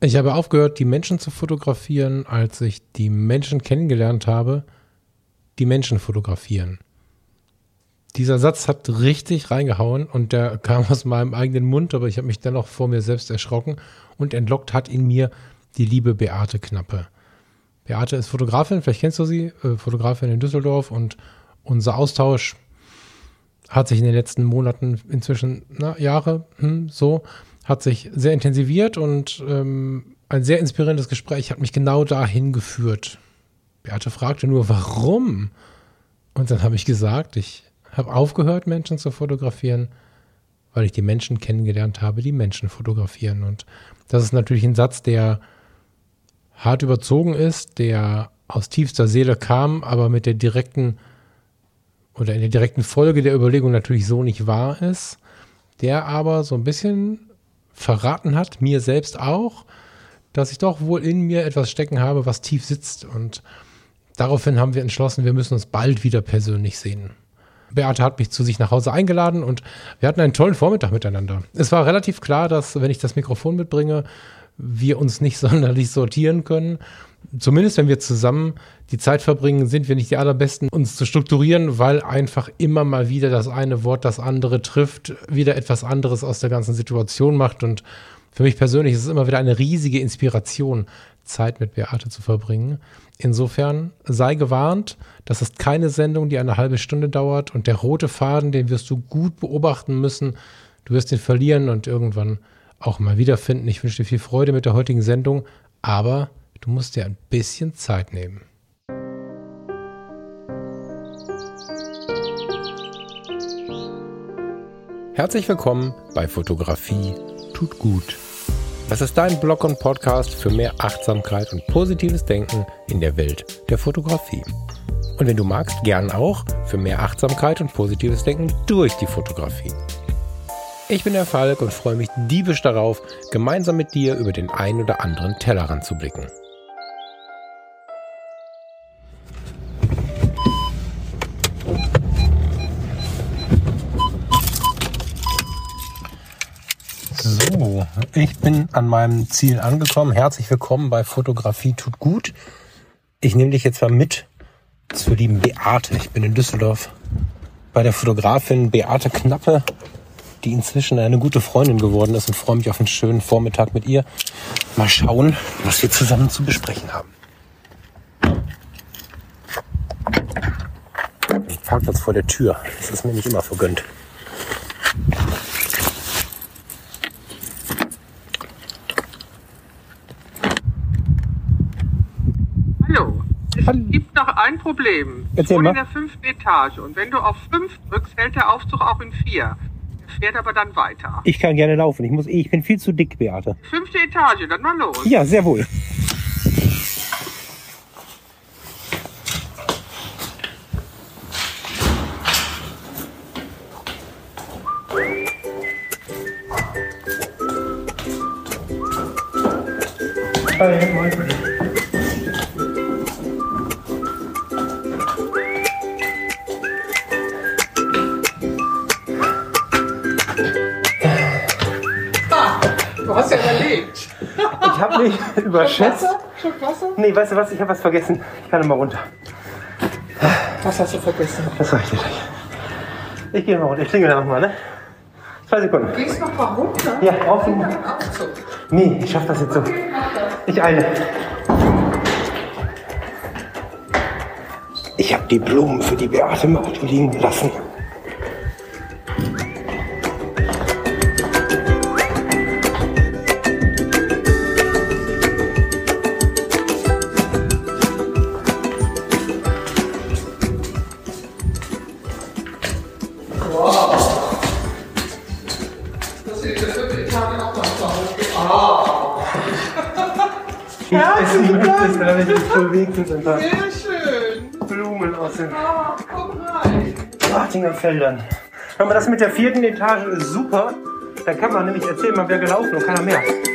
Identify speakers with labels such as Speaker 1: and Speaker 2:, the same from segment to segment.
Speaker 1: Ich habe aufgehört, die Menschen zu fotografieren, als ich die Menschen kennengelernt habe, die Menschen fotografieren. Dieser Satz hat richtig reingehauen und der kam aus meinem eigenen Mund, aber ich habe mich dennoch vor mir selbst erschrocken und entlockt hat in mir die liebe Beate Knappe. Beate ist Fotografin, vielleicht kennst du sie, äh, Fotografin in Düsseldorf und unser Austausch hat sich in den letzten Monaten inzwischen, na, Jahre, hm, so, hat sich sehr intensiviert und ähm, ein sehr inspirierendes Gespräch hat mich genau dahin geführt. Beate fragte nur, warum? Und dann habe ich gesagt, ich habe aufgehört, Menschen zu fotografieren, weil ich die Menschen kennengelernt habe, die Menschen fotografieren. Und das ist natürlich ein Satz, der hart überzogen ist, der aus tiefster Seele kam, aber mit der direkten oder in der direkten Folge der Überlegung natürlich so nicht wahr ist, der aber so ein bisschen verraten hat, mir selbst auch, dass ich doch wohl in mir etwas stecken habe, was tief sitzt. Und daraufhin haben wir entschlossen, wir müssen uns bald wieder persönlich sehen. Beate hat mich zu sich nach Hause eingeladen und wir hatten einen tollen Vormittag miteinander. Es war relativ klar, dass, wenn ich das Mikrofon mitbringe, wir uns nicht sonderlich sortieren können. Zumindest wenn wir zusammen die Zeit verbringen, sind wir nicht die allerbesten, uns zu strukturieren, weil einfach immer mal wieder das eine Wort das andere trifft, wieder etwas anderes aus der ganzen Situation macht. Und für mich persönlich ist es immer wieder eine riesige Inspiration, Zeit mit Beate zu verbringen. Insofern sei gewarnt, das ist keine Sendung, die eine halbe Stunde dauert und der rote Faden, den wirst du gut beobachten müssen. Du wirst ihn verlieren und irgendwann auch mal wiederfinden. Ich wünsche dir viel Freude mit der heutigen Sendung, aber du musst dir ein bisschen Zeit nehmen. Herzlich willkommen bei Fotografie tut gut. Das ist dein Blog und Podcast für mehr Achtsamkeit und positives Denken in der Welt der Fotografie. Und wenn du magst, gern auch für mehr Achtsamkeit und positives Denken durch die Fotografie. Ich bin der Falk und freue mich diebisch darauf, gemeinsam mit dir über den ein oder anderen Tellerrand zu blicken. Ich bin an meinem Ziel angekommen. Herzlich willkommen bei Fotografie tut gut. Ich nehme dich jetzt mal mit zur lieben Beate. Ich bin in Düsseldorf bei der Fotografin Beate Knappe, die inzwischen eine gute Freundin geworden ist und freue mich auf einen schönen Vormittag mit ihr. Mal schauen, was wir zusammen zu besprechen haben. Parkplatz vor der Tür. Das ist mir nicht immer vergönnt.
Speaker 2: Es gibt noch ein Problem. Ich wohne in der fünften Etage und wenn du auf fünf drückst, hält der Aufzug auch in vier. Er fährt aber dann weiter.
Speaker 1: Ich kann gerne laufen. Ich muss, ich bin viel zu dick, Beate.
Speaker 2: Fünfte Etage, dann mal los.
Speaker 1: Ja, sehr wohl. Hi, moin. Ich habe mich überschätzt.
Speaker 2: Schluck Wasser?
Speaker 1: Nee, weißt du was? Ich habe was vergessen. Ich kann mal runter.
Speaker 2: Was hast du vergessen?
Speaker 1: Das dir gleich. Ich gehe mal runter. Ich klingel einfach mal, ne? Zwei Sekunden.
Speaker 2: Gehst noch mal runter?
Speaker 1: Ja, auf den.
Speaker 2: Aufzug.
Speaker 1: Nee, ich schaff das jetzt so. Ich eile. Ich habe die Blumen für die Beate Auto liegen lassen. Herzlichen Dank. Das ist voll wenigstens ein paar
Speaker 2: Sehr schön.
Speaker 1: Blumen aus den
Speaker 2: Ah, komm rein.
Speaker 1: Ratinger Feldern. Hör mal, das mit der vierten Etage ist super. Da kann man nämlich erzählen, man wäre gelaufen und keiner merkt.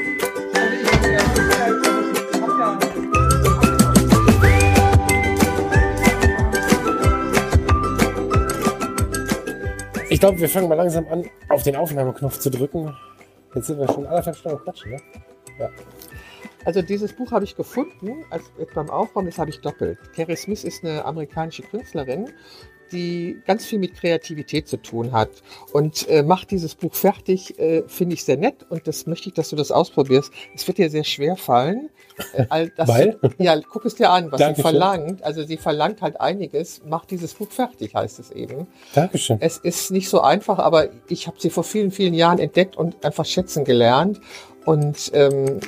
Speaker 1: Glaube, wir fangen mal langsam an, auf den Aufnahmeknopf zu drücken. Jetzt sind wir schon anderthalb Stunden quatschen, ne? Ja.
Speaker 2: Also dieses Buch habe ich gefunden, als beim Aufräumen, das habe ich doppelt. Carrie Smith ist eine amerikanische Künstlerin, die ganz viel mit Kreativität zu tun hat und äh, macht dieses Buch fertig, äh, finde ich sehr nett und das möchte ich, dass du das ausprobierst. Es wird dir sehr schwer fallen. Äh, das,
Speaker 1: Weil?
Speaker 2: Ja, guck es dir an, was
Speaker 1: Dankeschön.
Speaker 2: sie verlangt. Also sie verlangt halt einiges, macht dieses Buch fertig, heißt es eben.
Speaker 1: Dankeschön.
Speaker 2: Es ist nicht so einfach, aber ich habe sie vor vielen, vielen Jahren entdeckt und einfach schätzen gelernt. Und ähm,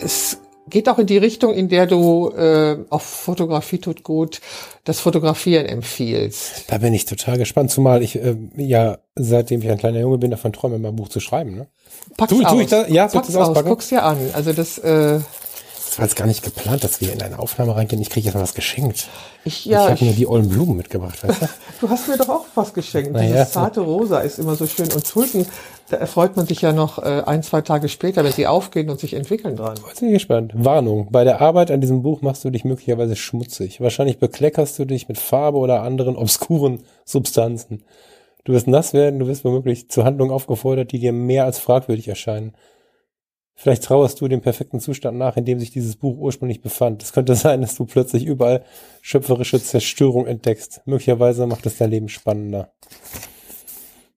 Speaker 2: es geht auch in die Richtung, in der du äh, auf Fotografie tut gut das Fotografieren empfiehlst.
Speaker 1: Da bin ich total gespannt, zumal ich äh, ja, seitdem ich ein kleiner Junge bin, davon träume, mal ein Buch zu schreiben. Ne?
Speaker 2: Pack's
Speaker 1: Tu- tu
Speaker 2: aus.
Speaker 1: ich das? Ja, ich
Speaker 2: Pack's aus,
Speaker 1: auspacken?
Speaker 2: guck's dir an. Also das, äh,
Speaker 1: Das war jetzt gar nicht geplant, dass wir in eine Aufnahme reingehen. Ich kriege jetzt mal was geschenkt.
Speaker 2: ich,
Speaker 1: ich
Speaker 2: ja,
Speaker 1: habe
Speaker 2: ich,
Speaker 1: mir die ollen Blumen mitgebracht. Weißt du?
Speaker 2: du hast mir doch auch was geschenkt.
Speaker 1: Na
Speaker 2: Dieses
Speaker 1: ja.
Speaker 2: zarte Rosa ist immer so schön. Und Tulpen, da erfreut man sich ja noch äh, ein, zwei Tage später, wenn sie aufgehen und sich entwickeln dran.
Speaker 1: Jetzt bin ich gespannt. Warnung. Bei der Arbeit an diesem Buch machst du dich möglicherweise schmutzig. Wahrscheinlich bekleckerst du dich mit Farbe oder anderen obskuren Substanzen. Du wirst nass werden, du wirst womöglich zu Handlungen aufgefordert, die dir mehr als fragwürdig erscheinen. Vielleicht trauerst du dem perfekten Zustand nach, in dem sich dieses Buch ursprünglich befand. Es könnte sein, dass du plötzlich überall schöpferische Zerstörung entdeckst. Möglicherweise macht es dein Leben spannender.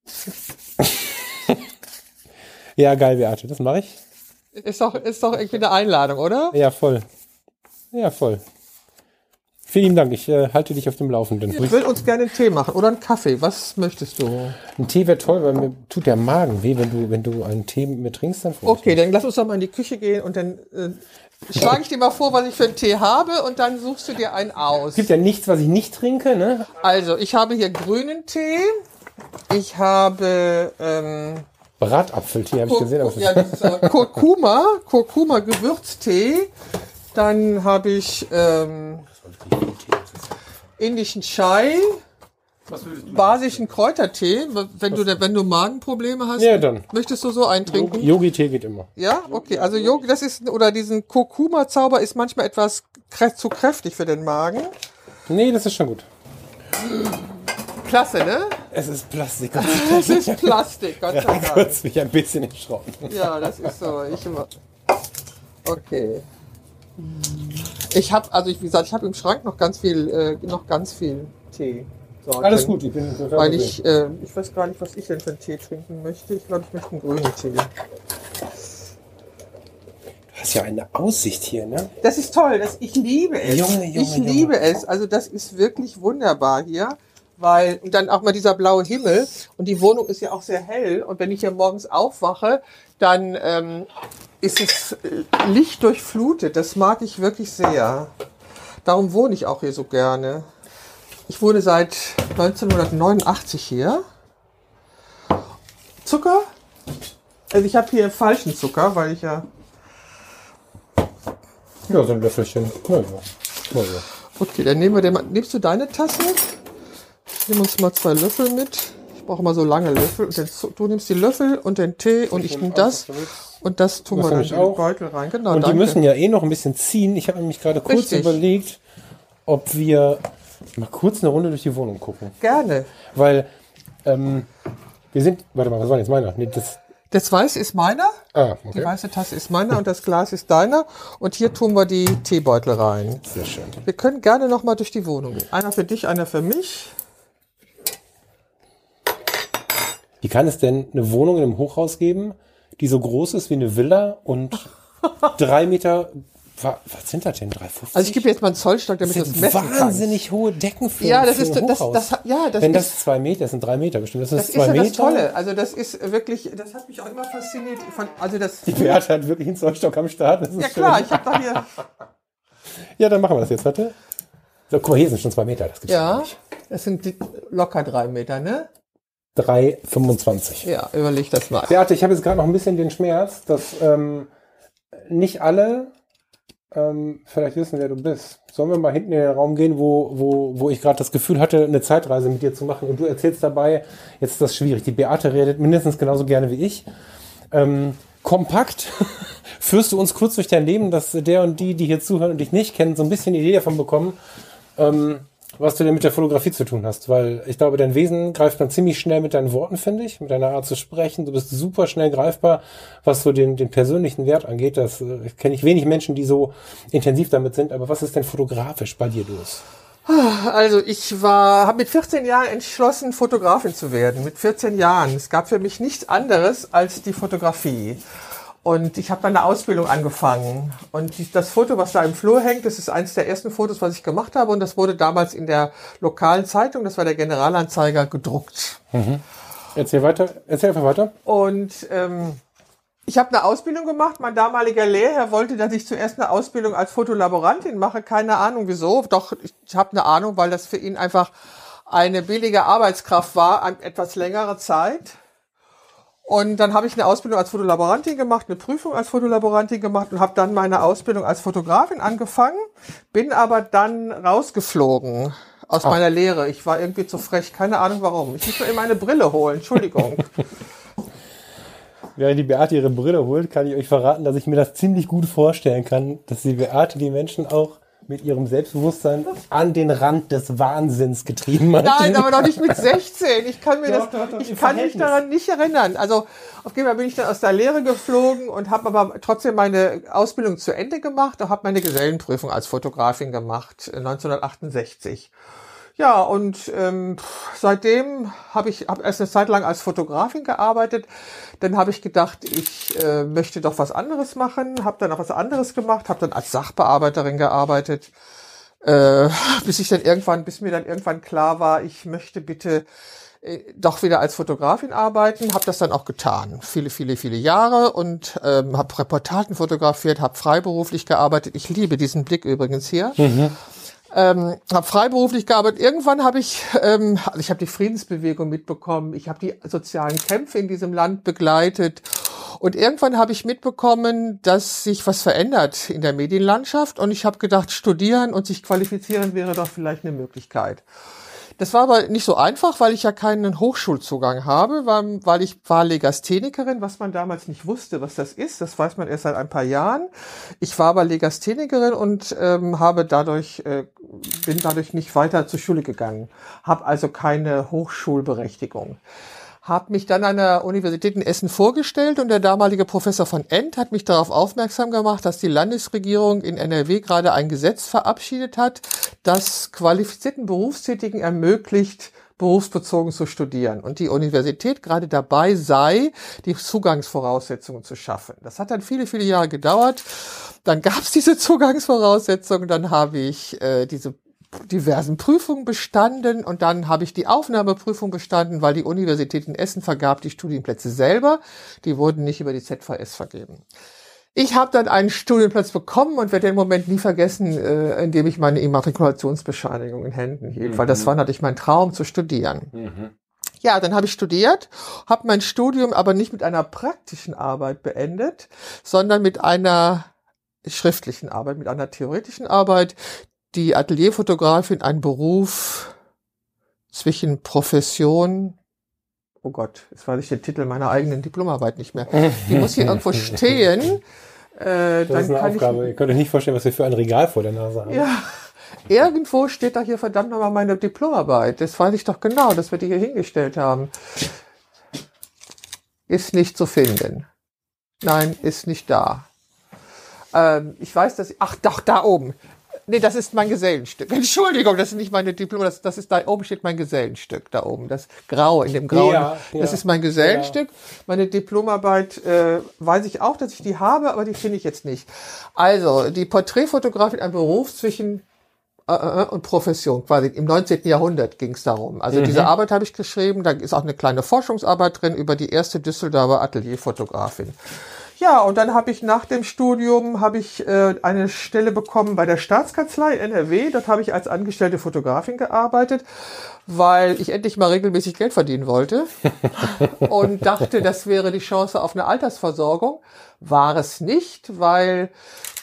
Speaker 1: ja, geil, Beate, das mache ich.
Speaker 2: Ist doch, ist doch irgendwie eine Einladung, oder?
Speaker 1: Ja, voll. Ja, voll. Vielen lieben Dank. Ich äh, halte dich auf dem Laufenden.
Speaker 2: Ich will uns gerne einen Tee machen oder einen Kaffee. Was möchtest du?
Speaker 1: Ein Tee wäre toll, weil mir tut der Magen weh, wenn du, wenn du einen Tee mit mir trinkst. Dann
Speaker 2: Okay, dann lass uns doch mal in die Küche gehen und dann äh, schlage ich dir mal vor, was ich für einen Tee habe und dann suchst du dir einen aus.
Speaker 1: Es gibt ja nichts, was ich nicht trinke, ne?
Speaker 2: Also, ich habe hier grünen Tee. Ich habe ähm,
Speaker 1: Bratapfeltee habe ich gesehen. Aber
Speaker 2: ja, das ist aber Kurkuma, Kurkuma Gewürztee. Dann habe ich ähm, indischen Chai, basischen Kräutertee. Wenn du, wenn du Magenprobleme hast,
Speaker 1: Ja, dann.
Speaker 2: möchtest du so eintrinken?
Speaker 1: Yogi-Tee geht immer.
Speaker 2: Ja, okay. Also Yogi, das ist oder diesen Kurkuma-Zauber ist manchmal etwas krä zu kräftig für den Magen.
Speaker 1: Nee, das ist schon gut.
Speaker 2: Klasse, ne?
Speaker 1: Es ist Plastik.
Speaker 2: Das ist Plastik, Gott sei Dank.
Speaker 1: kurz mich ein bisschen erschrocken.
Speaker 2: Ja, das ist so. Ich immer. Okay. Ich habe, also ich, wie gesagt, ich habe im Schrank noch ganz viel, äh, noch ganz viel Tee. Sorten.
Speaker 1: Alles gut, ich bin total
Speaker 2: Weil ich, äh, ich weiß gar nicht, was ich denn für einen Tee trinken möchte. Ich glaube, ich möchte einen grünen Tee.
Speaker 1: Du hast ja eine Aussicht hier, ne?
Speaker 2: Das ist toll. Das, ich liebe es.
Speaker 1: Junge, Junge,
Speaker 2: ich
Speaker 1: Junge.
Speaker 2: liebe es. Also das ist wirklich wunderbar hier. Weil, und dann auch mal dieser blaue Himmel. Und die Wohnung ist ja auch sehr hell. Und wenn ich hier morgens aufwache, dann ähm, ist es äh, lichtdurchflutet. Das mag ich wirklich sehr. Darum wohne ich auch hier so gerne. Ich wohne seit 1989 hier. Zucker? Also ich habe hier falschen Zucker, weil ich ja
Speaker 1: Ja, so ein Löffelchen. Ja. Ja.
Speaker 2: Okay, dann nehmen wir den mal. Nimmst du deine Tasse? Nimm uns mal zwei Löffel mit. Ich brauche mal so lange Löffel. Und Zu- du nimmst die Löffel und den Tee und ich nehme das. Und das tun wir dann in
Speaker 1: ich
Speaker 2: den
Speaker 1: auch.
Speaker 2: Beutel rein. Genau,
Speaker 1: Und die
Speaker 2: danke.
Speaker 1: müssen ja eh noch ein bisschen ziehen. Ich habe nämlich gerade kurz
Speaker 2: Richtig.
Speaker 1: überlegt, ob wir mal kurz eine Runde durch die Wohnung gucken.
Speaker 2: Gerne.
Speaker 1: Weil ähm, wir sind. Warte mal, was war jetzt meiner? Nee, das.
Speaker 2: Das Weiße ist meiner.
Speaker 1: Ah,
Speaker 2: Die
Speaker 1: okay.
Speaker 2: weiße Tasse ist meiner und das Glas ist deiner. Und hier tun wir die Teebeutel rein.
Speaker 1: Sehr schön.
Speaker 2: Wir können gerne noch mal durch die Wohnung gehen. Einer für dich, einer für mich.
Speaker 1: Wie kann es denn eine Wohnung in einem Hochhaus geben, die so groß ist wie eine Villa und drei Meter. wa- Was sind das denn? 350?
Speaker 2: Also ich gebe jetzt mal einen Zollstock, damit
Speaker 1: das
Speaker 2: das
Speaker 1: sind
Speaker 2: messen kannst.
Speaker 1: wahnsinnig hohe Decken für,
Speaker 2: Ja, das
Speaker 1: für
Speaker 2: ist
Speaker 1: ein
Speaker 2: das,
Speaker 1: Hochhaus.
Speaker 2: das, ja, das
Speaker 1: Wenn
Speaker 2: ist
Speaker 1: das zwei Meter, das sind drei Meter bestimmt. Das,
Speaker 2: Das
Speaker 1: ist
Speaker 2: ist
Speaker 1: zwei
Speaker 2: ja
Speaker 1: Meter.
Speaker 2: das Tolle. Also das ist wirklich, das hat mich auch immer fasziniert. Von, also das,
Speaker 1: Die Beate hat wirklich einen Zollstock am Start. Das ist
Speaker 2: ja
Speaker 1: schön.
Speaker 2: klar, ich habe da hier,
Speaker 1: Ja, dann machen wir das jetzt, warte. So, guck mal, hier sind schon zwei Meter. Das gibt's
Speaker 2: ja,
Speaker 1: nicht.
Speaker 2: das sind locker drei Meter, ne?
Speaker 1: 3,25.
Speaker 2: Ja, überleg das mal.
Speaker 1: Beate, ich habe jetzt gerade noch ein bisschen den Schmerz, dass ähm, nicht alle ähm, vielleicht wissen, wer du bist. Sollen wir mal hinten in den Raum gehen, wo, wo, wo ich gerade das Gefühl hatte, eine Zeitreise mit dir zu machen und du erzählst dabei, jetzt ist das schwierig. Die Beate redet mindestens genauso gerne wie ich. Ähm, kompakt führst du uns kurz durch dein Leben, dass der und die, die hier zuhören und dich nicht kennen, so ein bisschen Idee davon bekommen, ähm,
Speaker 3: was du denn mit der Fotografie zu tun hast, weil ich glaube, dein Wesen greift man ziemlich schnell mit deinen Worten, finde ich, mit deiner Art zu sprechen. Du bist super schnell greifbar, was so den, den persönlichen Wert angeht. Das äh, kenne ich wenig Menschen, die so intensiv damit sind. Aber was ist denn fotografisch bei dir los?
Speaker 2: Also ich war, habe mit 14 Jahren entschlossen, Fotografin zu werden. Mit 14 Jahren. Es gab für mich nichts anderes als die Fotografie. Und ich habe dann eine Ausbildung angefangen. Und das Foto, was da im Flur hängt, das ist eines der ersten Fotos, was ich gemacht habe. Und das wurde damals in der lokalen Zeitung, das war der Generalanzeiger, gedruckt.
Speaker 3: Mhm. Erzähl weiter, erzähl einfach weiter.
Speaker 2: Und ähm, ich habe eine Ausbildung gemacht. Mein damaliger Lehrherr wollte, dass ich zuerst eine Ausbildung als Fotolaborantin mache. Keine Ahnung wieso. Doch, ich habe eine Ahnung, weil das für ihn einfach eine billige Arbeitskraft war, etwas längere Zeit. Und dann habe ich eine Ausbildung als Fotolaborantin gemacht, eine Prüfung als Fotolaborantin gemacht und habe dann meine Ausbildung als Fotografin angefangen, bin aber dann rausgeflogen aus Ach. meiner Lehre. Ich war irgendwie zu frech, keine Ahnung warum. Ich muss mir immer eine Brille holen, Entschuldigung.
Speaker 3: Während die Beate ihre Brille holt, kann ich euch verraten, dass ich mir das ziemlich gut vorstellen kann, dass die Beate die Menschen auch mit ihrem Selbstbewusstsein an den Rand des Wahnsinns getrieben hat.
Speaker 2: Nein, aber doch nicht mit 16. Ich kann mir doch, das, doch, ich kann mich daran nicht erinnern. Also auf jeden Fall bin ich dann aus der Lehre geflogen und habe aber trotzdem meine Ausbildung zu Ende gemacht und habe meine Gesellenprüfung als Fotografin gemacht 1968. Ja, und ähm, seitdem habe ich hab erst eine Zeit lang als Fotografin gearbeitet. Dann habe ich gedacht, ich äh, möchte doch was anderes machen. Habe dann auch was anderes gemacht. Habe dann als Sachbearbeiterin gearbeitet, äh, bis ich dann irgendwann, bis mir dann irgendwann klar war, ich möchte bitte äh, doch wieder als Fotografin arbeiten. Habe das dann auch getan, viele, viele, viele Jahre und ähm, habe Reportagen fotografiert, habe freiberuflich gearbeitet. Ich liebe diesen Blick übrigens hier. Mhm ähm, habe freiberuflich gearbeitet. Irgendwann habe ich, ähm, also ich habe die Friedensbewegung mitbekommen, ich habe die sozialen Kämpfe in diesem Land begleitet und irgendwann habe ich mitbekommen, dass sich was verändert in der Medienlandschaft und ich habe gedacht, studieren und sich qualifizieren wäre doch vielleicht eine Möglichkeit. Das war aber nicht so einfach, weil ich ja keinen Hochschulzugang habe, weil, weil ich war Legasthenikerin, was man damals nicht wusste, was das ist. Das weiß man erst seit ein paar Jahren. Ich war aber Legasthenikerin und ähm, habe dadurch äh, bin dadurch nicht weiter zur Schule gegangen, habe also keine Hochschulberechtigung habe mich dann an der Universität in Essen vorgestellt und der damalige Professor von End hat mich darauf aufmerksam gemacht, dass die Landesregierung in NRW gerade ein Gesetz verabschiedet hat, das qualifizierten Berufstätigen ermöglicht, berufsbezogen zu studieren und die Universität gerade dabei sei, die Zugangsvoraussetzungen zu schaffen. Das hat dann viele, viele Jahre gedauert. Dann gab es diese Zugangsvoraussetzungen, dann habe ich äh, diese diversen Prüfungen bestanden und dann habe ich die Aufnahmeprüfung bestanden, weil die Universität in Essen vergab die Studienplätze selber. Die wurden nicht über die ZVS vergeben. Ich habe dann einen Studienplatz bekommen und werde den Moment nie vergessen, äh, indem ich meine Immatrikulationsbescheinigung in Händen hielt, mhm. weil das mhm. war natürlich mein Traum zu studieren. Mhm. Ja, dann habe ich studiert, habe mein Studium aber nicht mit einer praktischen Arbeit beendet, sondern mit einer schriftlichen Arbeit, mit einer theoretischen Arbeit, die Atelierfotografin ein Beruf zwischen Profession, oh Gott, jetzt weiß ich den Titel meiner eigenen Diplomarbeit nicht mehr. Die muss hier irgendwo stehen.
Speaker 3: Äh, das ist eine Aufgabe. Ich, Ihr könnt euch nicht vorstellen, was wir für ein Regal vor der Nase haben.
Speaker 2: Ja, irgendwo steht da hier verdammt nochmal meine Diplomarbeit. Das weiß ich doch genau, dass wir die hier hingestellt haben. Ist nicht zu finden. Nein, ist nicht da. Ähm, ich weiß, dass, ach doch, da oben. Nee, das ist mein Gesellenstück. Entschuldigung, das ist nicht meine Diplom, das, das ist da oben steht mein Gesellenstück, da oben, das Graue in dem Grauen. Ja, ja, das ist mein Gesellenstück. Ja. Meine Diplomarbeit äh, weiß ich auch, dass ich die habe, aber die finde ich jetzt nicht. Also, die Porträtfotografie, ein Beruf zwischen äh, äh, und Profession, quasi im 19. Jahrhundert ging es darum. Also mhm. diese Arbeit habe ich geschrieben, da ist auch eine kleine Forschungsarbeit drin über die erste Düsseldorfer Atelierfotografin. Ja, und dann habe ich nach dem Studium habe ich äh, eine Stelle bekommen bei der Staatskanzlei NRW. Dort habe ich als angestellte Fotografin gearbeitet, weil ich endlich mal regelmäßig Geld verdienen wollte und dachte, das wäre die Chance auf eine Altersversorgung. War es nicht, weil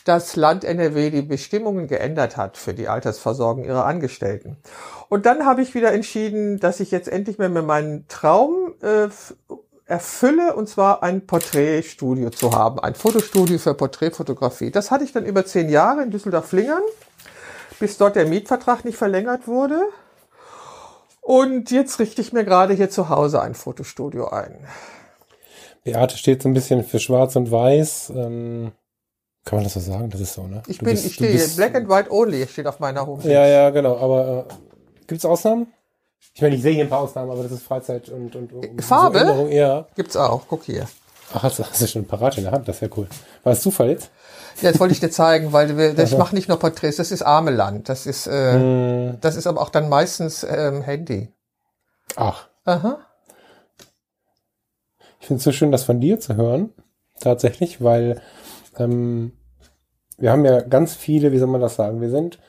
Speaker 2: das Land NRW die Bestimmungen geändert hat für die Altersversorgung ihrer Angestellten. Und dann habe ich wieder entschieden, dass ich jetzt endlich mehr mit meinen Traum äh, erfülle, und zwar ein Porträtstudio zu haben, ein Fotostudio für Porträtfotografie. Das hatte ich dann über zehn Jahre in Düsseldorf-Flingern. bis dort der Mietvertrag nicht verlängert wurde. Und jetzt richte ich mir gerade hier zu Hause ein Fotostudio ein.
Speaker 1: Beate steht so ein bisschen für Schwarz und Weiß. Ähm, kann man das so sagen? Das ist so, ne?
Speaker 2: Ich bin,
Speaker 1: bist-
Speaker 2: ich stehe hier, Black and White Only steht auf meiner Homepage.
Speaker 1: Ja, ja, genau. Aber äh, gibt es Ausnahmen? Ich meine, ich sehe hier ein paar Ausnahmen, aber das ist Freizeit und, und, und
Speaker 2: Farbe?
Speaker 1: So eher.
Speaker 2: Gibt's auch, guck hier.
Speaker 1: Ach, hast du, hast du schon parat in der Hand? Das ist ja cool. War das Zufall jetzt?
Speaker 2: Ja, das wollte ich dir zeigen, weil wir, ich mache nicht nur Porträts, das ist Armeland. Das ist, äh,
Speaker 1: Hm,
Speaker 2: das ist aber auch dann meistens ähm, Handy.
Speaker 1: ach,
Speaker 2: Aha.
Speaker 1: ich finde es so schön, das von dir zu hören. Tatsächlich, weil ähm, wir haben ja ganz viele, wie soll man das sagen, wir sind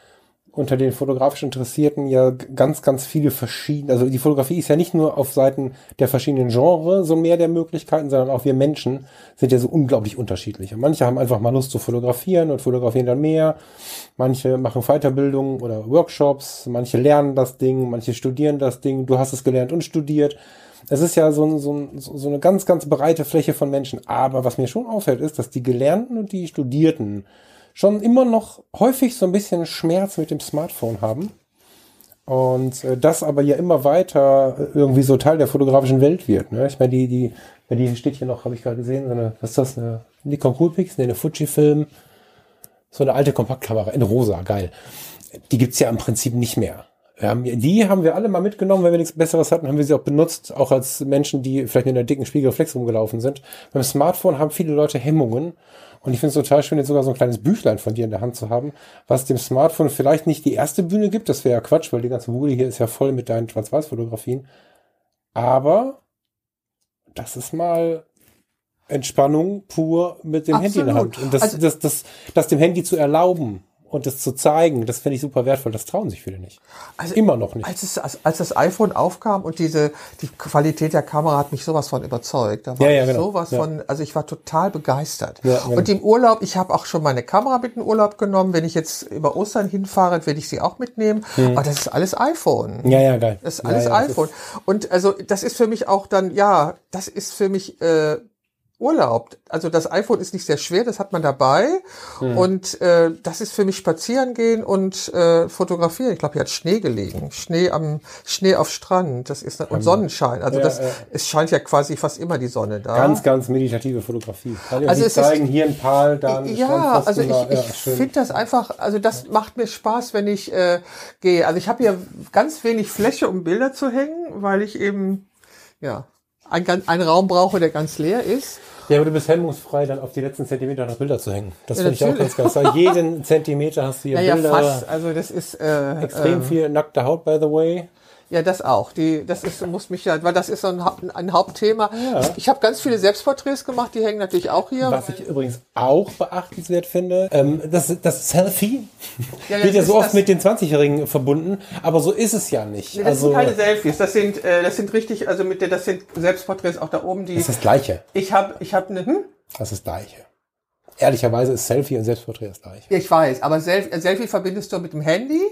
Speaker 1: unter den fotografisch Interessierten ja ganz, ganz viele verschiedene, also die Fotografie ist ja nicht nur auf Seiten der verschiedenen Genres so mehr der Möglichkeiten, sondern auch wir Menschen sind ja so unglaublich unterschiedlich. Und manche haben einfach mal Lust zu fotografieren und fotografieren dann mehr. Manche machen Weiterbildungen oder Workshops, manche lernen das Ding, manche studieren das Ding. Du hast es gelernt und studiert. Es ist ja so, so so eine ganz, ganz breite Fläche von Menschen. Aber was mir schon auffällt, ist, dass die Gelernten und die Studierten schon immer noch häufig so ein bisschen Schmerz mit dem Smartphone haben. Und äh, das aber ja immer weiter äh, irgendwie so Teil der fotografischen Welt wird. Ne? Ich meine, die, die, die steht hier noch, habe ich gerade gesehen, so eine, was ist das, eine Nikon Coolpix, nee, eine Fujifilm, so eine alte Kompaktkamera in rosa, geil. Die gibt's ja im Prinzip nicht mehr. Wir haben, die haben wir alle mal mitgenommen, wenn wir nichts Besseres hatten, haben wir sie auch benutzt, auch als Menschen, die vielleicht mit einer dicken Spiegelreflex rumgelaufen sind. Beim Smartphone haben viele Leute Hemmungen. Und ich finde es total schön, jetzt sogar so ein kleines Büchlein von dir in der Hand zu haben, was dem Smartphone vielleicht nicht die erste Bühne gibt. Das wäre ja Quatsch, weil die ganze Bude hier ist ja voll mit deinen Schwarz-Weiß-Fotografien. Aber das ist mal Entspannung pur mit dem Handy in der
Speaker 2: Absolut.
Speaker 1: Hand. Und das,
Speaker 2: Also-
Speaker 1: das, das, das dem Handy zu erlauben und das zu zeigen, das finde ich super wertvoll. Das trauen sich viele nicht.
Speaker 2: Also
Speaker 1: Immer noch nicht.
Speaker 2: Als, es, als, als das iPhone aufkam und diese die Qualität der Kamera hat mich sowas von überzeugt. Da war
Speaker 1: Ja, ja,
Speaker 2: ich
Speaker 1: genau.
Speaker 2: sowas
Speaker 1: Ja.
Speaker 2: von, also ich war total begeistert.
Speaker 1: Ja, genau.
Speaker 2: Und im Urlaub, ich habe auch schon meine Kamera mit in Urlaub genommen. Wenn ich jetzt über Ostern hinfahre, werde ich sie auch mitnehmen. Aber das ist alles iPhone.
Speaker 1: Ja, ja, geil.
Speaker 2: Das ist alles iPhone. Und also das ist für mich auch dann, ja, das ist für mich äh, Urlaub. Also das iPhone ist nicht sehr schwer, das hat man dabei.
Speaker 1: Hm.
Speaker 2: Und äh, das ist für mich spazieren gehen und äh, fotografieren. Ich glaube, hier hat Schnee gelegen. Schnee am Schnee auf Strand. Das ist und Sonnenschein. Also
Speaker 1: Ja,
Speaker 2: das
Speaker 1: ja.
Speaker 2: es scheint ja quasi fast immer die Sonne da.
Speaker 1: Ganz, ganz meditative Fotografie. Kann ich
Speaker 2: Also es ist-
Speaker 1: zeigen, hier ein Pal, da ein
Speaker 2: ja, also ich,
Speaker 1: ja,
Speaker 2: ich
Speaker 1: schön.
Speaker 2: finde das einfach, also das macht mir Spaß, wenn ich äh, gehe. Also ich habe hier ganz wenig Fläche, um Bilder zu hängen, weil ich eben ja ein, ganz- einen Raum brauche, der ganz leer ist.
Speaker 1: Ja, aber du bist hemmungsfrei, dann auf die letzten Zentimeter noch Bilder zu hängen. Das
Speaker 2: Ja,
Speaker 1: finde ich auch ganz geil. Jeden Zentimeter hast du hier
Speaker 2: Naja,
Speaker 1: Bilder.
Speaker 2: fast. Also das ist äh,
Speaker 1: Extrem
Speaker 2: äh,
Speaker 1: viel nackte Haut, by the way.
Speaker 2: Ja, das auch. Die, das ist, muss mich ja, weil das ist so ein, ein Hauptthema.
Speaker 1: Ja.
Speaker 2: Ich, ich habe ganz viele Selbstporträts gemacht, die hängen natürlich auch hier.
Speaker 1: Was ich übrigens auch beachtenswert finde, ähm, das, das Selfie
Speaker 2: Ja,
Speaker 1: wird ja so oft mit den 20-Jährigen verbunden, aber so ist es ja nicht.
Speaker 2: Nee, das
Speaker 1: also,
Speaker 2: sind keine Selfies, das sind, äh, das sind richtig, also mit der, das sind Selbstporträts auch da oben, die.
Speaker 1: das ist das Gleiche.
Speaker 2: Ich habe, ich habe eine, hm?
Speaker 1: Das ist das Gleiche. Ehrlicherweise ist Selfie und Selbstporträt das Gleiche.
Speaker 2: Ja, ich weiß, aber Selfie, Selfie verbindest du mit dem Handy?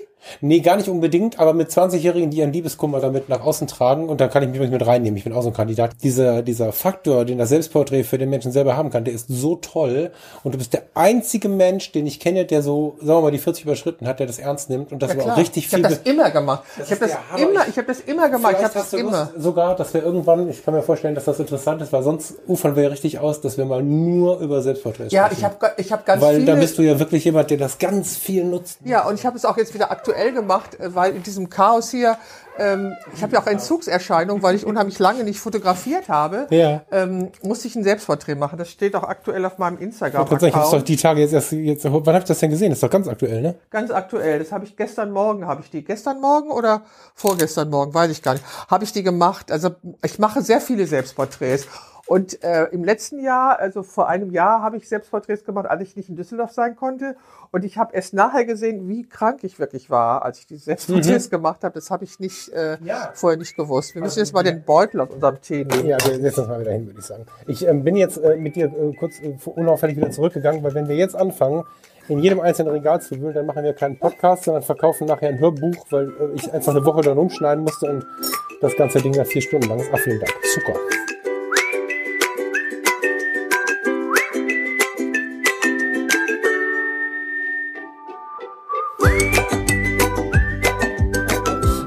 Speaker 1: Nee, gar nicht unbedingt, aber mit 20-Jährigen, die ihren Liebeskummer damit nach außen tragen, und da kann ich mich mit reinnehmen, ich bin auch so ein Kandidat. Dieser, dieser Faktor, den das Selbstporträt für den Menschen selber haben kann, der ist so toll. Und du bist der einzige Mensch, den ich kenne, der so, sagen wir mal, die 40 überschritten hat, der das ernst nimmt und das aber auch richtig
Speaker 2: ich
Speaker 1: viel.
Speaker 2: habe das immer gemacht. ich habe das
Speaker 1: Hammer.
Speaker 2: immer, ich habe das immer gemacht. Ich
Speaker 1: Vielleicht
Speaker 2: habe
Speaker 1: hast
Speaker 2: das immer.
Speaker 1: Lust sogar, dass wir irgendwann, ich kann mir vorstellen, dass das interessant ist, weil sonst ufern wir ja richtig aus, dass wir mal nur über Selbstporträts
Speaker 2: Ja,
Speaker 1: sprechen.
Speaker 2: ich habe, ich habe ganz
Speaker 1: Weil
Speaker 2: viele.
Speaker 1: da bist du ja wirklich jemand, der das ganz viel nutzt.
Speaker 2: Ja, und ich habe es auch jetzt wieder aktuell gemacht, äh, weil in diesem Chaos hier, ähm, ich habe ja auch Entzugserscheinungen, weil ich unheimlich lange nicht fotografiert habe,
Speaker 1: Ja.
Speaker 2: ähm, musste ich ein Selbstporträt machen. Das steht auch aktuell auf meinem
Speaker 1: gerade sagen, ich hab's doch die Tage jetzt erst, jetzt, wann hab ich das denn gesehen? Das ist doch ganz aktuell, ne?
Speaker 2: Ganz aktuell. Das habe ich gestern Morgen, habe ich die gestern Morgen oder vorgestern Morgen, weiß ich gar nicht, habe ich die gemacht. Also ich mache sehr viele Selbstporträts. Und äh, im letzten Jahr, also vor einem Jahr, habe ich Selbstporträts gemacht, als ich nicht in Düsseldorf sein konnte. Und ich habe erst nachher gesehen, wie krank ich wirklich war, als ich die Selbstporträts gemacht habe. Das habe ich nicht äh,
Speaker 1: Ja.
Speaker 2: vorher nicht gewusst. Wir müssen jetzt mal den Beutel aus unserem Tee nehmen.
Speaker 1: Ja, wir setzen uns mal wieder hin, würde ich sagen. Ich ähm, bin jetzt äh, mit dir äh, kurz äh, unauffällig wieder zurückgegangen, weil wenn wir jetzt anfangen, in jedem einzelnen Regal zu wühlen, dann machen wir keinen Podcast, sondern verkaufen nachher ein Hörbuch, weil äh, ich einfach eine Woche dann umschneiden musste und das ganze Ding da vier Stunden lang ist. Ach, vielen Dank. Super.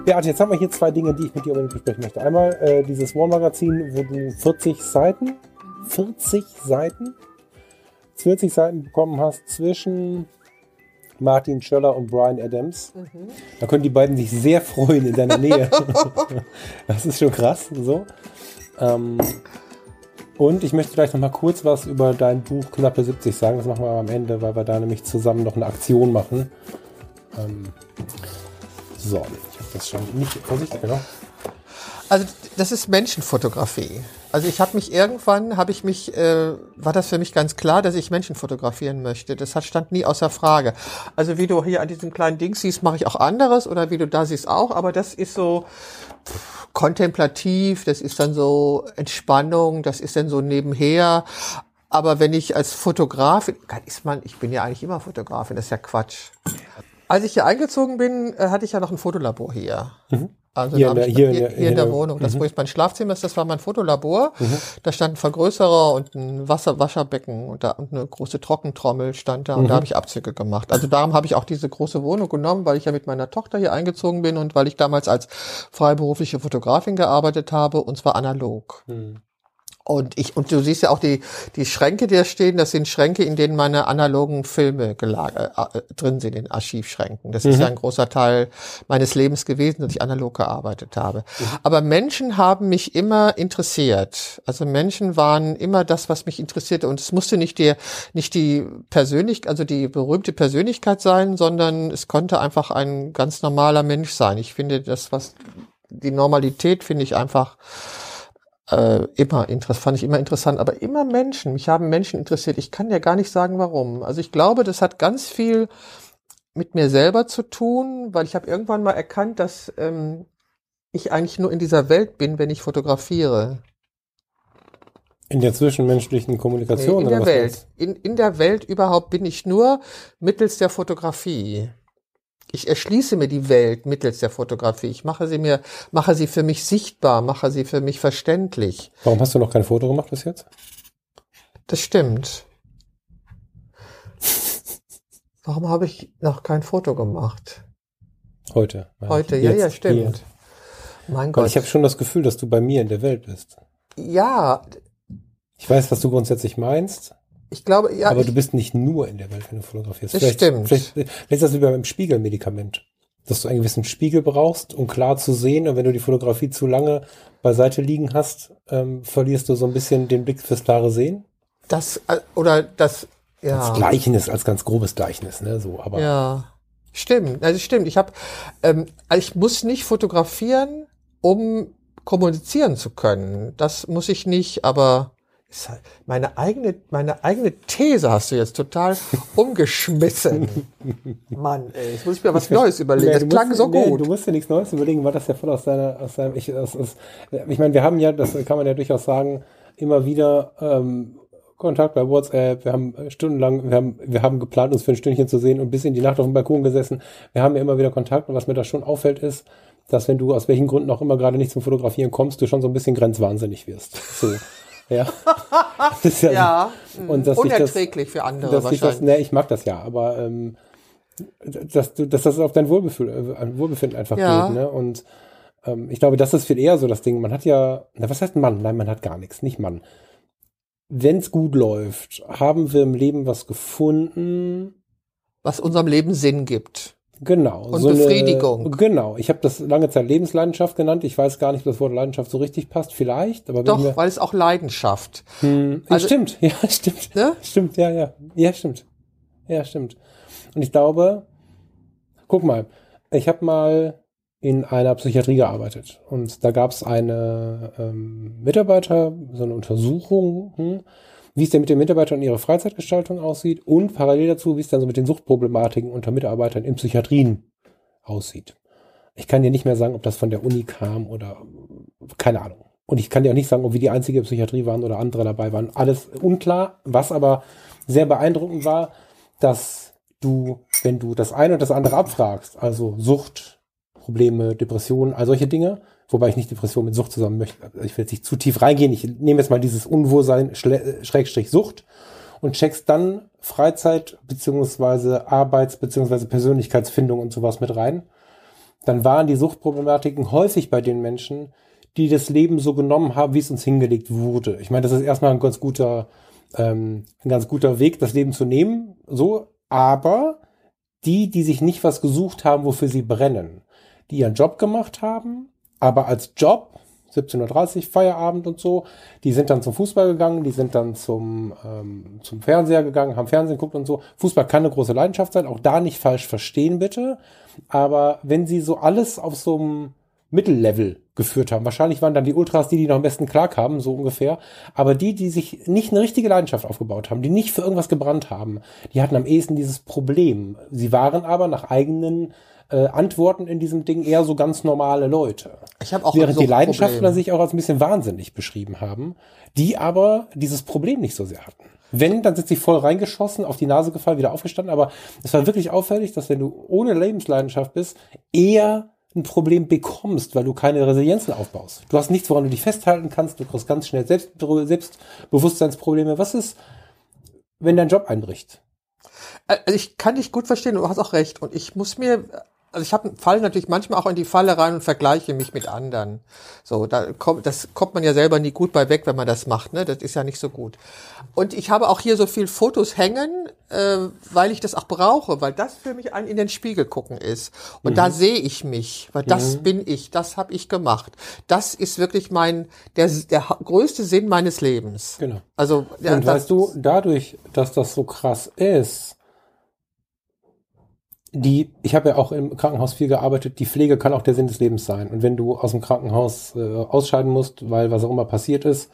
Speaker 1: Beate, jetzt haben wir hier zwei Dinge, die ich mit dir unbedingt besprechen möchte. Einmal äh, dieses One-Magazin, wo du 40 Seiten, 40 Seiten, 40 Seiten bekommen hast zwischen Martin Schöller und Brian Adams. Da können die beiden sich sehr freuen in deiner Nähe. das ist schon krass. So. Ähm, und ich möchte gleich noch mal kurz was über dein Buch Knappe 70 sagen. Das machen wir am Ende, weil wir da nämlich zusammen noch eine Aktion machen. Ähm, so, das schon nicht. Vorsicht, genau.
Speaker 2: Also das ist Menschenfotografie. Also ich habe mich irgendwann, habe ich mich, äh, war das für mich ganz klar, dass ich Menschen fotografieren möchte. Das hat stand nie außer Frage. Also wie du hier an diesem kleinen Ding siehst, mache ich auch anderes oder wie du da siehst auch, aber das ist so kontemplativ, das ist dann so Entspannung, das ist dann so nebenher. Aber wenn ich als Fotografin, ist man, ich bin ja eigentlich immer Fotografin, das ist ja Quatsch. Als ich hier eingezogen bin, äh, hatte ich ja noch ein Fotolabor hier. Also
Speaker 1: Hier
Speaker 2: da
Speaker 1: in der-
Speaker 2: ich,
Speaker 1: hier in
Speaker 2: hier,
Speaker 1: der-
Speaker 2: hier
Speaker 1: hier
Speaker 2: in der Wohnung. Das, wo jetzt mein Schlafzimmer ist, das war mein Fotolabor. Da stand ein Vergrößerer und ein Wasser, Wascherbecken und, da, und eine große Trockentrommel stand da und da habe ich Abzüge gemacht. Also darum habe ich auch diese große Wohnung genommen, weil ich ja mit meiner Tochter hier eingezogen bin und weil ich damals als freiberufliche Fotografin gearbeitet habe und zwar analog. Und ich, und du siehst ja auch die, die Schränke, die da stehen, das sind Schränke, in denen meine analogen Filme gelagert, äh, drin sind, in Archivschränken. Das ist ja ein großer Teil meines Lebens gewesen, dass ich analog gearbeitet habe. Aber Menschen haben mich immer interessiert. Also Menschen waren immer das, was mich interessierte. Und es musste nicht der, nicht die Persönlichkeit, also die berühmte Persönlichkeit sein, sondern es konnte einfach ein ganz normaler Mensch sein. Ich finde das, was, die Normalität finde ich einfach, äh, immer interessant, fand ich immer interessant, aber immer Menschen. Mich haben Menschen interessiert. Ich kann ja gar nicht sagen, warum. Also ich glaube, das hat ganz viel mit mir selber zu tun, weil ich habe irgendwann mal erkannt, dass ähm, ich eigentlich nur in dieser Welt bin, wenn ich fotografiere.
Speaker 1: In der zwischenmenschlichen
Speaker 2: Nee,
Speaker 1: Kommunikation
Speaker 2: in
Speaker 1: oder
Speaker 2: der Welt. In, in der Welt überhaupt bin ich nur mittels der Fotografie. Ich erschließe mir die Welt mittels der Fotografie. Ich mache sie mir, mache sie für mich sichtbar, mache sie für mich verständlich.
Speaker 1: Warum hast du noch kein Foto gemacht bis jetzt?
Speaker 2: Das stimmt. Warum habe ich noch kein Foto gemacht?
Speaker 1: Heute.
Speaker 2: Heute, ja,
Speaker 1: Jetzt,
Speaker 2: ja, stimmt.
Speaker 1: hier.
Speaker 2: Mein
Speaker 1: Weil
Speaker 2: Gott.
Speaker 1: ich habe schon das Gefühl, dass du bei mir in der Welt bist.
Speaker 2: ja,
Speaker 1: Ich weiß, was du grundsätzlich meinst,
Speaker 2: ich glaube, ja,
Speaker 1: aber
Speaker 2: ich,
Speaker 1: du bist nicht nur in der Welt, wenn du fotografierst.
Speaker 2: Das
Speaker 1: vielleicht,
Speaker 2: stimmt.
Speaker 1: Vielleicht, vielleicht ist das wie beim Spiegelmedikament. Dass du einen gewissen Spiegel brauchst, um klar zu sehen. Und wenn du die Fotografie zu lange beiseite liegen hast, ähm, verlierst du so ein bisschen den Blick fürs klare Sehen.
Speaker 2: das, äh, oder das,
Speaker 1: Das
Speaker 2: ja.
Speaker 1: Gleichnis als ganz grobes Gleichnis, ne? So, aber
Speaker 2: Ja, stimmt. Also stimmt. Ich habe, ähm, also ich muss nicht fotografieren, um kommunizieren zu können. Das muss ich nicht. Aber meine eigene, meine eigene These hast du jetzt total umgeschmissen. Mann, ey, jetzt muss ich mir was Neues überlegen.
Speaker 1: Nee,
Speaker 2: Das klang
Speaker 1: musst-
Speaker 2: so
Speaker 1: nee,
Speaker 2: gut.
Speaker 1: Du musst dir nichts Neues überlegen, weil das ja voll aus deiner, aus deinem, ich, aus, aus, ich meine, wir haben ja, das kann man ja durchaus sagen, immer wieder ähm, Kontakt bei WhatsApp, wir haben äh, stundenlang, wir haben, wir haben geplant, uns für ein Stündchen zu sehen und bis in die Nacht auf dem Balkon gesessen. Wir haben ja immer wieder Kontakt und was mir da schon auffällt ist, dass wenn du aus welchen Gründen auch immer gerade nicht zum Fotografieren kommst, du schon so ein bisschen grenzwahnsinnig wirst. So. Ja. Das ist ja,
Speaker 2: Ja,
Speaker 1: und dass sich das,
Speaker 2: unerträglich für andere
Speaker 1: dass sich das,
Speaker 2: wahrscheinlich.
Speaker 1: ne, ich mag das ja, aber ähm, dass, du, dass das auf dein Wohlbefinden, äh, Wohlbefinden einfach
Speaker 2: Ja.
Speaker 1: geht. Ne? Und ähm, ich glaube, das ist viel eher so das Ding. Man hat ja, na, was heißt Mann? Nein, man hat gar nichts, nicht Mann. Wenn es gut läuft, haben wir im Leben was gefunden.
Speaker 2: was unserem Leben Sinn gibt.
Speaker 1: Genau.
Speaker 2: Und Befriedigung.
Speaker 1: Eine, genau. Ich habe das lange Zeit Lebensleidenschaft genannt. Ich weiß gar nicht, ob das Wort Leidenschaft so richtig passt. Vielleicht, aber
Speaker 2: Doch, weil es auch Leidenschaft.
Speaker 1: Hm,
Speaker 2: Also-
Speaker 1: stimmt, ja, stimmt.
Speaker 2: Ne?
Speaker 1: Stimmt, ja, ja. Ja, stimmt. Ja, stimmt. Und ich glaube, guck mal, ich habe mal in einer Psychiatrie gearbeitet und da gab es eine ähm, Mitarbeiter, so eine Untersuchung, hm, wie es denn mit den Mitarbeitern und ihrer Freizeitgestaltung aussieht und parallel dazu, wie es dann so mit den Suchtproblematiken unter Mitarbeitern in Psychiatrien aussieht. Ich kann dir nicht mehr sagen, ob das von der Uni kam oder keine Ahnung. Und ich kann dir auch nicht sagen, ob wir die einzige Psychiatrie waren oder andere dabei waren. Alles unklar. Was aber sehr beeindruckend war, dass du, wenn du das eine und das andere abfragst, also Sucht, Probleme, Depressionen, all solche Dinge, wobei ich nicht Depression mit Sucht zusammen möchte, ich will jetzt nicht zu tief reingehen, ich nehme jetzt mal dieses Unwohlsein, Schle- Schrägstrich Sucht und checkst dann Freizeit beziehungsweise Arbeits- beziehungsweise Persönlichkeitsfindung und sowas mit rein, dann waren die Suchtproblematiken häufig bei den Menschen, die das Leben so genommen haben, wie es uns hingelegt wurde. Ich meine, das ist erstmal ein ganz guter, ähm, ein ganz guter Weg, das Leben zu nehmen, so, aber die, die sich nicht was gesucht haben, wofür sie brennen, die ihren Job gemacht haben, aber als Job 17.30 Uhr Feierabend und so. Die sind dann zum Fußball gegangen, die sind dann zum, ähm, zum Fernseher gegangen, haben Fernsehen geguckt und so. Fußball kann eine große Leidenschaft sein, auch da nicht falsch verstehen bitte. Aber wenn sie so alles auf so einem Mittellevel geführt haben, wahrscheinlich waren dann die Ultras die, die noch am besten klarkamen, so ungefähr. Aber die, die sich nicht eine richtige Leidenschaft aufgebaut haben, die nicht für irgendwas gebrannt haben, die hatten am ehesten dieses Problem. Sie waren aber nach eigenen äh, Antworten in diesem Ding eher so ganz normale Leute.
Speaker 2: Ich habe auch
Speaker 1: Während die Leidenschaftler
Speaker 2: Problem.
Speaker 1: sich auch als ein bisschen wahnsinnig beschrieben haben, die aber dieses Problem nicht so sehr hatten. Wenn, dann sind sie voll reingeschossen, auf die Nase gefallen, wieder aufgestanden. Aber es war wirklich auffällig, dass wenn du ohne Lebensleidenschaft bist, eher ein Problem bekommst, weil du keine Resilienzen aufbaust. Du hast nichts, woran du dich festhalten kannst. Du kriegst ganz schnell Selbst Selbstbewusstseinsprobleme. Was ist, wenn dein Job einbricht?
Speaker 2: Also ich kann dich gut verstehen, du hast auch recht. Und ich muss mir, also ich habe falle natürlich manchmal auch in die Falle rein und vergleiche mich mit anderen. So, da kommt, das kommt man ja selber nie gut bei weg, wenn man das macht. Ne, das ist ja nicht so gut. Und ich habe auch hier so viel Fotos hängen, äh, weil ich das auch brauche, weil das für mich ein in den Spiegel gucken ist. Und da sehe ich mich, weil das bin ich, das habe ich gemacht. Das ist wirklich mein der der größte Sinn meines Lebens.
Speaker 1: Genau.
Speaker 2: Also ja,
Speaker 1: Und weißt du, dadurch, dass das so krass ist, die, ich habe ja auch im Krankenhaus viel gearbeitet, die Pflege kann auch der Sinn des Lebens sein. Und wenn du aus dem Krankenhaus äh, ausscheiden musst, weil was auch immer passiert ist,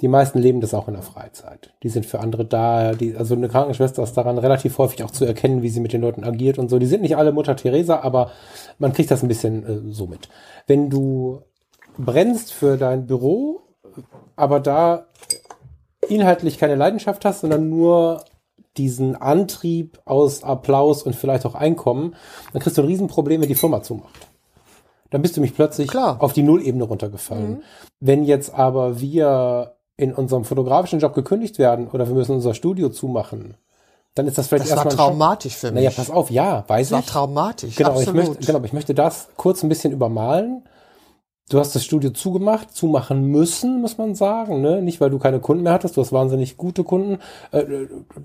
Speaker 1: die meisten leben das auch in der Freizeit. Die sind für andere da. Die, also eine Krankenschwester ist daran relativ häufig auch zu erkennen, wie sie mit den Leuten agiert und so. Die sind nicht alle Mutter Teresa, aber man kriegt das ein bisschen äh, so mit. Wenn du brennst für dein Büro, aber da inhaltlich keine Leidenschaft hast, sondern nur diesen Antrieb aus Applaus und vielleicht auch Einkommen, dann kriegst du ein Riesenproblem, wenn die Firma zumacht. Dann bist du mich plötzlich
Speaker 2: Klar.
Speaker 1: auf die Nullebene runtergefallen. Wenn jetzt aber wir in unserem fotografischen Job gekündigt werden oder wir müssen unser Studio zumachen, dann ist das vielleicht
Speaker 2: das war
Speaker 1: erstmal ein Schock.
Speaker 2: traumatisch für mich.
Speaker 1: Naja, pass auf, ja, weiß
Speaker 2: das war
Speaker 1: ich.
Speaker 2: traumatisch.
Speaker 1: Genau, ich
Speaker 2: absolut.
Speaker 1: möchte, genau, aber ich möchte das kurz ein bisschen übermalen. Du hast das Studio zugemacht, zumachen müssen, muss man sagen, ne? Nicht, weil du keine Kunden mehr hattest, du hast wahnsinnig gute Kunden. Äh,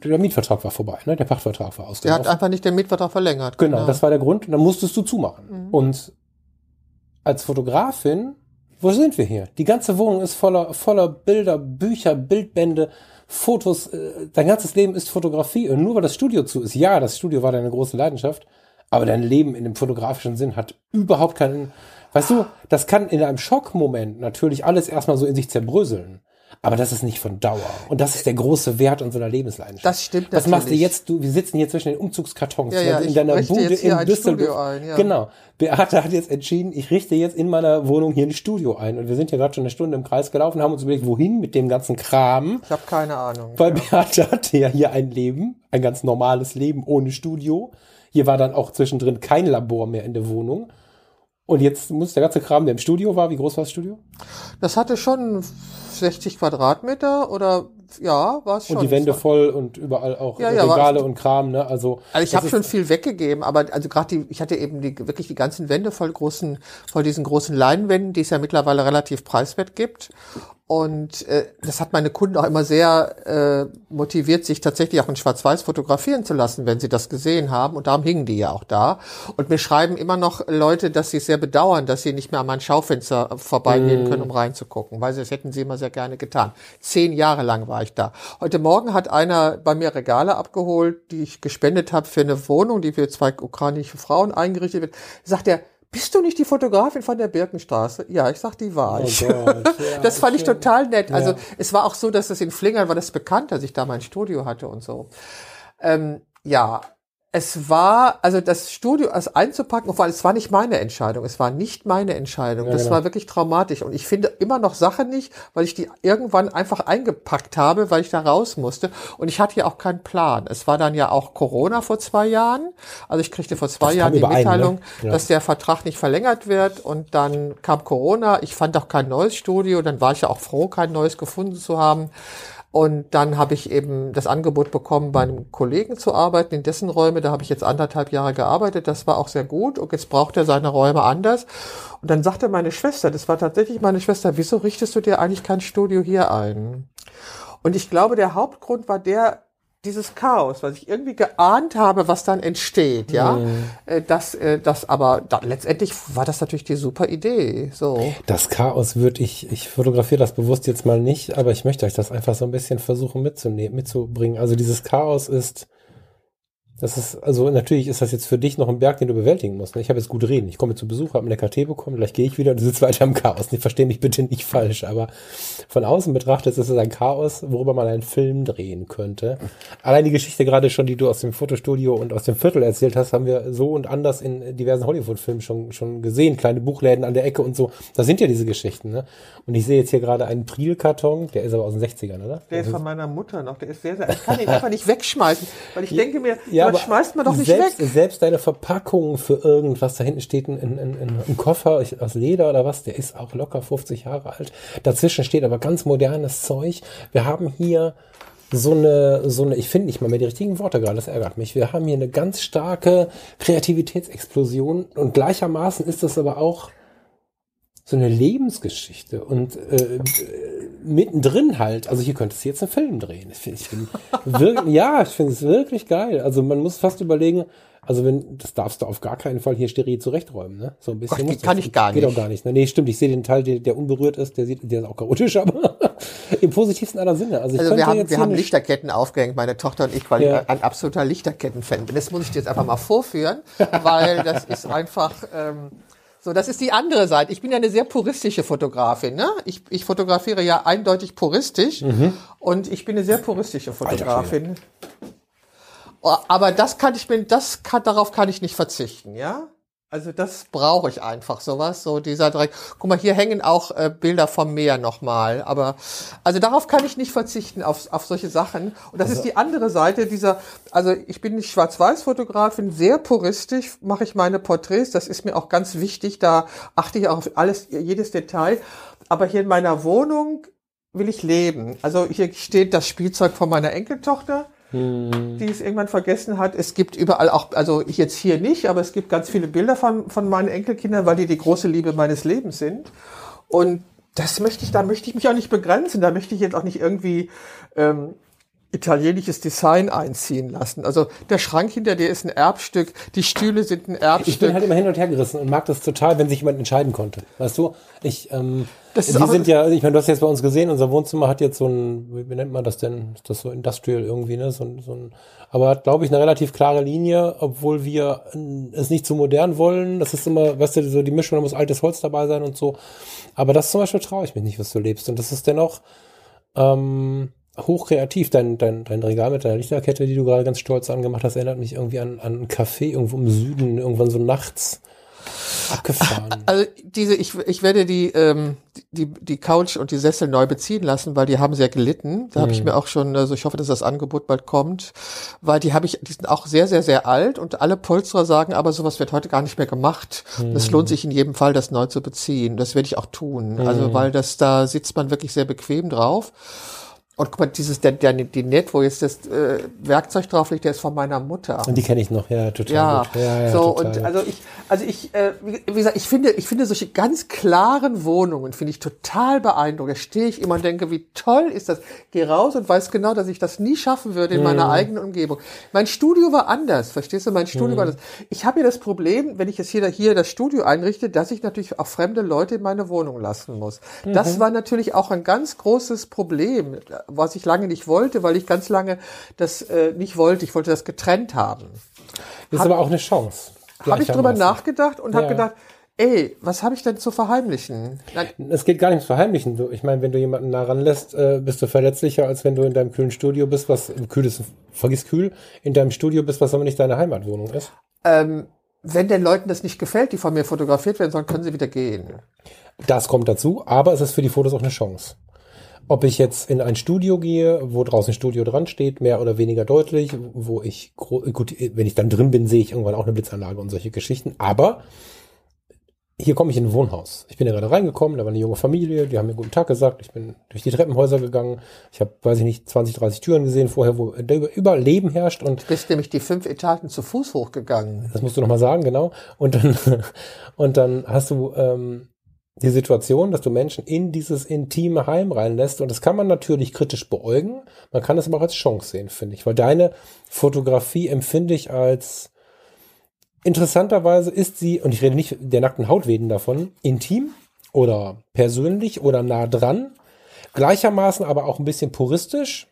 Speaker 1: der Mietvertrag war vorbei, ne? Der Pachtvertrag war
Speaker 2: Der hat
Speaker 1: ausgelaufen.
Speaker 2: einfach nicht den Mietvertrag verlängert.
Speaker 1: Genau, das war der Grund. Und dann musstest du zumachen.
Speaker 2: Mhm.
Speaker 1: Und als Fotografin, wo sind wir hier? Die ganze Wohnung ist voller, voller Bilder, Bücher, Bildbände, Fotos. äh, Dein ganzes Leben ist Fotografie. Und nur weil das Studio zu ist, ja, das Studio war deine große Leidenschaft, aber dein Leben in dem fotografischen Sinn hat überhaupt keinen. Weißt du, das kann in einem Schockmoment natürlich alles erstmal so in sich zerbröseln. Aber das ist nicht von Dauer. Und das ist der große Wert unserer Lebensleidenschaft.
Speaker 2: Das stimmt
Speaker 1: Was machst du jetzt? Du, wir sitzen hier zwischen den Umzugskartons
Speaker 2: Ja, ja,
Speaker 1: in
Speaker 2: ich
Speaker 1: deiner Bude in Düsseldorf.
Speaker 2: Ein, ja.
Speaker 1: Genau. Beate hat jetzt entschieden, ich richte jetzt in meiner Wohnung hier ein Studio ein. Und wir sind ja gerade schon eine Stunde im Kreis gelaufen, haben uns überlegt, wohin mit dem ganzen Kram.
Speaker 2: Ich habe keine Ahnung.
Speaker 1: Weil Beate hatte ja hier ein Leben, ein ganz normales Leben ohne Studio. Hier war dann auch zwischendrin kein Labor mehr in der Wohnung. Und jetzt muss der ganze Kram, der im Studio war, wie groß war das Studio?
Speaker 2: Das hatte schon 60 Quadratmeter oder ja, war es schon.
Speaker 1: Und die Wände voll und überall auch
Speaker 2: Ja, ja,
Speaker 1: Regale und Kram, ne? Also,
Speaker 2: Also ich habe schon viel weggegeben, aber also gerade die, ich hatte eben die, wirklich die ganzen Wände voll großen, voll diesen großen Leinwänden, die es ja mittlerweile relativ preiswert gibt. Und äh, das hat meine Kunden auch immer sehr äh, motiviert, sich tatsächlich auch in Schwarz-Weiß fotografieren zu lassen, wenn sie das gesehen haben. Und darum hingen die ja auch da. Und mir schreiben immer noch Leute, dass sie es sehr bedauern, dass sie nicht mehr an mein Schaufenster vorbeigehen können, um reinzugucken, weil sie das hätten sie immer sehr gerne getan. Zehn Jahre lang war ich da. Heute Morgen hat einer bei mir Regale abgeholt, die ich gespendet habe für eine Wohnung, die für zwei ukrainische Frauen eingerichtet wird. Sagt er, bist du nicht die Fotografin von der Birkenstraße? Ja, ich sag, die war
Speaker 1: Oh
Speaker 2: ich.
Speaker 1: Gott, ja,
Speaker 2: das fand ich total nett. Also
Speaker 1: Ja.
Speaker 2: es war auch so, dass es in Flingern war das bekannt, dass ich da mein Studio hatte und so. Ähm, ja, es war, also das Studio als einzupacken, vor allem, es war nicht meine Entscheidung, es war nicht meine Entscheidung.
Speaker 1: Ja,
Speaker 2: das
Speaker 1: genau.
Speaker 2: war wirklich traumatisch. Und ich finde immer noch Sachen nicht, weil ich die irgendwann einfach eingepackt habe, weil ich da raus musste. Und ich hatte ja auch keinen Plan. Es war dann ja auch Corona vor zwei Jahren. Also ich kriegte vor zwei
Speaker 1: Das
Speaker 2: Jahren die
Speaker 1: überein, ne?
Speaker 2: Mitteilung,
Speaker 1: Ja.
Speaker 2: dass der Vertrag nicht verlängert wird. Und dann kam Corona. Ich fand auch kein neues Studio. Dann war ich ja auch froh, kein neues gefunden zu haben. Und dann habe ich eben das Angebot bekommen, bei einem Kollegen zu arbeiten, in dessen Räume. Da habe ich jetzt anderthalb Jahre gearbeitet. Das war auch sehr gut. Und jetzt braucht er seine Räume anders. Und dann sagte meine Schwester, das war tatsächlich meine Schwester, wieso richtest du dir eigentlich kein Studio hier ein? Und ich glaube, der Hauptgrund war der, dieses Chaos, was ich irgendwie geahnt habe, was dann entsteht, ja, mhm. Äh, das, äh, das, aber da, letztendlich war das natürlich die super Idee, so.
Speaker 1: Das Chaos würde ich, ich fotografiere das bewusst jetzt mal nicht, aber ich möchte euch das einfach so ein bisschen versuchen mitzunehmen, mitzubringen. Also dieses Chaos ist, das ist, also natürlich ist das jetzt für dich noch ein Berg, den du bewältigen musst. Ne? Ich habe jetzt gut reden. Ich komme zu Besuch, habe einen Tee bekommen, gleich gehe ich wieder und du sitzt weiter im Chaos. Ich verstehe mich bitte nicht falsch, aber von außen betrachtet ist es ein Chaos, worüber man einen Film drehen könnte. Allein die Geschichte gerade schon, die du aus dem Fotostudio und aus dem Viertel erzählt hast, haben wir so und anders in diversen Hollywood-Filmen schon, schon gesehen. Kleine Buchläden an der Ecke und so. Das sind ja diese Geschichten. Ne? Und ich sehe jetzt hier gerade einen Priel-Karton, der ist aber aus den 60ern, oder?
Speaker 2: Der ist von meiner Mutter noch. Der ist sehr, sehr, ich kann ihn einfach nicht wegschmeißen, weil ich denke mir, ja, aber schmeißt man doch nicht
Speaker 1: selbst,
Speaker 2: weg.
Speaker 1: Selbst deine Verpackung für irgendwas, da hinten steht ein, ein, ein, ein Koffer aus Leder oder was, der ist auch locker 50 Jahre alt. Dazwischen steht aber ganz modernes Zeug. Wir haben hier so eine, so eine, ich finde nicht mal mehr die richtigen Worte gerade, das ärgert mich. Wir haben hier eine ganz starke Kreativitätsexplosion und gleichermaßen ist das aber auch so eine Lebensgeschichte und äh, mittendrin halt, also hier könntest du jetzt einen Film drehen. Ich finde, ich find wirklich, ja, ich finde es wirklich geil. Also man muss fast überlegen, also wenn, das darfst du auf gar keinen Fall hier steril zurechträumen, ne? So ein bisschen.
Speaker 2: Gott, kann
Speaker 1: das,
Speaker 2: ich gar
Speaker 1: geht
Speaker 2: nicht.
Speaker 1: Geht auch gar nicht. Ne? Nee, stimmt, ich sehe den Teil, der, der unberührt ist, der sieht, der ist auch chaotisch, aber im positivsten aller Sinne. Also, ich
Speaker 2: also wir haben, wir haben Lichterketten aufgehängt, meine Tochter und ich, weil ja. ich ein absoluter Lichterketten-Fan bin. Das muss ich dir jetzt einfach mal vorführen, weil das ist einfach, ähm, so, das ist die andere Seite. Ich bin ja eine sehr puristische Fotografin. Ne? Ich, ich fotografiere ja eindeutig puristisch mhm. und ich bin eine sehr puristische Fotografin. Oh, aber das kann ich mir, das kann, darauf kann ich nicht verzichten, ja. Also das brauche ich einfach sowas, so dieser direkt. Guck mal, hier hängen auch äh, Bilder vom Meer nochmal, aber also darauf kann ich nicht verzichten auf, auf solche Sachen. Und das also, ist die andere Seite dieser. Also ich bin nicht Schwarz-Weiß-Fotografin, sehr puristisch mache ich meine Porträts. Das ist mir auch ganz wichtig. Da achte ich auch auf alles, jedes Detail. Aber hier in meiner Wohnung will ich leben. Also hier steht das Spielzeug von meiner Enkeltochter hm. die es irgendwann vergessen hat. Es gibt überall auch, also jetzt hier nicht, aber es gibt ganz viele Bilder von, von meinen Enkelkindern, weil die die große Liebe meines Lebens sind. Und das möchte ich, da möchte ich mich auch nicht begrenzen. Da möchte ich jetzt auch nicht irgendwie ähm, italienisches Design einziehen lassen. Also der Schrank hinter dir ist ein Erbstück, die Stühle sind ein Erbstück.
Speaker 1: Ich bin halt immer hin und her gerissen und mag das total, wenn sich jemand entscheiden konnte. Weißt du, ich, ähm, das die sind ja, ich meine, du hast jetzt bei uns gesehen, unser Wohnzimmer hat jetzt so ein, wie nennt man das denn? Ist das so industrial irgendwie, ne? So, ein, so ein, aber hat, glaube ich, eine relativ klare Linie, obwohl wir es nicht zu modern wollen. Das ist immer, weißt du, so die Mischung, da muss altes Holz dabei sein und so. Aber das zum Beispiel traue ich mich nicht, was du lebst. Und das ist dennoch, ähm, hochkreativ. Dein, dein, dein Regal mit deiner Lichterkette, die du gerade ganz stolz angemacht hast, erinnert mich irgendwie an, an ein Café irgendwo im Süden, irgendwann so nachts abgefahren.
Speaker 2: Also diese, ich, ich werde die, ähm, die, die Couch und die Sessel neu beziehen lassen, weil die haben sehr gelitten. Da habe ich mir auch schon, also ich hoffe, dass das Angebot bald kommt, weil die habe ich, die sind auch sehr, sehr, sehr alt und alle Polsterer sagen, aber sowas wird heute gar nicht mehr gemacht. Es hm. lohnt sich in jedem Fall, das neu zu beziehen. Das werde ich auch tun. Also hm. weil das, da sitzt man wirklich sehr bequem drauf. Und guck mal, dieses, der, der, die Net, wo jetzt das äh, Werkzeug drauf liegt, der ist von meiner Mutter.
Speaker 1: Und die kenne ich noch, ja, total.
Speaker 2: Ja, gut. ja, ja so, total. und also ich, also ich, äh, wie, wie gesagt, ich finde, ich finde solche ganz klaren Wohnungen, finde ich total beeindruckend. Da stehe ich immer und denke, wie toll ist das. Gehe raus und weiß genau, dass ich das nie schaffen würde in hm. meiner eigenen Umgebung. Mein Studio war anders, verstehst du? Mein Studio hm. war das. Ich habe ja das Problem, wenn ich jetzt hier, hier das Studio einrichte, dass ich natürlich auch fremde Leute in meine Wohnung lassen muss. Mhm. Das war natürlich auch ein ganz großes Problem was ich lange nicht wollte, weil ich ganz lange das äh, nicht wollte. Ich wollte das getrennt haben.
Speaker 1: Das ist hab, aber auch eine Chance.
Speaker 2: Habe ich drüber nachgedacht und ja. habe gedacht, ey, was habe ich denn zu verheimlichen?
Speaker 1: Es geht gar nicht ums Verheimlichen. Ich meine, wenn du jemanden nah ranlässt, äh, bist du verletzlicher, als wenn du in deinem kühlen Studio bist, was kühl ist, vergiss kühl, in deinem Studio bist, was aber nicht deine Heimatwohnung ist.
Speaker 2: Ähm, wenn den Leuten das nicht gefällt, die von mir fotografiert werden sollen, können sie wieder gehen.
Speaker 1: Das kommt dazu, aber es ist für die Fotos auch eine Chance. Ob ich jetzt in ein Studio gehe, wo draußen ein Studio dran steht, mehr oder weniger deutlich, wo ich, gut, wenn ich dann drin bin, sehe ich irgendwann auch eine Blitzanlage und solche Geschichten. Aber hier komme ich in ein Wohnhaus. Ich bin ja gerade reingekommen, da war eine junge Familie, die haben mir guten Tag gesagt. Ich bin durch die Treppenhäuser gegangen. Ich habe, weiß ich nicht, 20, 30 Türen gesehen vorher, wo über Leben herrscht. Und
Speaker 2: du bist nämlich die fünf Etagen zu Fuß hochgegangen.
Speaker 1: Das musst du nochmal sagen, genau. Und dann, und dann hast du ähm, die Situation, dass du Menschen in dieses intime Heim reinlässt. Und das kann man natürlich kritisch beäugen. Man kann es aber auch als Chance sehen, finde ich. Weil deine Fotografie empfinde ich als interessanterweise ist sie, und ich rede nicht der nackten Hautweden davon, intim oder persönlich oder nah dran. Gleichermaßen aber auch ein bisschen puristisch.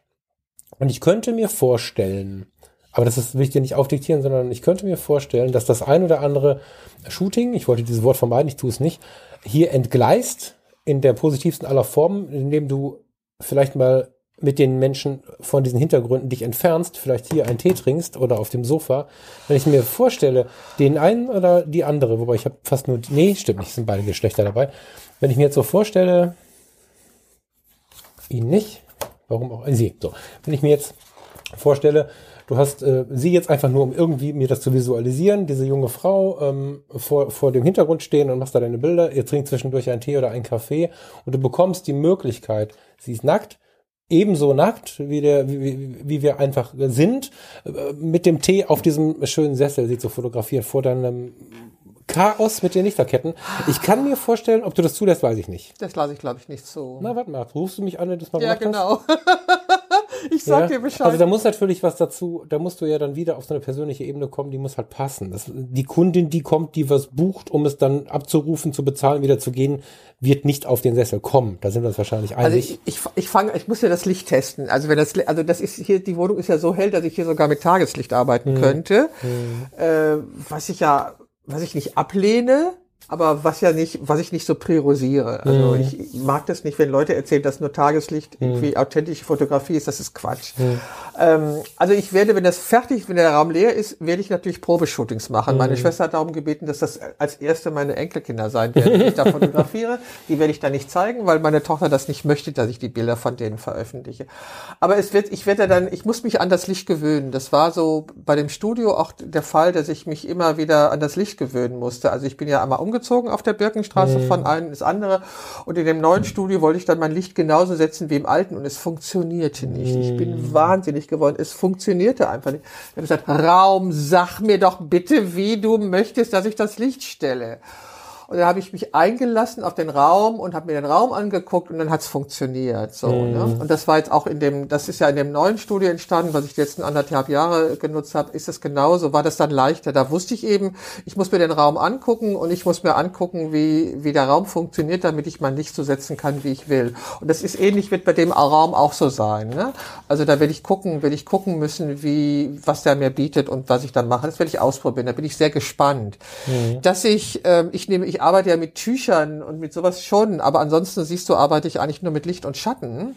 Speaker 1: Und ich könnte mir vorstellen, aber das ist, will ich dir nicht aufdiktieren, sondern ich könnte mir vorstellen, dass das ein oder andere Shooting, ich wollte dieses Wort vermeiden, ich tue es nicht, hier entgleist in der positivsten aller Formen, indem du vielleicht mal mit den Menschen von diesen Hintergründen dich entfernst, vielleicht hier einen Tee trinkst oder auf dem Sofa. Wenn ich mir vorstelle, den einen oder die andere, wobei ich habe fast nur, nee, stimmt nicht, sind beide Geschlechter dabei. Wenn ich mir jetzt so vorstelle, ihn nicht, warum auch, äh, sie, so, wenn ich mir jetzt vorstelle, Du hast äh, sie jetzt einfach nur, um irgendwie mir das zu visualisieren, diese junge Frau ähm, vor, vor dem Hintergrund stehen und machst da deine Bilder. Ihr trinkt zwischendurch einen Tee oder einen Kaffee und du bekommst die Möglichkeit, sie ist nackt, ebenso nackt, wie, der, wie, wie wir einfach sind, äh, mit dem Tee auf diesem schönen Sessel sie zu fotografieren vor deinem Chaos mit den Lichterketten. Ich kann mir vorstellen, ob du das zulässt, weiß ich nicht.
Speaker 2: Das lasse ich, glaube ich, nicht zu.
Speaker 1: Na, warte mal, rufst du mich an, wenn du das mal
Speaker 2: ja,
Speaker 1: gemacht
Speaker 2: genau.
Speaker 1: hast?
Speaker 2: ich sag ja. dir Bescheid.
Speaker 1: Also da muss natürlich was dazu, da musst du ja dann wieder auf so eine persönliche Ebene kommen, die muss halt passen. Das, die Kundin, die kommt, die was bucht, um es dann abzurufen, zu bezahlen, wieder zu gehen, wird nicht auf den Sessel kommen. Da sind wir uns wahrscheinlich einig.
Speaker 2: Also ich, ich, ich fange, ich muss ja das Licht testen. Also wenn das, also das ist hier, die Wohnung ist ja so hell, dass ich hier sogar mit Tageslicht arbeiten hm. könnte. Hm. Äh, was ich ja was ich nicht ablehne, aber was ja nicht, was ich nicht so priorisiere. Also mhm. ich mag das nicht, wenn Leute erzählen, dass nur Tageslicht mhm. irgendwie authentische Fotografie ist. Das ist Quatsch. Mhm. Ähm, also ich werde, wenn das fertig, wenn der Raum leer ist, werde ich natürlich Probeshootings machen. Meine mhm. Schwester hat darum gebeten, dass das als erste meine Enkelkinder sein werden, die ich da fotografiere. Die werde ich da nicht zeigen, weil meine Tochter das nicht möchte, dass ich die Bilder von denen veröffentliche. Aber es wird, ich werde dann, ich muss mich an das Licht gewöhnen. Das war so bei dem Studio auch der Fall, dass ich mich immer wieder an das Licht gewöhnen musste. Also ich bin ja einmal umgezogen umgezogen auf der Birkenstraße mhm. von einem ins andere. Und in dem neuen Studio wollte ich dann mein Licht genauso setzen wie im alten und es funktionierte nicht. Mhm. Ich bin mhm. wahnsinnig geworden. Es funktionierte einfach nicht. Ich habe gesagt, Raum, sag mir doch bitte, wie du möchtest, dass ich das Licht stelle. Und dann habe ich mich eingelassen auf den Raum und habe mir den Raum angeguckt und dann hat's funktioniert. So, mhm. ne? Und das war jetzt auch in dem, das ist ja in dem neuen Studio entstanden, was ich die letzten anderthalb Jahre genutzt habe, ist es genauso, war das dann leichter. Da wusste ich eben, ich muss mir den Raum angucken und ich muss mir angucken, wie, wie der Raum funktioniert, damit ich mein Licht so setzen kann, wie ich will. Und das ist ähnlich, wird bei dem Raum auch so sein. Ne? Also da werde ich gucken, werde ich gucken müssen, wie, was der mir bietet und was ich dann mache. Das werde ich ausprobieren. Da bin ich sehr gespannt. Mhm. Dass ich, ähm, ich nehme, ich arbeite ja mit Tüchern und mit sowas schon, aber ansonsten siehst du, arbeite ich eigentlich nur mit Licht und Schatten.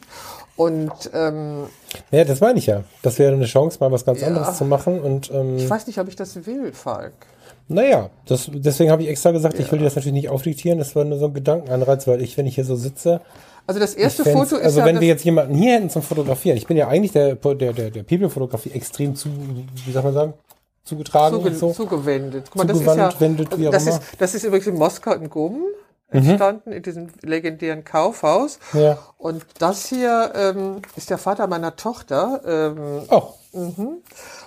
Speaker 2: Und ähm,
Speaker 1: ja, das meine ich ja. Das wäre eine Chance, mal was ganz ja, anderes zu machen. Und ähm,
Speaker 2: ich weiß nicht, ob ich das will, Falk.
Speaker 1: Naja, das, deswegen habe ich extra gesagt, ja. ich will dir das natürlich nicht aufdiktieren. Das war nur so ein Gedankenanreiz, weil ich, wenn ich hier so sitze.
Speaker 2: Also das erste Foto ist
Speaker 1: Also ja wenn wir jetzt jemanden hier hätten zum Fotografieren, ich bin ja eigentlich der, der, der, der People-Fotografie extrem zu, wie soll man sagen, zugetragen
Speaker 2: Zuge,
Speaker 1: so.
Speaker 2: Zugewendet. Guck mal, das ist ja, wendet, wie das, ist, das ist übrigens in Moskau in Gum mhm. entstanden, mhm. in diesem legendären Kaufhaus. Ja. Und das hier ähm, ist der Vater meiner Tochter. Ähm, oh. Mhm.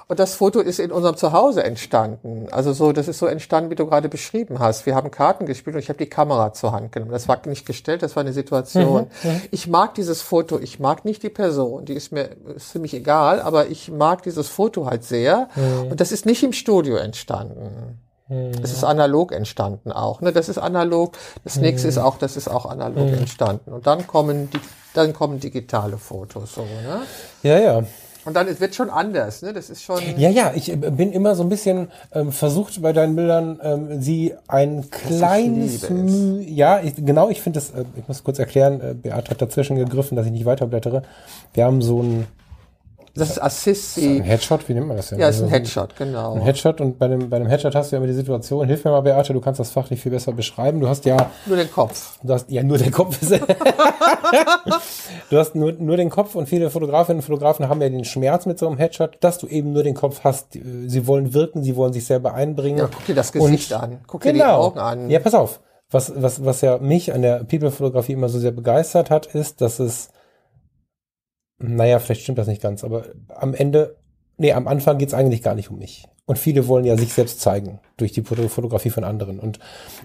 Speaker 2: Und das Foto ist in unserem Zuhause entstanden. Also so, das ist so entstanden, wie du gerade beschrieben hast. Wir haben Karten gespielt und ich habe die Kamera zur Hand genommen. Das war nicht gestellt, das war eine Situation. Mhm, mhm. ich mag dieses Foto, ich mag nicht die Person, die ist mir ist ziemlich egal, aber ich mag dieses Foto halt sehr. Mhm. Und das ist nicht im Studio entstanden. Mhm. Es ist analog entstanden auch. Ne? Das ist analog. Das nächste ist auch, das ist auch analog entstanden. Und dann kommen die, dann kommen digitale Fotos. So, ne?
Speaker 1: Ja, ja.
Speaker 2: Und dann es wird schon anders, ne? Das ist schon.
Speaker 1: Ja, ja, ich äh, bin immer so ein bisschen ähm, versucht bei deinen Bildern, ähm, sie ein kleines Mühe. Ja, ich, genau, ich finde das, äh, ich muss kurz erklären, äh, Beat hat dazwischen gegriffen, dass ich nicht weiterblättere. Wir haben so ein
Speaker 2: das ist Assist. Ein
Speaker 1: Headshot, wie nennt man das
Speaker 2: denn? Ja, ist ein Headshot, genau.
Speaker 1: Ein Headshot und bei dem, bei dem Headshot hast du ja immer die Situation, hilf mir mal, Beate, du kannst das fachlich viel besser beschreiben. Du hast ja.
Speaker 2: Nur den Kopf.
Speaker 1: Du hast, ja, nur den Kopf. du hast nur, nur den Kopf und viele Fotografinnen und Fotografen haben ja den Schmerz mit so einem Headshot, dass du eben nur den Kopf hast. Sie wollen wirken, sie wollen sich selber einbringen. Ja,
Speaker 2: guck dir das Gesicht und, an. Guck dir
Speaker 1: genau.
Speaker 2: die Augen an.
Speaker 1: Ja, pass auf was, was, was ja mich an der People-Fotografie immer so sehr begeistert hat, ist, dass es, naja, vielleicht stimmt das nicht ganz, aber am Ende, nee, am Anfang geht's eigentlich gar nicht um mich. Und viele wollen ja sich selbst zeigen durch die Fotografie von anderen. Und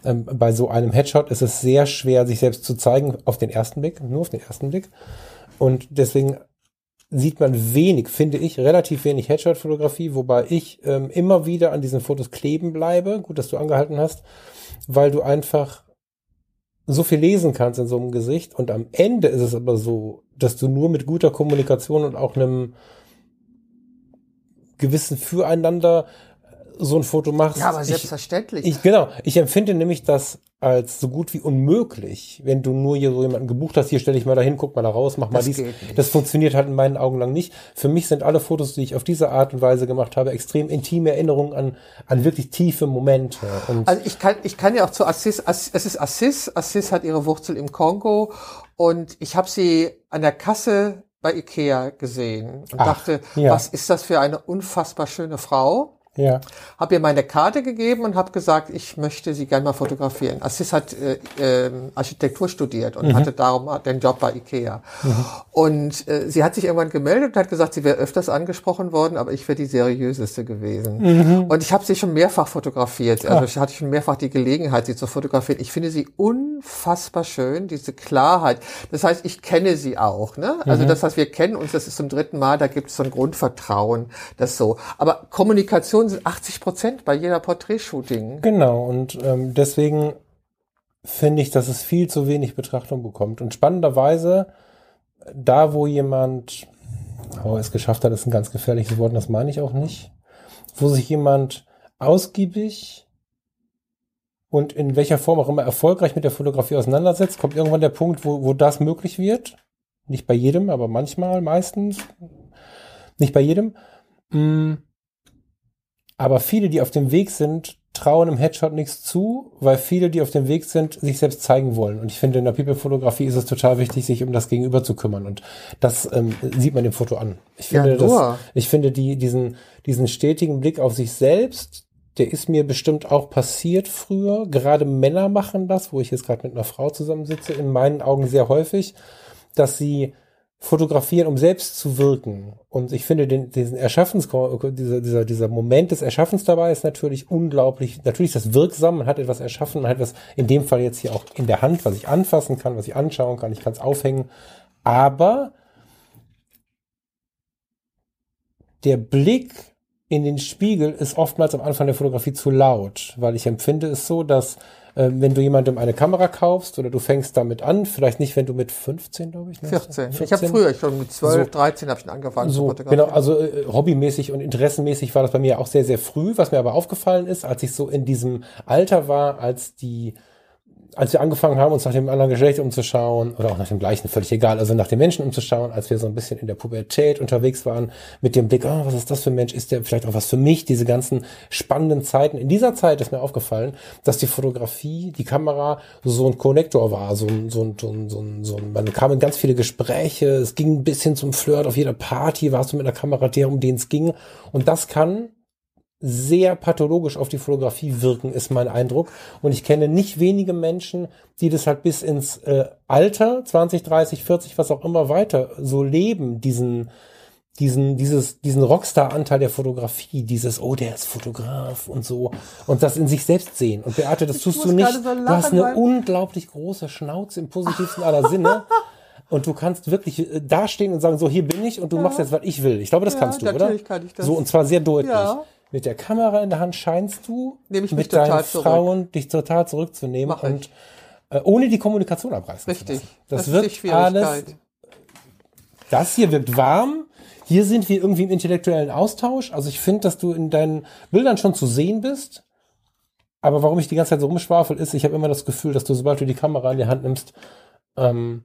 Speaker 1: ähm, bei so einem Headshot ist es sehr schwer, sich selbst zu zeigen auf den ersten Blick, nur auf den ersten Blick. Und deswegen sieht man wenig, finde ich, relativ wenig Headshot-Fotografie, wobei ich ähm, immer wieder an diesen Fotos kleben bleibe. Gut, dass du angehalten hast, weil du einfach so viel lesen kannst in so einem Gesicht. Und am Ende ist es aber so, dass du nur mit guter Kommunikation und auch einem gewissen Füreinander so ein Foto machst.
Speaker 2: Ja, aber selbstverständlich.
Speaker 1: Ich, ich, genau. Ich empfinde nämlich das als so gut wie unmöglich, wenn du nur hier so jemanden gebucht hast, hier stelle ich mal dahin, guck mal da raus, mach mal das dies. Das funktioniert halt in meinen Augen lang nicht. Für mich sind alle Fotos, die ich auf diese Art und Weise gemacht habe, extrem intime Erinnerungen an, an wirklich tiefe Momente.
Speaker 2: Und also ich kann, ich kann ja auch zu Assis, es ist Assis, Assis hat ihre Wurzel im Kongo und ich habe sie an der Kasse bei Ikea gesehen und Ach, dachte, ja. was ist das für eine unfassbar schöne Frau?
Speaker 1: Ja.
Speaker 2: Habe ihr meine Karte gegeben und habe gesagt, ich möchte sie gerne mal fotografieren. Assis hat äh, äh, Architektur studiert und mhm. hatte darum den Job bei Ikea. Mhm. Und äh, sie hat sich irgendwann gemeldet und hat gesagt, sie wäre öfters angesprochen worden, aber ich wäre die seriöseste gewesen. Mhm. Und ich habe sie schon mehrfach fotografiert. Also ah. ich hatte schon mehrfach die Gelegenheit, sie zu fotografieren. Ich finde sie unfassbar schön, diese Klarheit. Das heißt, ich kenne sie auch. Ne? Also mhm. das heißt, wir kennen uns, das ist zum dritten Mal, da gibt es so ein Grundvertrauen, das so. Aber Kommunikation Kommunikation sind 80 Prozent bei jeder Porträtshooting.
Speaker 1: Genau, und ähm, deswegen finde ich, dass es viel zu wenig Betrachtung bekommt. Und spannenderweise, da wo jemand, oh, es geschafft hat, ist ein ganz gefährliches Wort, das meine ich auch nicht, wo sich jemand ausgiebig und in welcher Form auch immer erfolgreich mit der Fotografie auseinandersetzt, kommt irgendwann der Punkt, wo, wo das möglich wird. Nicht bei jedem, aber manchmal, meistens. Nicht bei jedem. Mm. Aber viele, die auf dem Weg sind, trauen im Headshot nichts zu, weil viele, die auf dem Weg sind, sich selbst zeigen wollen. Und ich finde, in der People-Fotografie ist es total wichtig, sich um das Gegenüber zu kümmern. Und das ähm, sieht man dem Foto an. Ich finde, ja, das, ich finde die, diesen, diesen stetigen Blick auf sich selbst, der ist mir bestimmt auch passiert früher. Gerade Männer machen das, wo ich jetzt gerade mit einer Frau zusammensitze, in meinen Augen sehr häufig, dass sie fotografieren, um selbst zu wirken. Und ich finde, den, diesen Erschaffens, dieser, dieser, dieser Moment des Erschaffens dabei ist natürlich unglaublich, natürlich ist das wirksam, man hat etwas erschaffen, man hat etwas, in dem Fall jetzt hier auch in der Hand, was ich anfassen kann, was ich anschauen kann, ich kann es aufhängen. Aber der Blick in den Spiegel ist oftmals am Anfang der Fotografie zu laut, weil ich empfinde es so, dass äh, wenn du jemandem eine Kamera kaufst oder du fängst damit an, vielleicht nicht, wenn du mit 15, glaube ich.
Speaker 2: Ne? 14. 14. Ich habe früher schon mit 12, so, 13 habe ich angefangen
Speaker 1: so, zu fotografieren. Genau, also äh, hobbymäßig und interessenmäßig war das bei mir auch sehr, sehr früh. Was mir aber aufgefallen ist, als ich so in diesem Alter war, als die als wir angefangen haben, uns nach dem anderen Geschlecht umzuschauen, oder auch nach dem gleichen, völlig egal, also nach den Menschen umzuschauen, als wir so ein bisschen in der Pubertät unterwegs waren, mit dem Blick, oh, was ist das für ein Mensch, ist der vielleicht auch was für mich, diese ganzen spannenden Zeiten. In dieser Zeit ist mir aufgefallen, dass die Fotografie, die Kamera so ein Konnektor war, so ein, so ein, so ein, so ein, so ein man kam in ganz viele Gespräche, es ging bis hin zum Flirt, auf jeder Party warst du mit einer Kamera der, um den es ging. Und das kann sehr pathologisch auf die Fotografie wirken, ist mein Eindruck. Und ich kenne nicht wenige Menschen, die das halt bis ins äh, Alter, 20, 30, 40, was auch immer weiter, so leben, diesen, diesen, dieses, diesen Rockstar-Anteil der Fotografie, dieses, oh, der ist Fotograf und so, und das in sich selbst sehen. Und Beate, das ich tust du nicht. So lachen, du hast eine unglaublich große Schnauze im positivsten aller Sinne. und du kannst wirklich äh, dastehen und sagen, so, hier bin ich und du ja. machst jetzt, was ich will. Ich glaube, das ja, kannst du, oder? Natürlich kann ich das. So, und zwar sehr deutlich. Ja mit der Kamera in der Hand scheinst du mit deinen Frauen dich total zurückzunehmen Mach und äh, ohne die Kommunikation abreißen.
Speaker 2: Richtig.
Speaker 1: Das, das wird alles. Das hier wirkt warm. Hier sind wir irgendwie im intellektuellen Austausch. Also ich finde, dass du in deinen Bildern schon zu sehen bist. Aber warum ich die ganze Zeit so rumschwafel, ist, ich habe immer das Gefühl, dass du, sobald du die Kamera in die Hand nimmst, ähm,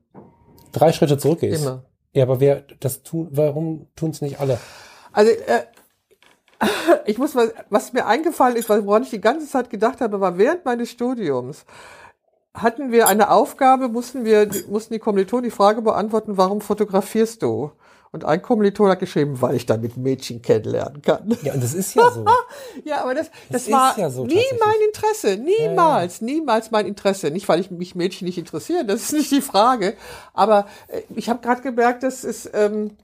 Speaker 1: drei Schritte zurückgehst. Immer. Ja, aber wer das tun, warum tun es nicht alle?
Speaker 2: Also äh, ich muss mal, was mir eingefallen ist, woran ich die ganze Zeit gedacht habe, war während meines Studiums hatten wir eine Aufgabe, mussten wir, mussten die Kommilitonen die Frage beantworten, warum fotografierst du? Und ein Kommiliton hat geschrieben, weil ich damit Mädchen kennenlernen kann.
Speaker 1: Ja, und das ist ja so.
Speaker 2: Ja, aber das, das,
Speaker 1: ist
Speaker 2: war
Speaker 1: ja so
Speaker 2: nie mein Interesse. Niemals, niemals mein Interesse. Nicht, weil ich mich Mädchen nicht interessieren, das ist nicht die Frage. Aber äh, ich habe gerade gemerkt, das ist, ähm,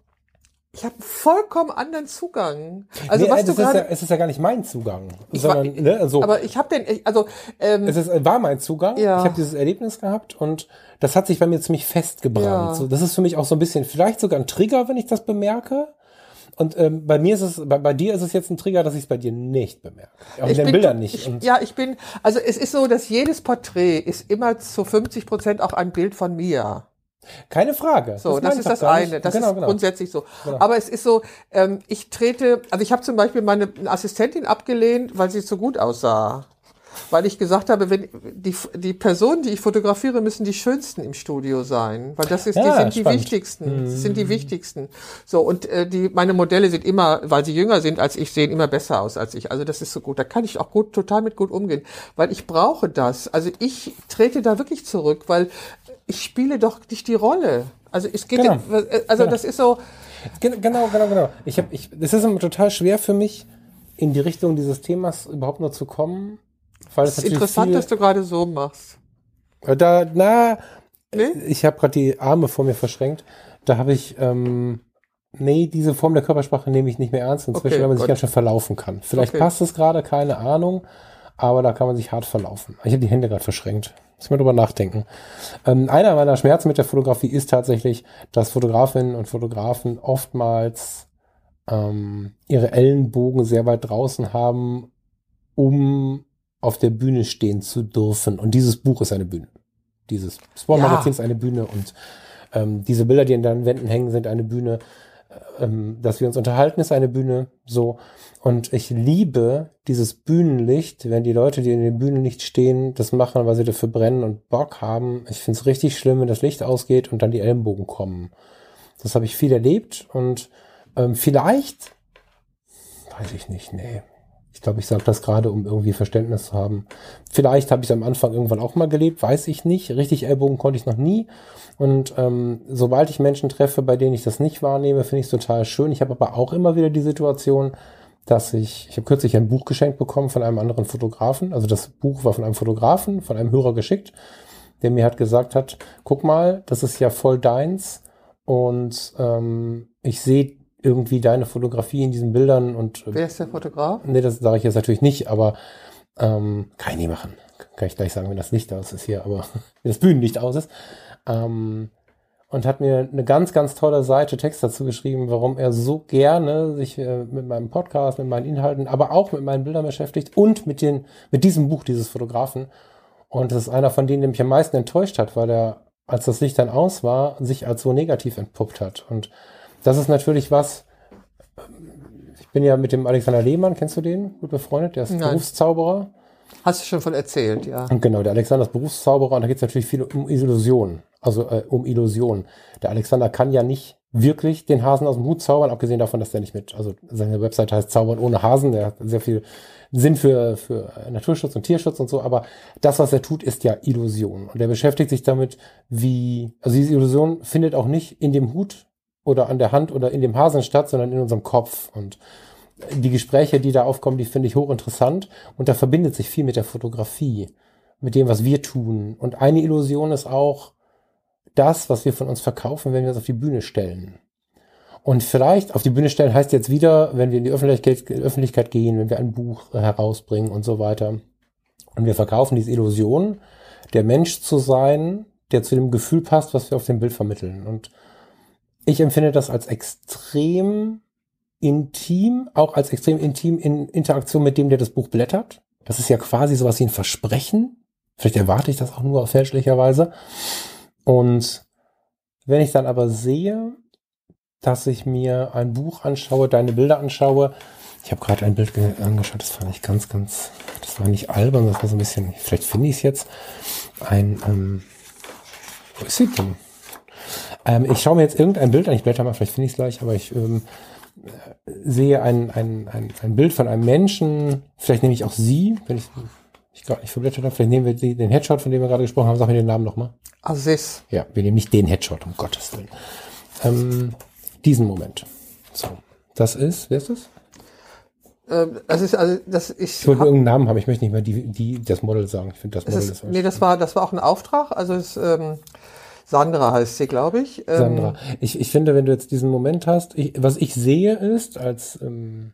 Speaker 2: ich habe einen vollkommen anderen Zugang. Also
Speaker 1: nee,
Speaker 2: was du
Speaker 1: ist ja,
Speaker 2: gerade,
Speaker 1: es ist ja gar nicht mein Zugang,
Speaker 2: Ich war-
Speaker 1: sondern ne, so.
Speaker 2: aber ich habe den, also ähm,
Speaker 1: es ist, war mein Zugang.
Speaker 2: Ja.
Speaker 1: Ich habe dieses Erlebnis gehabt und das hat sich bei mir ziemlich festgebrannt.
Speaker 2: Ja.
Speaker 1: So, das ist für mich auch so ein bisschen, vielleicht sogar ein Trigger, wenn ich das bemerke. Und ähm, bei mir ist es, bei, bei dir ist es jetzt ein Trigger, dass ich es bei dir nicht bemerke. Auch in den
Speaker 2: bin-
Speaker 1: Bildern nicht.
Speaker 2: Ich, ja, ich bin, also es ist so, dass jedes Porträt ist immer zu 50 Prozent auch ein Bild von mir.
Speaker 1: Keine Frage.
Speaker 2: So, das,
Speaker 1: meine
Speaker 2: ist das eine. Das
Speaker 1: genau,
Speaker 2: ist
Speaker 1: genau.
Speaker 2: grundsätzlich so. Aber es ist so, ähm, ich trete, also ich habe zum Beispiel meine Assistentin abgelehnt, weil sie so gut aussah. Weil ich gesagt habe, wenn die, die Personen, die ich fotografiere, müssen die schönsten im Studio sein. Weil das ist, die
Speaker 1: Ja,
Speaker 2: sind die
Speaker 1: spannend.
Speaker 2: wichtigsten. Das sind die wichtigsten. So, und äh, die, meine Modelle sind immer, weil sie jünger sind als ich, sehen immer besser aus als ich. Also das ist so gut. Da kann ich auch gut, total mit gut umgehen. Weil ich brauche das. Also ich trete da wirklich zurück, weil ich spiele doch nicht die Rolle. Also es geht,
Speaker 1: Genau.
Speaker 2: also
Speaker 1: Genau.
Speaker 2: das ist so,
Speaker 1: Gen- Genau, genau, genau. Ich habe, ich, es ist immer total schwer für mich, in die Richtung dieses Themas überhaupt nur zu kommen, weil es
Speaker 2: ist interessant,
Speaker 1: viel,
Speaker 2: dass du gerade so machst.
Speaker 1: Äh, Da, na,
Speaker 2: Nee?
Speaker 1: ich habe gerade die Arme vor mir verschränkt. Da habe ich, ähm, nee, diese Form der Körpersprache nehme ich nicht mehr ernst inzwischen,
Speaker 2: Okay,
Speaker 1: weil man sich
Speaker 2: gut.
Speaker 1: ganz schön verlaufen kann. Vielleicht
Speaker 2: Okay.
Speaker 1: passt es gerade, keine Ahnung, aber da kann man sich hart verlaufen. Ich habe die Hände gerade verschränkt. Muss mal drüber nachdenken. Ähm, einer meiner Schmerzen mit der Fotografie ist tatsächlich, dass Fotografinnen und Fotografen oftmals ähm, ihre Ellenbogen sehr weit draußen haben, um auf der Bühne stehen zu dürfen. Und dieses Buch ist eine Bühne. Dieses Spawn-Magazin
Speaker 2: Ja.
Speaker 1: ist eine Bühne und ähm, diese Bilder, die in deinen Wänden hängen, sind eine Bühne. Ähm, dass wir uns unterhalten, ist eine Bühne. So. Und ich liebe dieses Bühnenlicht, wenn die Leute, die in dem Bühnenlicht stehen, das machen, weil sie dafür brennen und Bock haben. Ich finde es richtig schlimm, wenn das Licht ausgeht und dann die Ellenbogen kommen. Das habe ich viel erlebt und ähm, vielleicht, weiß ich nicht, nee. Ich glaube, ich sage das gerade, um irgendwie Verständnis zu haben. Vielleicht habe ich es am Anfang irgendwann auch mal gelebt, weiß ich nicht. Richtig Ellbogen konnte ich noch nie. Und ähm, sobald ich Menschen treffe, bei denen ich das nicht wahrnehme, finde ich es total schön. Ich habe aber auch immer wieder die Situation, dass ich, ich habe kürzlich ein Buch geschenkt bekommen von einem anderen Fotografen. Also das Buch war von einem Fotografen, von einem Hörer geschickt, der mir hat gesagt hat, guck mal, das ist ja voll deins. Und ähm, ich sehe irgendwie deine Fotografie in diesen Bildern und
Speaker 2: Wer ist der Fotograf?
Speaker 1: Nee, das sage ich jetzt natürlich nicht, aber ähm, kann ich nie machen. Kann ich gleich sagen, wenn das Licht aus ist hier, aber wenn das Bühnenlicht aus ist. Ähm, und hat mir eine ganz, ganz tolle Seite Text dazu geschrieben, warum er so gerne sich äh, mit meinem Podcast, mit meinen Inhalten, aber auch mit meinen Bildern beschäftigt und mit den, mit diesem Buch dieses Fotografen. Und das ist einer von denen, der mich am meisten enttäuscht hat, weil er, als das Licht dann aus war, sich als so negativ entpuppt hat. Und das ist natürlich was, ich bin ja mit dem Alexander Lehmann, kennst du den? Gut befreundet, der ist
Speaker 2: Nein.
Speaker 1: Berufszauberer.
Speaker 2: Hast du schon von erzählt, ja.
Speaker 1: Und genau, der Alexander ist Berufszauberer und da geht es natürlich viel um Illusion. Also äh, um Illusion. Der Alexander kann ja nicht wirklich den Hasen aus dem Hut zaubern, abgesehen davon, dass der nicht mit, also seine Website heißt Zaubern ohne Hasen, der hat sehr viel Sinn für, für Naturschutz und Tierschutz und so, aber das, was er tut, ist ja Illusion. Und er beschäftigt sich damit, wie, also diese Illusion findet auch nicht in dem Hut oder an der Hand oder in dem Hasen statt, sondern in unserem Kopf. Und die Gespräche, die da aufkommen, die finde ich hochinteressant. Und da verbindet sich viel mit der Fotografie, mit dem, was wir tun. Und eine Illusion ist auch das, was wir von uns verkaufen, wenn wir uns auf die Bühne stellen. Und vielleicht auf die Bühne stellen heißt jetzt wieder, wenn wir in die Öffentlichkeit, Öffentlichkeit gehen, wenn wir ein Buch herausbringen und so weiter. Und wir verkaufen diese Illusion, der Mensch zu sein, der zu dem Gefühl passt, was wir auf dem Bild vermitteln. Und ich empfinde das als extrem intim, auch als extrem intim in Interaktion mit dem, der das Buch blättert. Das ist ja quasi sowas wie ein Versprechen. Vielleicht erwarte ich das auch nur fälschlicherweise. Und wenn ich dann aber sehe, dass ich mir ein Buch anschaue, deine Bilder anschaue, ich habe gerade ein Bild ge- angeschaut, das fand ich ganz, ganz, das war nicht albern, das war so ein bisschen, vielleicht finde ich es jetzt, ein, ähm, wo ist sie denn? Ähm, ich schaue mir jetzt irgendein Bild an, ich blätter mal, vielleicht finde ich es gleich, aber ich ähm, äh, sehe ein, ein, ein, ein Bild von einem Menschen, vielleicht nehme ich auch sie, wenn ich ich gerade nicht verblättert habe, vielleicht nehmen wir die, den Headshot, von dem wir gerade gesprochen haben, sag mir den Namen nochmal.
Speaker 2: Aziz.
Speaker 1: Ja, wir nehmen nicht den Headshot, um Gottes Willen. Ähm, diesen Moment. So, das ist, wer ist das?
Speaker 2: Ähm, das ist also das ich,
Speaker 1: Ich wollte
Speaker 2: hab-
Speaker 1: irgendeinen Namen haben, ich möchte nicht mehr die, die, das Model sagen. Ich finde das Model
Speaker 2: ist,
Speaker 1: ist
Speaker 2: nee, das war das war auch ein Auftrag. Also es ähm, Sandra heißt sie, glaube ich. Ähm,
Speaker 1: Sandra. Ich, ich finde, wenn du jetzt diesen Moment hast, ich, was ich sehe ist, als ähm,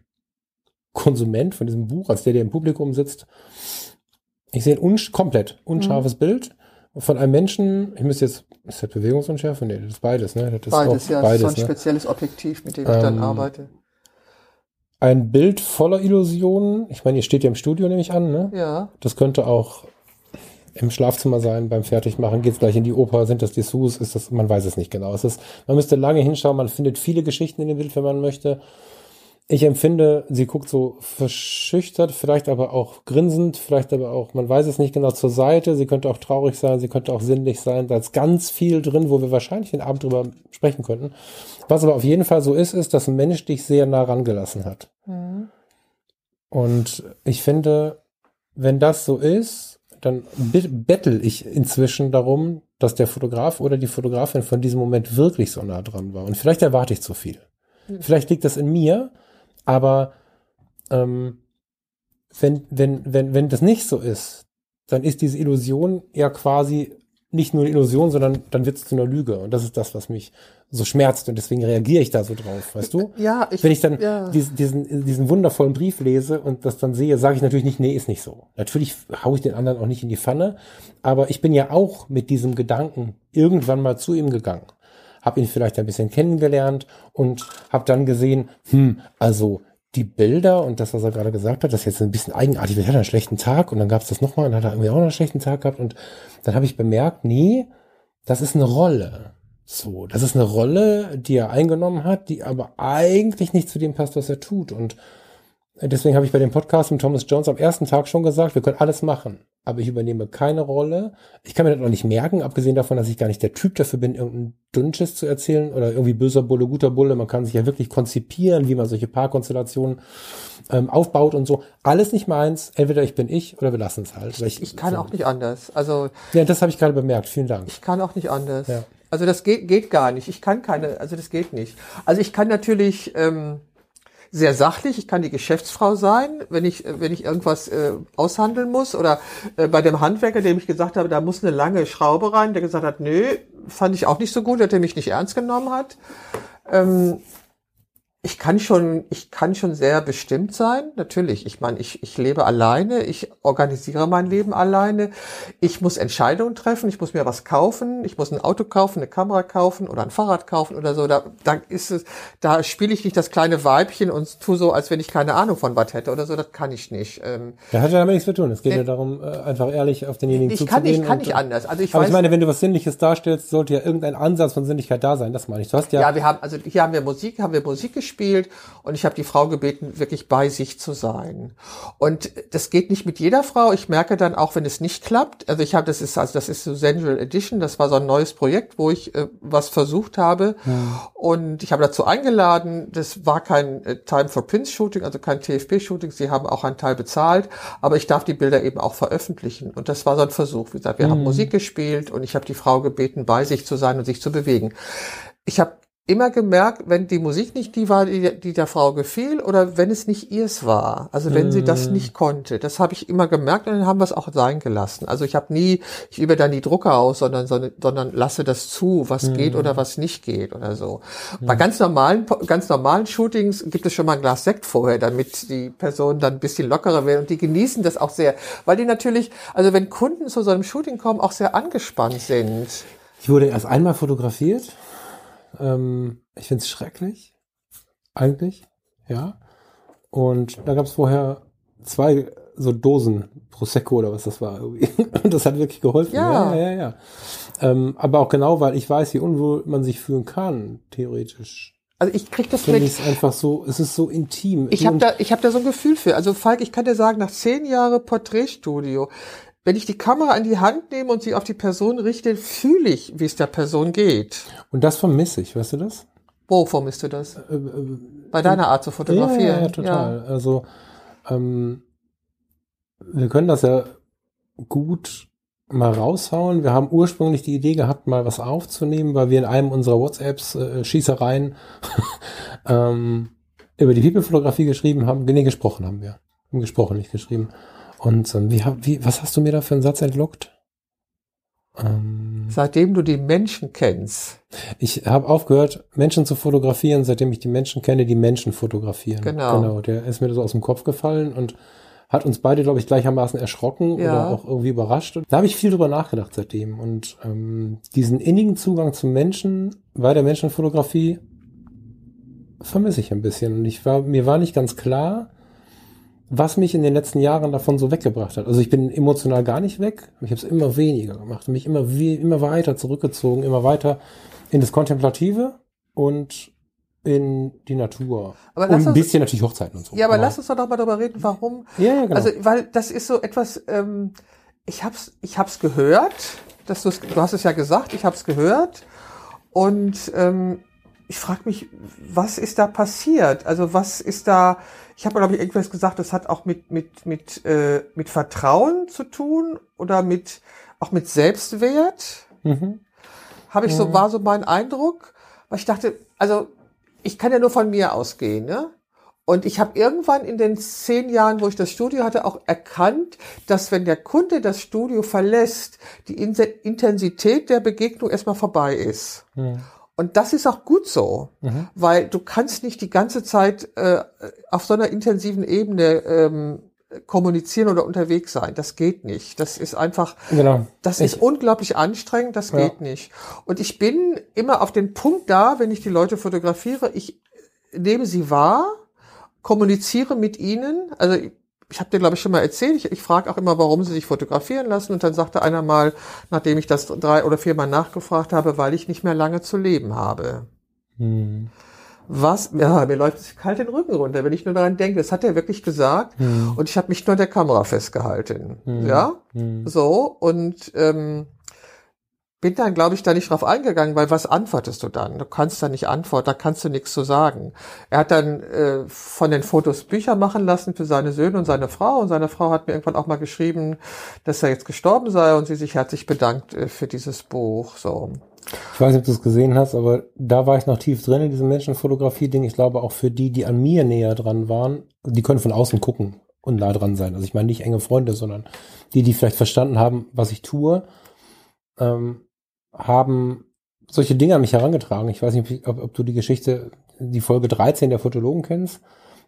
Speaker 1: Konsument von diesem Buch, als der, der im Publikum sitzt, ich sehe ein unsch komplett unscharfes Bild von einem Menschen, ich müsste jetzt, ist das Bewegungsunschärfe? Nee, das ist beides, ne? Das ist
Speaker 2: Beides,
Speaker 1: auch
Speaker 2: ja,
Speaker 1: beides,
Speaker 2: so ein
Speaker 1: ne?
Speaker 2: spezielles Objektiv, mit dem ich dann
Speaker 1: Ähm,
Speaker 2: arbeite.
Speaker 1: Ein Bild voller Illusionen. Ich meine, ihr steht ja im Studio, nehme ich an, ne?
Speaker 2: Ja.
Speaker 1: Das könnte auch im Schlafzimmer sein, beim Fertigmachen, geht's gleich in die Oper, sind das Dessous, ist das, man weiß es nicht genau. Es ist, man müsste lange hinschauen, man findet viele Geschichten in dem Bild, wenn man möchte. Ich empfinde, sie guckt so verschüchtert, vielleicht aber auch grinsend, vielleicht aber auch, man weiß es nicht genau, zur Seite. Sie könnte auch traurig sein, sie könnte auch sinnlich sein. Da ist ganz viel drin, wo wir wahrscheinlich den Abend drüber sprechen könnten. Was aber auf jeden Fall so ist, ist, dass ein Mensch dich sehr nah rangelassen hat. Und ich finde, wenn das so ist, dann bettel ich inzwischen darum, dass der Fotograf oder die Fotografin von diesem Moment wirklich so nah dran war. Und vielleicht erwarte ich zu viel. Vielleicht liegt das in mir, aber ähm, wenn, wenn, wenn, wenn das nicht so ist, dann ist diese Illusion ja quasi nicht nur eine Illusion, sondern dann wird es zu einer Lüge. Und das ist das, was mich so schmerzt. Und deswegen reagiere ich da so drauf, weißt du?
Speaker 2: Ja, ich,
Speaker 1: Wenn ich dann
Speaker 2: ja.
Speaker 1: diesen, diesen, diesen wundervollen Brief lese und das dann sehe, sage ich natürlich nicht, nee, ist nicht so. Natürlich haue ich den anderen auch nicht in die Pfanne, aber ich bin ja auch mit diesem Gedanken irgendwann mal zu ihm gegangen. Hab ihn vielleicht ein bisschen kennengelernt und habe dann gesehen, hm, also die Bilder und das, was er gerade gesagt hat, das ist jetzt ein bisschen eigenartig. Wir hatten einen schlechten Tag und dann gab es das nochmal und dann hat er irgendwie auch einen schlechten Tag gehabt und dann habe ich bemerkt, nee, das ist eine Rolle. So, das ist eine Rolle, die er eingenommen hat, die aber eigentlich nicht zu dem passt, was er tut. Und deswegen habe ich bei dem Podcast mit Thomas Jones am ersten Tag schon gesagt, wir können alles machen, aber ich übernehme keine Rolle. Ich kann mir das auch nicht merken, abgesehen davon, dass ich gar nicht der Typ dafür bin, irgendeinen Dünnschiss zu erzählen oder irgendwie böser Bulle, guter Bulle. Man kann sich ja wirklich konzipieren, wie man solche Paarkonstellationen ähm, aufbaut und so. Alles nicht meins. Entweder ich bin ich oder wir lassen es halt. Weil
Speaker 2: ich kann auch nicht anders. Also
Speaker 1: Ja, das habe ich gerade bemerkt. Vielen Dank.
Speaker 2: ich kann auch nicht anders.
Speaker 1: Ja.
Speaker 2: Also das geht, geht gar nicht. Ich kann keine, also das geht nicht. Also ich kann natürlich ähm, sehr sachlich, ich kann die Geschäftsfrau sein, wenn ich, äh, wenn ich irgendwas äh, aushandeln muss. Oder äh, bei dem Handwerker, dem ich gesagt habe, da muss eine lange Schraube rein, der gesagt hat, nö, fand ich auch nicht so gut, dass er mich nicht ernst genommen hat. Ähm, ich kann schon, ich kann schon sehr bestimmt sein, natürlich. Ich meine, ich, ich lebe alleine, ich organisiere mein Leben alleine. Ich muss Entscheidungen treffen, ich muss mir was kaufen, ich muss ein Auto kaufen, eine Kamera kaufen oder ein Fahrrad kaufen oder so. Da, da ist es, da spiele ich nicht das kleine Weibchen und tu so, als wenn ich keine Ahnung von was hätte oder so. Das kann ich nicht. Ähm,
Speaker 1: Ja, hat ja damit nichts zu tun. Es geht ja darum, äh, einfach ehrlich auf denjenigen
Speaker 2: ich
Speaker 1: zuzugehen.
Speaker 2: kann, ich kann nicht anders. Also ich
Speaker 1: aber
Speaker 2: weiß,
Speaker 1: ich meine, wenn du was Sinnliches darstellst, sollte ja irgendein Ansatz von Sinnlichkeit da sein. Das meine ich. Du hast ja,
Speaker 2: Ja, wir haben, also hier haben wir Musik, haben wir Musik gespielt und ich habe die Frau gebeten, wirklich bei sich zu sein. Und das geht nicht mit jeder Frau. Ich merke dann auch, wenn es nicht klappt. Also ich habe, das ist, also das ist so Sensual Edition. Das war so ein neues Projekt, wo ich äh, was versucht habe. Und ich habe dazu eingeladen. Das war kein äh, Time for Prince Shooting, also kein TFP-Shooting. Sie haben auch einen Teil bezahlt, aber ich darf die Bilder eben auch veröffentlichen. Und das war so ein Versuch. Wie gesagt, wir haben Musik gespielt und ich habe die Frau gebeten, bei sich zu sein und sich zu bewegen. Ich habe immer gemerkt, wenn die Musik nicht die war, die, die der Frau gefiel, oder wenn es nicht ihrs war, also wenn sie das nicht konnte, das habe ich immer gemerkt und dann haben wir es auch sein gelassen. Also ich habe nie, ich übe dann die Drucker aus, sondern, sondern, sondern lasse das zu, was geht oder was nicht geht oder so. Bei ganz normalen, ganz normalen Shootings gibt es schon mal ein Glas Sekt vorher, damit die Personen dann ein bisschen lockerer werden und die genießen das auch sehr, weil die natürlich, also wenn Kunden zu so einem Shooting kommen, auch sehr angespannt sind.
Speaker 1: ich wurde erst einmal fotografiert. Ähm, ich finde es schrecklich. Eigentlich. Ja. Und da gab es vorher zwei so Dosen Prosecco oder was das war. Und das hat wirklich geholfen.
Speaker 2: Ja.
Speaker 1: ja, ja. ja. Ähm, aber auch genau, weil ich weiß, wie unwohl man sich fühlen kann, theoretisch.
Speaker 2: Also ich krieg das
Speaker 1: Finde
Speaker 2: mit.
Speaker 1: es einfach so, es ist so intim.
Speaker 2: Ich habe da, ich hab da so ein Gefühl für. Also Falk, ich kann dir sagen, nach zehn Jahren Porträtstudio, wenn ich die Kamera in die Hand nehme und sie auf die Person richte, fühle ich, wie es der Person geht.
Speaker 1: und das vermisse ich, weißt du das?
Speaker 2: Wo vermisst du das?
Speaker 1: Äh, äh,
Speaker 2: Bei deiner Art zu fotografieren.
Speaker 1: Ja, ja, total. Also ähm, wir können das ja gut mal raushauen. Wir haben ursprünglich die Idee gehabt, mal was aufzunehmen, weil wir in einem unserer WhatsApps äh, Schießereien ähm, über die People-Fotografie geschrieben haben. Nee, gesprochen haben wir. Haben gesprochen, nicht geschrieben. Und ähm, wie, wie, was hast du mir da für einen Satz entlockt?
Speaker 2: Ähm, seitdem du die Menschen kennst.
Speaker 1: Ich habe aufgehört, Menschen zu fotografieren, seitdem ich die Menschen kenne, die Menschen fotografieren.
Speaker 2: Genau.
Speaker 1: Genau, der ist mir so aus dem Kopf gefallen und hat uns beide, glaube ich, gleichermaßen erschrocken ja. oder auch irgendwie überrascht. Da habe ich viel drüber nachgedacht seitdem. Und ähm, diesen innigen Zugang zum Menschen bei der Menschenfotografie vermisse ich ein bisschen. Und ich war, mir war nicht ganz klar, was mich in den letzten Jahren davon so weggebracht hat. Also ich bin emotional gar nicht weg, ich habe es immer weniger gemacht mich immer, immer weiter zurückgezogen, immer weiter in das Kontemplative und in die Natur.
Speaker 2: Aber und
Speaker 1: ein bisschen natürlich Hochzeiten und so.
Speaker 2: Ja, aber, aber lass uns doch noch mal darüber reden, warum.
Speaker 1: Ja, ja, genau.
Speaker 2: Also, weil das ist so etwas, ähm, ich hab's, ich hab's gehört, dass du du hast es ja gesagt, ich hab's gehört. Und ähm, ich frage mich, was ist da passiert? Also was ist da, ich habe glaube ich irgendwas gesagt, das hat auch mit, mit, mit, äh, mit Vertrauen zu tun oder mit, auch mit Selbstwert. Mhm. Habe ich so, mhm. war so mein Eindruck, weil ich dachte, also ich kann ja nur von mir ausgehen, ne? Und ich habe irgendwann in den zehn Jahren, wo ich das Studio hatte, auch erkannt, dass wenn der Kunde das Studio verlässt, die Intensität der Begegnung erstmal vorbei ist. Mhm. Und das ist auch gut so, mhm. weil du kannst nicht die ganze Zeit äh, auf so einer intensiven Ebene ähm, kommunizieren oder unterwegs sein. Das geht nicht. Das ist einfach,
Speaker 1: genau.
Speaker 2: das ich, ist unglaublich anstrengend. Das ja. geht nicht. Und ich bin immer auf den Punkt da, wenn ich die Leute fotografiere. Ich nehme sie wahr, kommuniziere mit ihnen. Also ich habe dir, glaube ich, schon mal erzählt, ich, ich frage auch immer, warum sie sich fotografieren lassen. Und dann sagte einer mal, nachdem ich das drei oder viermal nachgefragt habe, weil ich nicht mehr lange zu leben habe. Hm was, ja, mir läuft es kalt den Rücken runter, wenn ich nur daran denke. Das hat er wirklich gesagt. Hm. Und ich habe mich nur an der Kamera festgehalten. Hm. Ja, hm. so. Und ähm, bin dann, glaube ich, da nicht drauf eingegangen, weil was antwortest du dann? Du kannst da nicht antworten, da kannst du nichts zu sagen. Er hat dann äh, von den Fotos Bücher machen lassen für seine Söhne und seine Frau. Und seine Frau hat mir irgendwann auch mal geschrieben, dass er jetzt gestorben sei und sie sich herzlich bedankt äh, für dieses Buch. So.
Speaker 1: Ich weiß nicht, ob du es gesehen hast, aber da war ich noch tief drin in diesem Menschenfotografie-Ding. Ich glaube auch für die, die an mir näher dran waren, die können von außen gucken und nah dran sein. Also ich meine nicht enge Freunde, sondern die, die vielleicht verstanden haben, was ich tue, ähm, haben solche Dinge an mich herangetragen. Ich weiß nicht, ob, ob du die Geschichte, die Folge 13 der Fotologen kennst.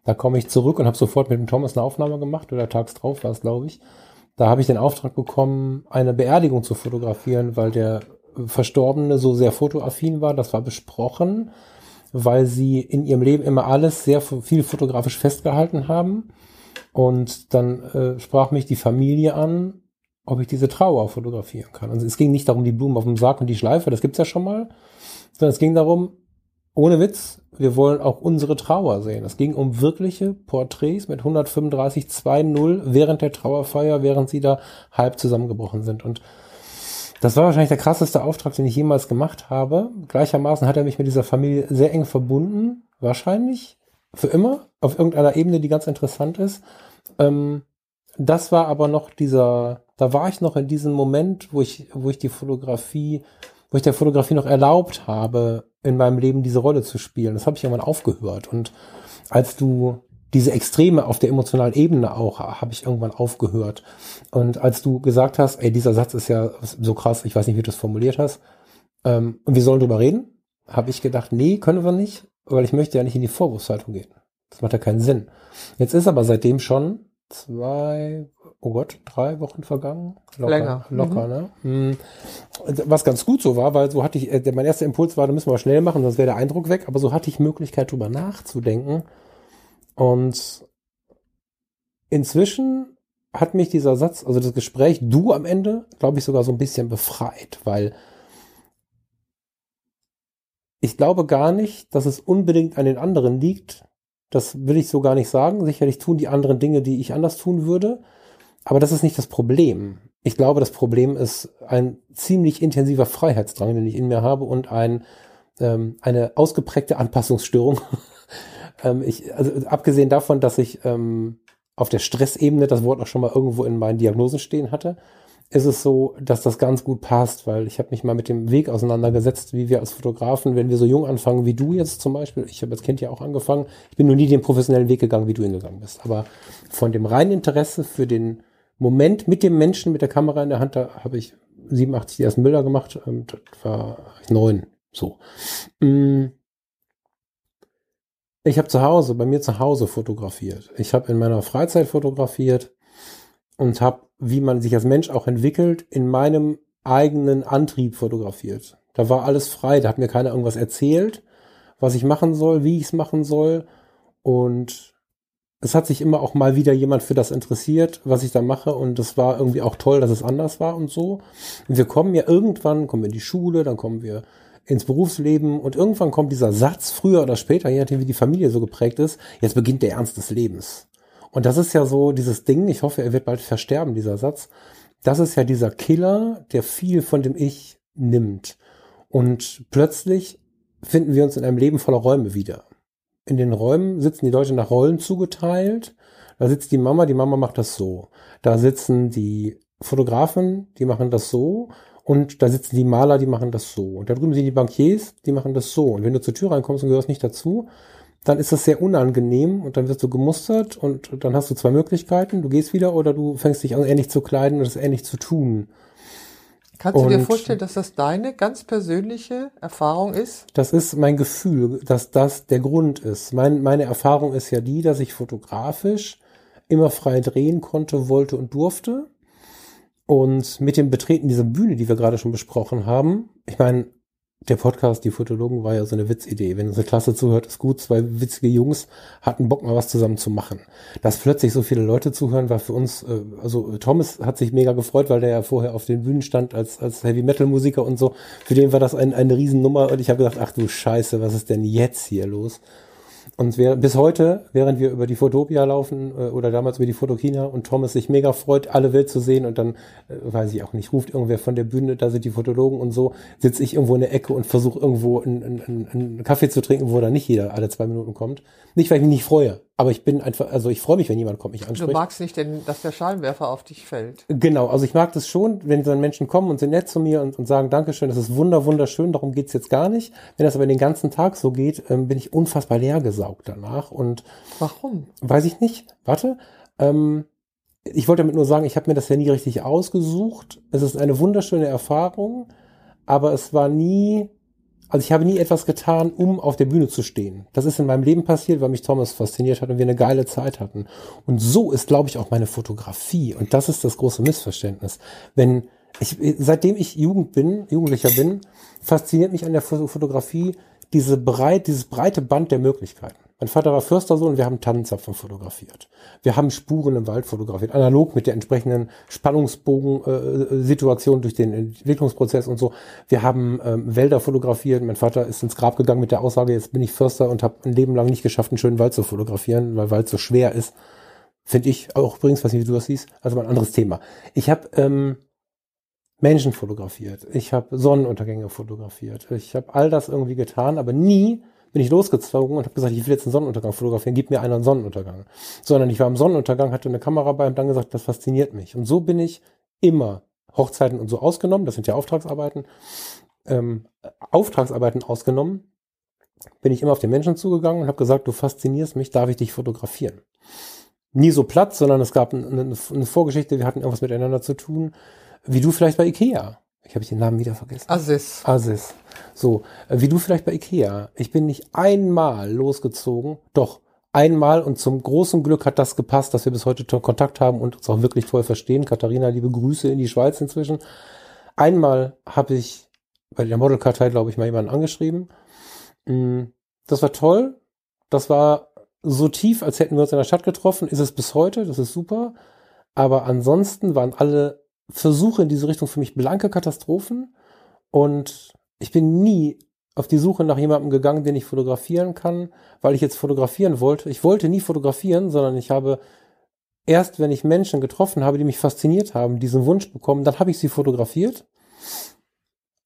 Speaker 1: Da komme ich zurück und habe sofort mit dem Thomas eine Aufnahme gemacht oder tags drauf war es, glaube ich. Da habe ich den Auftrag bekommen, eine Beerdigung zu fotografieren, weil der Verstorbene so sehr fotoaffin war, das war besprochen, weil sie in ihrem Leben immer alles sehr viel fotografisch festgehalten haben. Und dann äh, sprach mich die Familie an, ob ich diese Trauer fotografieren kann. Also es ging nicht darum, die Blumen auf dem Sarg und die Schleife, das gibt's ja schon mal, sondern es ging darum, ohne Witz, wir wollen auch unsere Trauer sehen. Es ging um wirkliche Porträts mit 135 2.0 während der Trauerfeier, während sie da halb zusammengebrochen sind. Und das war wahrscheinlich der krasseste Auftrag, den ich jemals gemacht habe. Gleichermaßen hat er mich mit dieser Familie sehr eng verbunden. Wahrscheinlich für immer. Auf irgendeiner Ebene, die ganz interessant ist. Ähm, das war aber noch dieser, da war ich noch in diesem Moment, wo ich, wo ich die Fotografie, wo ich der Fotografie noch erlaubt habe, in meinem Leben diese Rolle zu spielen. Das habe ich irgendwann aufgehört. Und als du diese Extreme auf der emotionalen Ebene auch habe ich irgendwann aufgehört. Und als du gesagt hast, ey, dieser Satz ist ja so krass, ich weiß nicht, wie du das formuliert hast, ähm, und wir sollen drüber reden, habe ich gedacht, nee, können wir nicht, weil ich möchte ja nicht in die Vorwurfshaltung gehen. Das macht ja keinen Sinn. Jetzt ist aber seitdem schon zwei, oh Gott, drei Wochen vergangen.
Speaker 2: Locker, Länger.
Speaker 1: Locker, mhm. ne? Hm. Was ganz gut so war, weil so hatte ich, äh, mein erster Impuls war, da müssen wir schnell machen, sonst wäre der Eindruck weg, aber so hatte ich Möglichkeit drüber nachzudenken und inzwischen hat mich dieser Satz, also das Gespräch, du am Ende, glaube ich, sogar so ein bisschen befreit, weil ich glaube gar nicht, dass es unbedingt an den anderen liegt. Das will ich so gar nicht sagen. Sicherlich tun die anderen Dinge, die ich anders tun würde. Aber das ist nicht das Problem. Ich glaube, das Problem ist ein ziemlich intensiver Freiheitsdrang, den ich in mir habe und ein, ähm, eine ausgeprägte Anpassungsstörung ähm, ich, also abgesehen davon, dass ich ähm, auf der Stressebene das Wort auch schon mal irgendwo in meinen Diagnosen stehen hatte, ist es so, dass das ganz gut passt, weil ich habe mich mal mit dem Weg auseinandergesetzt, wie wir als Fotografen, wenn wir so jung anfangen wie du jetzt zum Beispiel, ich habe als Kind ja auch angefangen, ich bin nur nie den professionellen Weg gegangen, wie du ihn gegangen bist, aber von dem reinen Interesse für den Moment mit dem Menschen, mit der Kamera in der Hand, da habe ich 87 die ersten Bilder gemacht, ähm, das war neun, so. Mm. Ich habe zu Hause, bei mir zu Hause fotografiert. Ich habe in meiner Freizeit fotografiert und habe, wie man sich als Mensch auch entwickelt, in meinem eigenen Antrieb fotografiert. Da war alles frei, da hat mir keiner irgendwas erzählt, was ich machen soll, wie ich es machen soll. Und es hat sich immer auch mal wieder jemand für das interessiert, was ich da mache. Und es war irgendwie auch toll, dass es anders war und so. Und wir kommen ja irgendwann, kommen wir in die Schule, dann kommen wir ins Berufsleben und irgendwann kommt dieser Satz, früher oder später, je nachdem wie die Familie so geprägt ist, jetzt beginnt der Ernst des Lebens. Und das ist ja so dieses Ding, ich hoffe, er wird bald versterben, dieser Satz. Das ist ja dieser Killer, der viel von dem Ich nimmt. Und plötzlich finden wir uns in einem Leben voller Räume wieder. In den Räumen sitzen die Leute nach Rollen zugeteilt. Da sitzt die Mama, die Mama macht das so. Da sitzen die Fotografen, die machen das so. Und da sitzen die Maler, die machen das so. Und da drüben sind die Bankiers, die machen das so. Und wenn du zur Tür reinkommst und gehörst nicht dazu, dann ist das sehr unangenehm und dann wirst du gemustert und dann hast du zwei Möglichkeiten. Du gehst wieder oder du fängst dich an, ähnlich zu kleiden und das ähnlich zu tun.
Speaker 2: Kannst du dir vorstellen, dass das deine ganz persönliche Erfahrung ist?
Speaker 1: Das ist mein Gefühl, dass das der Grund ist. Mein, meine Erfahrung ist ja die, dass ich fotografisch immer frei drehen konnte, wollte und durfte. Und mit dem Betreten dieser Bühne, die wir gerade schon besprochen haben, ich meine, der Podcast, die Fotologen, war ja so eine Witzidee. Wenn unsere Klasse zuhört, ist gut. Zwei witzige Jungs hatten Bock, mal was zusammen zu machen. Dass plötzlich so viele Leute zuhören, war für uns, äh, also Thomas hat sich mega gefreut, weil der ja vorher auf den Bühnen stand als, als Heavy-Metal-Musiker und so. Für den war das ein, eine Riesennummer und ich habe gedacht, ach du Scheiße, was ist denn jetzt hier los? Und wir, bis heute, während wir über die Fotopia laufen äh, oder damals über die Fotokina und Thomas sich mega freut, alle Welt zu sehen und dann, äh, weiß ich auch nicht, ruft irgendwer von der Bühne, da sind die Fotologen und so, sitze ich irgendwo in der Ecke und versuche irgendwo einen, einen, einen Kaffee zu trinken, wo da nicht jeder alle zwei Minuten kommt. Nicht, weil ich mich nicht freue, aber ich bin einfach, also ich freue mich, wenn jemand kommt, mich anspricht.
Speaker 2: Du magst nicht, denn, dass der Schalenwerfer auf dich fällt.
Speaker 1: Genau, also ich mag das schon, wenn dann Menschen kommen und sind nett zu mir und, und sagen, Dankeschön, das ist wunder, wunderschön, darum geht's jetzt gar nicht. Wenn das aber den ganzen Tag so geht, ähm, bin ich unfassbar leer gesaugt danach. Und
Speaker 2: Warum?
Speaker 1: Weiß ich nicht. Warte. Ähm, ich wollte damit nur sagen, ich habe mir das ja nie richtig ausgesucht. Es ist eine wunderschöne Erfahrung, aber es war nie also ich habe nie etwas getan, um auf der Bühne zu stehen. Das ist in meinem Leben passiert, weil mich Thomas fasziniert hat und wir eine geile Zeit hatten. Und so ist, glaube ich, auch meine Fotografie. Und das ist das große Missverständnis. Wenn ich, seitdem ich Jugend bin, Jugendlicher bin, fasziniert mich an der Fotografie diese breit, dieses breite Band der Möglichkeiten. Mein Vater war Förstersohn wir haben Tannenzapfen fotografiert. Wir haben Spuren im Wald fotografiert, analog mit der entsprechenden Spannungsbogen-Situation äh, durch den Entwicklungsprozess und so. Wir haben ähm, Wälder fotografiert. Mein Vater ist ins Grab gegangen mit der Aussage, jetzt bin ich Förster und habe ein Leben lang nicht geschafft, einen schönen Wald zu fotografieren, weil Wald so schwer ist. Finde ich auch übrigens, weiß nicht, wie du das siehst, also mal ein anderes Thema. Ich habe ähm, Menschen fotografiert. Ich habe Sonnenuntergänge fotografiert. Ich habe all das irgendwie getan, aber nie bin ich losgezogen und habe gesagt, ich will jetzt einen Sonnenuntergang fotografieren, gib mir einen Sonnenuntergang. Sondern ich war am Sonnenuntergang, hatte eine Kamera bei und dann gesagt, das fasziniert mich. Und so bin ich immer, Hochzeiten und so ausgenommen, das sind ja Auftragsarbeiten, ähm, Auftragsarbeiten ausgenommen, bin ich immer auf den Menschen zugegangen und habe gesagt, du faszinierst mich, darf ich dich fotografieren? Nie so platt, sondern es gab eine, eine Vorgeschichte, wir hatten irgendwas miteinander zu tun, wie du vielleicht bei Ikea. Ich habe den Namen wieder vergessen.
Speaker 2: Asis.
Speaker 1: Asis. So, äh, wie du vielleicht bei Ikea. Ich bin nicht einmal losgezogen, doch einmal und zum großen Glück hat das gepasst, dass wir bis heute Kontakt haben und uns auch wirklich toll verstehen. Katharina, liebe Grüße in die Schweiz inzwischen. Einmal habe ich bei der Modelkartei, glaube ich, mal jemanden angeschrieben. Mm, das war toll. Das war so tief, als hätten wir uns in der Stadt getroffen. Ist es bis heute. Das ist super. Aber ansonsten waren alle Versuche in diese Richtung für mich blanke Katastrophen und ich bin nie auf die Suche nach jemandem gegangen, den ich fotografieren kann, weil ich jetzt fotografieren wollte. Ich wollte nie fotografieren, sondern ich habe erst, wenn ich Menschen getroffen habe, die mich fasziniert haben, diesen Wunsch bekommen, dann habe ich sie fotografiert,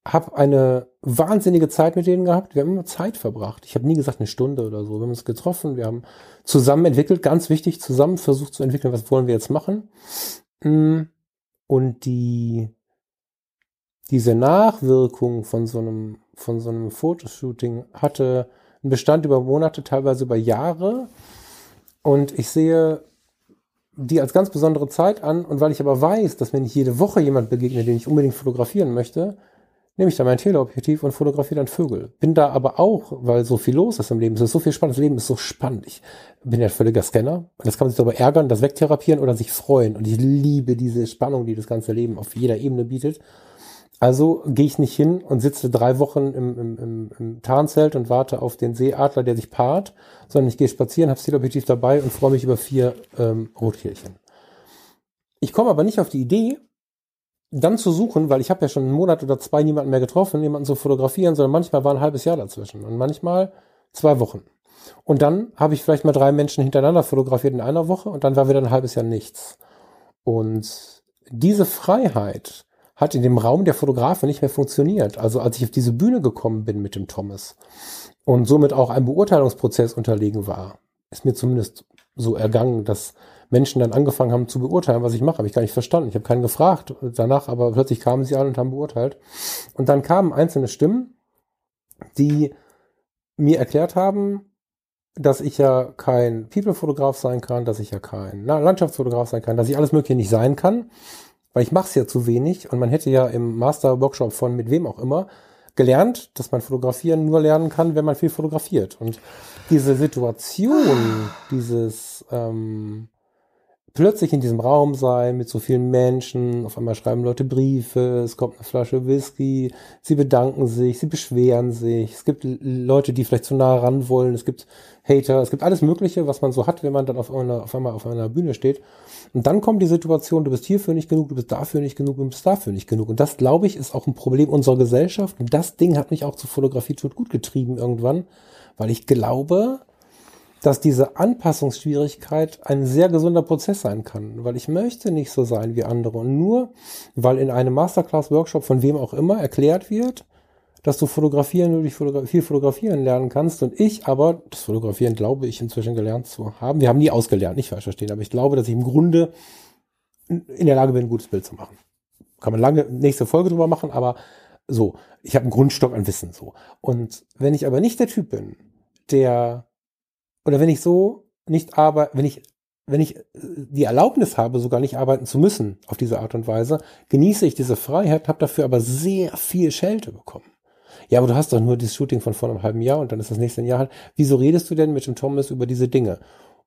Speaker 1: habe eine wahnsinnige Zeit mit denen gehabt. Wir haben immer Zeit verbracht. Ich habe nie gesagt eine Stunde oder so. Wir haben uns getroffen, wir haben zusammen entwickelt, ganz wichtig, zusammen versucht zu entwickeln, was wollen wir jetzt machen. Hm Und die, diese Nachwirkung von so einem, von so einem Fotoshooting hatte einen Bestand über Monate, teilweise über Jahre. Und ich sehe die als ganz besondere Zeit an. Und weil ich aber weiß, dass wenn ich jede Woche jemand begegne, den ich unbedingt fotografieren möchte, nehme ich da mein Teleobjektiv und fotografiere dann Vögel. Bin da aber auch, weil so viel los ist im Leben, es ist so viel spannend, das Leben ist so spannend. Ich bin ja völliger Scanner. Das kann man sich darüber ärgern, das wegtherapieren oder sich freuen. Und ich liebe diese Spannung, die das ganze Leben auf jeder Ebene bietet. Also gehe ich nicht hin und sitze drei Wochen im, im, im, im Tarnzelt und warte auf den Seeadler, der sich paart, sondern ich gehe spazieren, habe Teleobjektiv dabei und freue mich über vier ähm, Rotkehlchen. Ich komme aber nicht auf die Idee, dann zu suchen, weil ich habe ja schon einen Monat oder zwei niemanden mehr getroffen, jemanden zu fotografieren, sondern manchmal war ein halbes Jahr dazwischen und manchmal zwei Wochen. Und dann habe ich vielleicht mal drei Menschen hintereinander fotografiert in einer Woche und dann war wieder ein halbes Jahr nichts. Und diese Freiheit hat in dem Raum der Fotografe nicht mehr funktioniert. Also als ich auf diese Bühne gekommen bin mit dem Thomas und somit auch ein Beurteilungsprozess unterlegen war, ist mir zumindest so ergangen, dass Menschen dann angefangen haben zu beurteilen, was ich mache. Habe ich gar nicht verstanden. Ich habe keinen gefragt danach, aber plötzlich kamen sie an und haben beurteilt. Und dann kamen einzelne Stimmen, die mir erklärt haben, dass ich ja kein People-Fotograf sein kann, dass ich ja kein Landschaftsfotograf sein kann, dass ich alles Mögliche nicht sein kann, weil ich mache es ja zu wenig. Und man hätte ja im Master-Workshop von mit wem auch immer gelernt, dass man fotografieren nur lernen kann, wenn man viel fotografiert. Und diese Situation, dieses ähm, plötzlich in diesem Raum sein mit so vielen Menschen. Auf einmal schreiben Leute Briefe, es kommt eine Flasche Whisky, sie bedanken sich, sie beschweren sich. Es gibt Leute, die vielleicht zu nah ran wollen. Es gibt Hater, es gibt alles Mögliche, was man so hat, wenn man dann auf, einer, auf einmal auf einer Bühne steht. Und dann kommt die Situation, du bist hierfür nicht genug, du bist dafür nicht genug, du bist dafür nicht genug. Und das, glaube ich, ist auch ein Problem unserer Gesellschaft. Und das Ding hat mich auch zur Fotografie tot gut getrieben irgendwann, weil ich glaube, dass diese Anpassungsschwierigkeit ein sehr gesunder Prozess sein kann, weil ich möchte nicht so sein wie andere und nur weil in einem Masterclass-Workshop von wem auch immer erklärt wird, dass du fotografieren Fotogra viel fotografieren lernen kannst und ich aber, das Fotografieren glaube ich inzwischen gelernt zu haben, wir haben nie ausgelernt, nicht falsch verstehen, aber ich glaube, dass ich im Grunde in der Lage bin, ein gutes Bild zu machen. Kann man lange nächste Folge drüber machen, aber so, ich habe einen Grundstock an Wissen so. Und wenn ich aber nicht der Typ bin, der oder wenn ich so nicht arbeite, wenn ich wenn ich äh, die Erlaubnis habe, sogar nicht arbeiten zu müssen auf diese Art und Weise, genieße ich diese Freiheit, habe dafür aber sehr viel Schelte bekommen. Ja, aber du hast doch nur das Shooting von vor einem halben Jahr und dann ist das nächste Jahr halt. Wieso redest du denn mit dem Thomas über diese Dinge?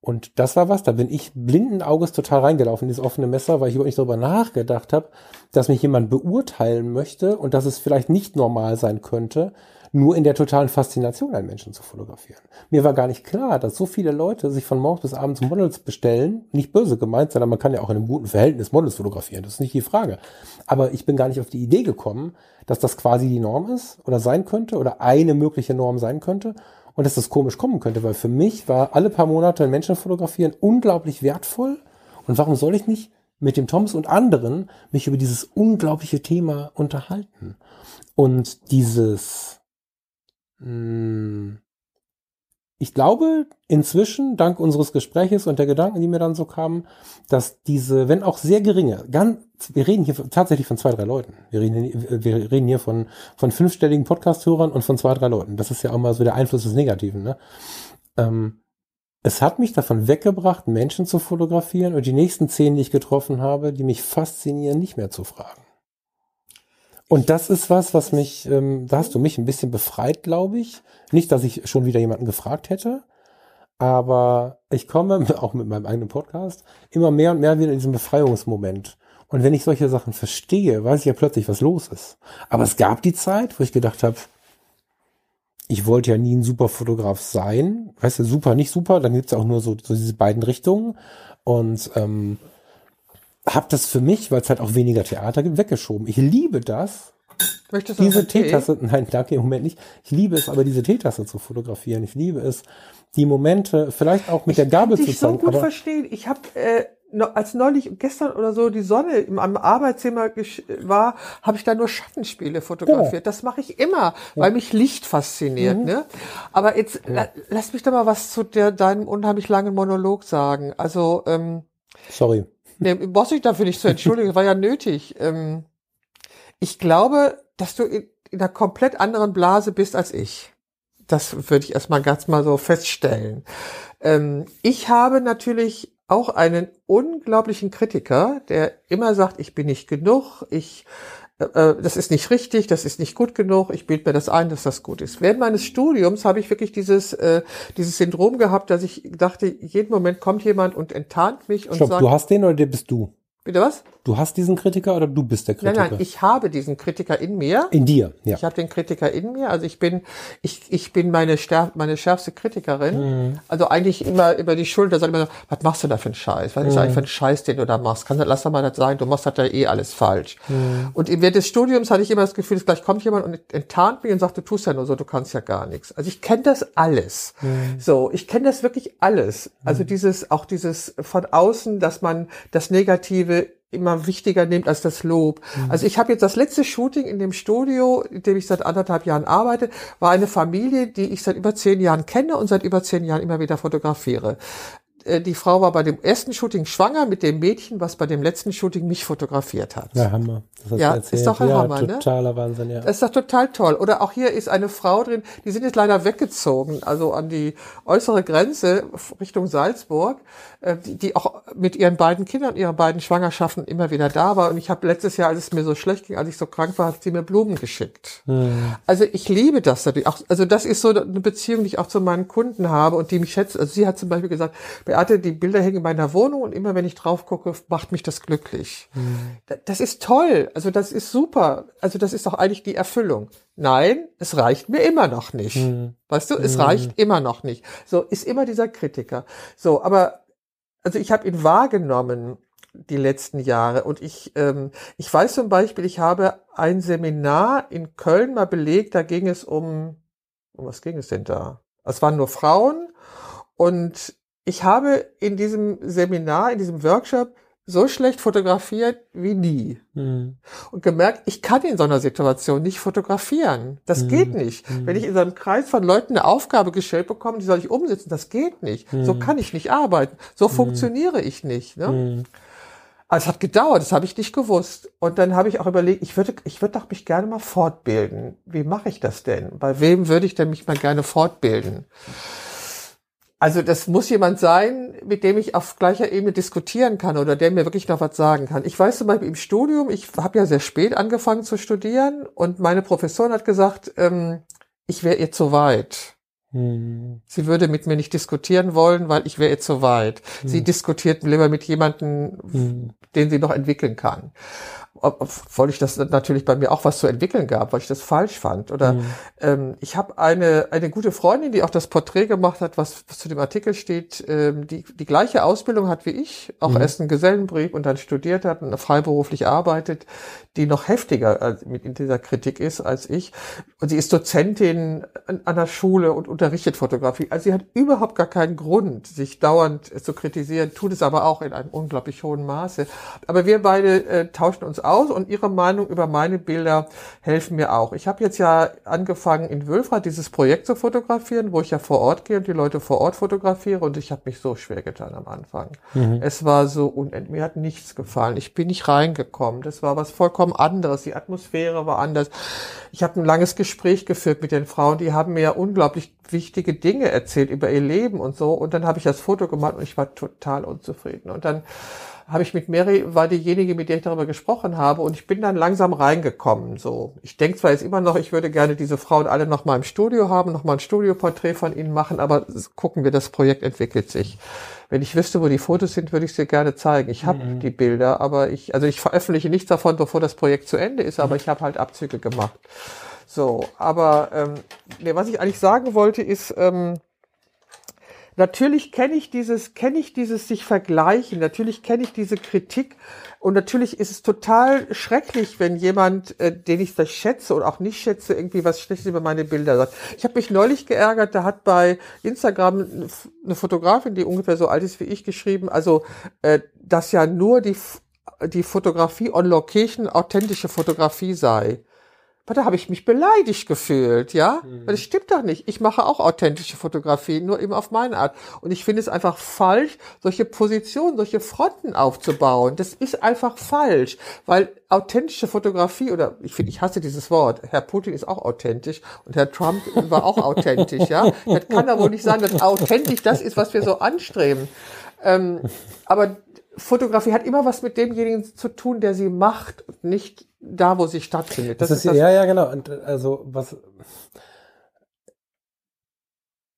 Speaker 1: Und das war was, da bin ich blinden Auges total reingelaufen, dieses offene Messer, weil ich überhaupt nicht darüber nachgedacht habe, dass mich jemand beurteilen möchte und dass es vielleicht nicht normal sein könnte, nur in der totalen Faszination einen Menschen zu fotografieren. Mir war gar nicht klar, dass so viele Leute sich von morgens bis abends Models bestellen, nicht böse gemeint, sondern man kann ja auch in einem guten Verhältnis Models fotografieren, das ist nicht die Frage. Aber ich bin gar nicht auf die Idee gekommen, dass das quasi die Norm ist oder sein könnte oder eine mögliche Norm sein könnte und dass das komisch kommen könnte, weil für mich war alle paar Monate ein Menschen fotografieren unglaublich wertvoll und warum soll ich nicht mit dem Thomas und anderen mich über dieses unglaubliche Thema unterhalten? Und dieses. Ich glaube inzwischen, dank unseres Gespräches und der Gedanken, die mir dann so kamen, dass diese, wenn auch sehr geringe, ganz, wir reden hier tatsächlich von zwei, drei Leuten. Wir reden, hier, wir reden hier von, von fünfstelligen Podcast-Hörern und von zwei, drei Leuten. Das ist ja auch mal so der Einfluss des Negativen. Ne? Ähm, es hat mich davon weggebracht, Menschen zu fotografieren und die nächsten zehn, die ich getroffen habe, die mich faszinieren, nicht mehr zu fragen. Und das ist was, was mich, ähm, da hast du mich ein bisschen befreit, glaube ich. Nicht, dass ich schon wieder jemanden gefragt hätte, aber ich komme, auch mit meinem eigenen Podcast, immer mehr und mehr wieder in diesen Befreiungsmoment. Und wenn ich solche Sachen verstehe, weiß ich ja plötzlich, was los ist. Aber es gab die Zeit, wo ich gedacht habe, ich wollte ja nie ein super Fotograf sein. Weißt du, super, nicht super, dann gibt's ja auch nur so, so diese beiden Richtungen. Und ähm, habe das für mich, weil es halt auch weniger Theater gibt, weggeschoben. Ich liebe das. Möchtest du diese Teetasse, nein, danke im Moment nicht. Ich liebe es aber, diese Teetasse zu fotografieren. Ich liebe es, die Momente vielleicht auch mit ich der Gabel zu zeigen. Ich
Speaker 2: kann so gut verstehen. Ich habe äh, als neulich gestern oder so die Sonne im am Arbeitszimmer war, habe ich da nur Schattenspiele fotografiert. Ja. Das mache ich immer, weil mich Licht fasziniert. Mhm. Ne? Aber jetzt ja. lass mich da mal was zu der, deinem unheimlich langen Monolog sagen. Also ähm,
Speaker 1: sorry.
Speaker 2: Nee, brauchst dich dafür nicht zu entschuldigen, das war ja nötig. Ähm, ich glaube, dass du in, in einer komplett anderen Blase bist als ich. Das würde ich erstmal ganz mal so feststellen. Ähm, ich habe natürlich auch einen unglaublichen Kritiker, der immer sagt, ich bin nicht genug, ich das ist nicht richtig, das ist nicht gut genug, ich bilde mir das ein, dass das gut ist. Während meines Studiums habe ich wirklich dieses, äh, dieses Syndrom gehabt, dass ich dachte, jeden Moment kommt jemand und enttarnt mich und
Speaker 1: Stopp,
Speaker 2: sagt.
Speaker 1: du hast den oder der bist du?
Speaker 2: Bitte was?
Speaker 1: Du hast diesen Kritiker oder du bist der Kritiker?
Speaker 2: Nein, nein, ich habe diesen Kritiker in mir.
Speaker 1: In dir, ja.
Speaker 2: Ich habe den Kritiker in mir. Also ich bin, ich, ich bin meine, stärk, meine schärfste Kritikerin. Mhm. Also eigentlich immer über die Schulter sagt immer, was machst du da für einen Scheiß? Was ist mhm. eigentlich für ein Scheiß, den du da machst? Kann, lass doch mal das sein, du machst das ja eh alles falsch. Mhm. Und während des Studiums hatte ich immer das Gefühl, dass gleich kommt jemand und enttarnt mich und sagt, du tust ja nur so, du kannst ja gar nichts. Also ich kenne das alles. Mhm. So, ich kenne das wirklich alles. Also mhm. dieses, auch dieses von außen, dass man das Negative immer wichtiger nimmt als das Lob. Mhm. Also ich habe jetzt das letzte Shooting in dem Studio, in dem ich seit anderthalb Jahren arbeite, war eine Familie, die ich seit über zehn Jahren kenne und seit über zehn Jahren immer wieder fotografiere. Äh, die Frau war bei dem ersten Shooting schwanger mit dem Mädchen, was bei dem letzten Shooting mich fotografiert hat.
Speaker 1: Ja, Hammer.
Speaker 2: ja, ist doch ein ja, Hammer,
Speaker 1: ne? Totaler Wahnsinn, ja.
Speaker 2: Das ist doch total toll. Oder auch hier ist eine Frau drin, die sind jetzt leider weggezogen, also an die äußere Grenze Richtung Salzburg, äh, die, die auch mit ihren beiden Kindern, ihren beiden Schwangerschaften immer wieder da war. Und ich habe letztes Jahr, als es mir so schlecht ging, als ich so krank war, hat sie mir Blumen geschickt. Hm. Also ich liebe das natürlich. Auch, also das ist so eine Beziehung, die ich auch zu meinen Kunden habe und die mich schätzt. Also sie hat zum Beispiel gesagt, Beate, die Bilder hängen in meiner Wohnung und immer wenn ich drauf gucke, macht mich das glücklich. Mhm. Das ist toll. Also das ist super. Also das ist doch eigentlich die Erfüllung. Nein, es reicht mir immer noch nicht. Mhm. Weißt du, es mhm. reicht immer noch nicht. So ist immer dieser Kritiker. So, aber also ich habe ihn wahrgenommen die letzten Jahre und ich ähm, ich weiß zum Beispiel, ich habe ein Seminar in Köln mal belegt. Da ging es um um was ging es denn da? Es waren nur Frauen und ich habe in diesem Seminar, in diesem Workshop so schlecht fotografiert wie nie. Mhm. Und gemerkt, ich kann in so einer Situation nicht fotografieren. Das mhm. geht nicht. Mhm. Wenn ich in so einem Kreis von Leuten eine Aufgabe gestellt bekomme, die soll ich umsetzen, das geht nicht. So hm. kann ich nicht arbeiten. So hm. funktioniere ich nicht. Ne? Hm. Also es hat gedauert, das habe ich nicht gewusst. Und dann habe ich auch überlegt, ich würde, ich würde doch mich gerne mal fortbilden. Wie mache ich das denn? Bei wem würde ich denn mich mal gerne fortbilden? Also das muss jemand sein, mit dem ich auf gleicher Ebene diskutieren kann oder der mir wirklich noch was sagen kann. Ich weiß zum Beispiel im Studium, ich habe ja sehr spät angefangen zu studieren und meine Professorin hat gesagt, ähm, ich wäre ihr zu weit. Hm. Sie würde mit mir nicht diskutieren wollen, weil ich wäre ihr zu weit. Hm. Sie diskutiert lieber mit jemandem, hm. den sie noch entwickeln kann obwohl ich das natürlich bei mir auch was zu entwickeln gab, weil ich das falsch fand. Oder mhm. ähm, ich habe eine eine gute Freundin, die auch das Porträt gemacht hat, was, was zu dem Artikel steht, ähm, die die gleiche Ausbildung hat wie ich, auch mhm. erst einen Gesellenbrief und dann studiert hat und freiberuflich arbeitet, die noch heftiger mit in dieser Kritik ist als ich. Und sie ist Dozentin an, an der Schule und unterrichtet Fotografie. Also sie hat überhaupt gar keinen Grund, sich dauernd zu kritisieren, tut es aber auch in einem unglaublich hohen Maße. Aber wir beide äh, tauschen uns aus und Ihre Meinung über meine Bilder helfen mir auch. Ich habe jetzt ja angefangen in Wülfrath dieses Projekt zu fotografieren, wo ich ja vor Ort gehe und die Leute vor Ort fotografiere und ich habe mich so schwer getan am Anfang. Mhm. Es war so unendlich, mir hat nichts gefallen. Ich bin nicht reingekommen. Das war was vollkommen anderes. Die Atmosphäre war anders. Ich habe ein langes Gespräch geführt mit den Frauen, die haben mir unglaublich wichtige Dinge erzählt über ihr Leben und so und dann habe ich das Foto gemacht und ich war total unzufrieden und dann habe ich mit Mary, war diejenige, mit der ich darüber gesprochen habe, und ich bin dann langsam reingekommen. So, ich denke zwar jetzt immer noch, ich würde gerne diese Frauen alle noch mal im Studio haben, noch mal ein Studioporträt von ihnen machen, aber gucken wir, das Projekt entwickelt sich. Wenn ich wüsste, wo die Fotos sind, würde ich sie gerne zeigen. Ich habe mhm. die Bilder, aber ich, also ich veröffentliche nichts davon, bevor das Projekt zu Ende ist, aber mhm. ich habe halt Abzüge gemacht. So, aber ähm, nee, was ich eigentlich sagen wollte, ist, ähm, natürlich kenne ich dieses, kenne ich dieses sich vergleichen, natürlich kenne ich diese Kritik und natürlich ist es total schrecklich, wenn jemand, äh, den ich das schätze oder auch nicht schätze, irgendwie was Schlechtes über meine Bilder sagt. Ich habe mich neulich geärgert, da hat bei Instagram eine Fotografin, die ungefähr so alt ist wie ich, geschrieben, also äh, dass ja nur die die Fotografie on Location authentische Fotografie sei. Aber da habe ich mich beleidigt gefühlt, ja? Weil das stimmt doch nicht. Ich mache auch authentische Fotografie, nur eben auf meine Art. Und ich finde es einfach falsch, solche Positionen, solche Fronten aufzubauen. Das ist einfach falsch, weil authentische Fotografie oder ich finde, ich hasse dieses Wort. Herr Putin ist auch authentisch und Herr Trump war auch authentisch, ja? Das kann doch wohl nicht sein, dass authentisch das ist, was wir so anstreben. Ähm, aber Fotografie hat immer was mit demjenigen zu tun, der sie macht, und nicht da, wo sie stattfindet.
Speaker 1: Das,
Speaker 2: Das
Speaker 1: ist,
Speaker 2: ist das,
Speaker 1: ja, ja, genau. Und äh, also was,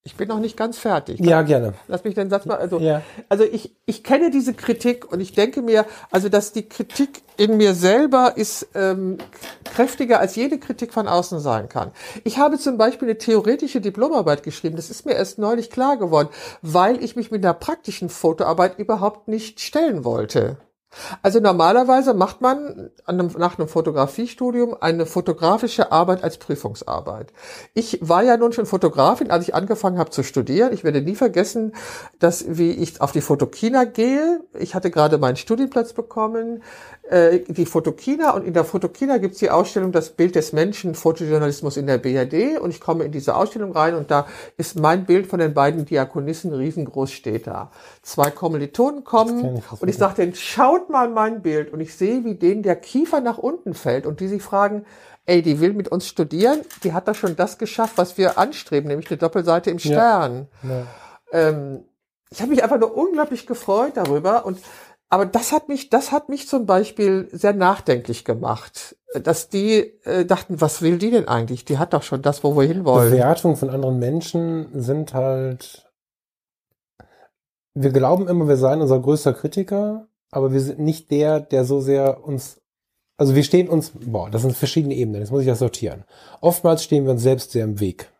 Speaker 2: ich bin noch nicht ganz fertig.
Speaker 1: ja, gerne.
Speaker 2: Lass mich den Satz mal, also,
Speaker 1: Ja.
Speaker 2: also ich, ich kenne diese Kritik und ich denke mir, also dass die Kritik in mir selber ist ähm, kräftiger als jede Kritik von außen sein kann. Ich habe zum Beispiel eine theoretische Diplomarbeit geschrieben, das ist mir erst neulich klar geworden, weil ich mich mit der praktischen Fotoarbeit überhaupt nicht stellen wollte. Also normalerweise macht man nach einem Fotografiestudium eine fotografische Arbeit als Prüfungsarbeit. Ich war ja nun schon Fotografin, als ich angefangen habe zu studieren. Ich werde nie vergessen, dass wie ich auf die Fotokina gehe. Ich hatte gerade meinen Studienplatz bekommen, äh, die Fotokina und in der Fotokina gibt's die Ausstellung Das Bild des Menschen, Fotojournalismus in der BRD und ich komme in diese Ausstellung rein und da ist mein Bild von den beiden Diakonissen riesengroß steht da. Zwei Kommilitonen kommen
Speaker 1: ich,
Speaker 2: und ich sage denen, schaut mal mein Bild und ich sehe, wie denen der Kiefer nach unten fällt und die sich fragen, ey, die will mit uns studieren, die hat doch schon das geschafft, was wir anstreben, nämlich eine Doppelseite im Stern.
Speaker 1: Ja.
Speaker 2: Ähm, ich habe mich einfach nur unglaublich gefreut darüber und aber das hat mich, das hat mich zum Beispiel sehr nachdenklich gemacht, dass die äh, dachten, was will die denn eigentlich? Die hat doch schon das, wo wir hinwollen.
Speaker 1: Bewertungen von anderen Menschen sind halt. Wir glauben immer, wir seien unser größter Kritiker, aber wir sind nicht der, der so sehr uns. Also wir stehen uns, boah, das sind verschiedene Ebenen, jetzt muss ich das sortieren. Oftmals stehen wir uns selbst sehr im Weg.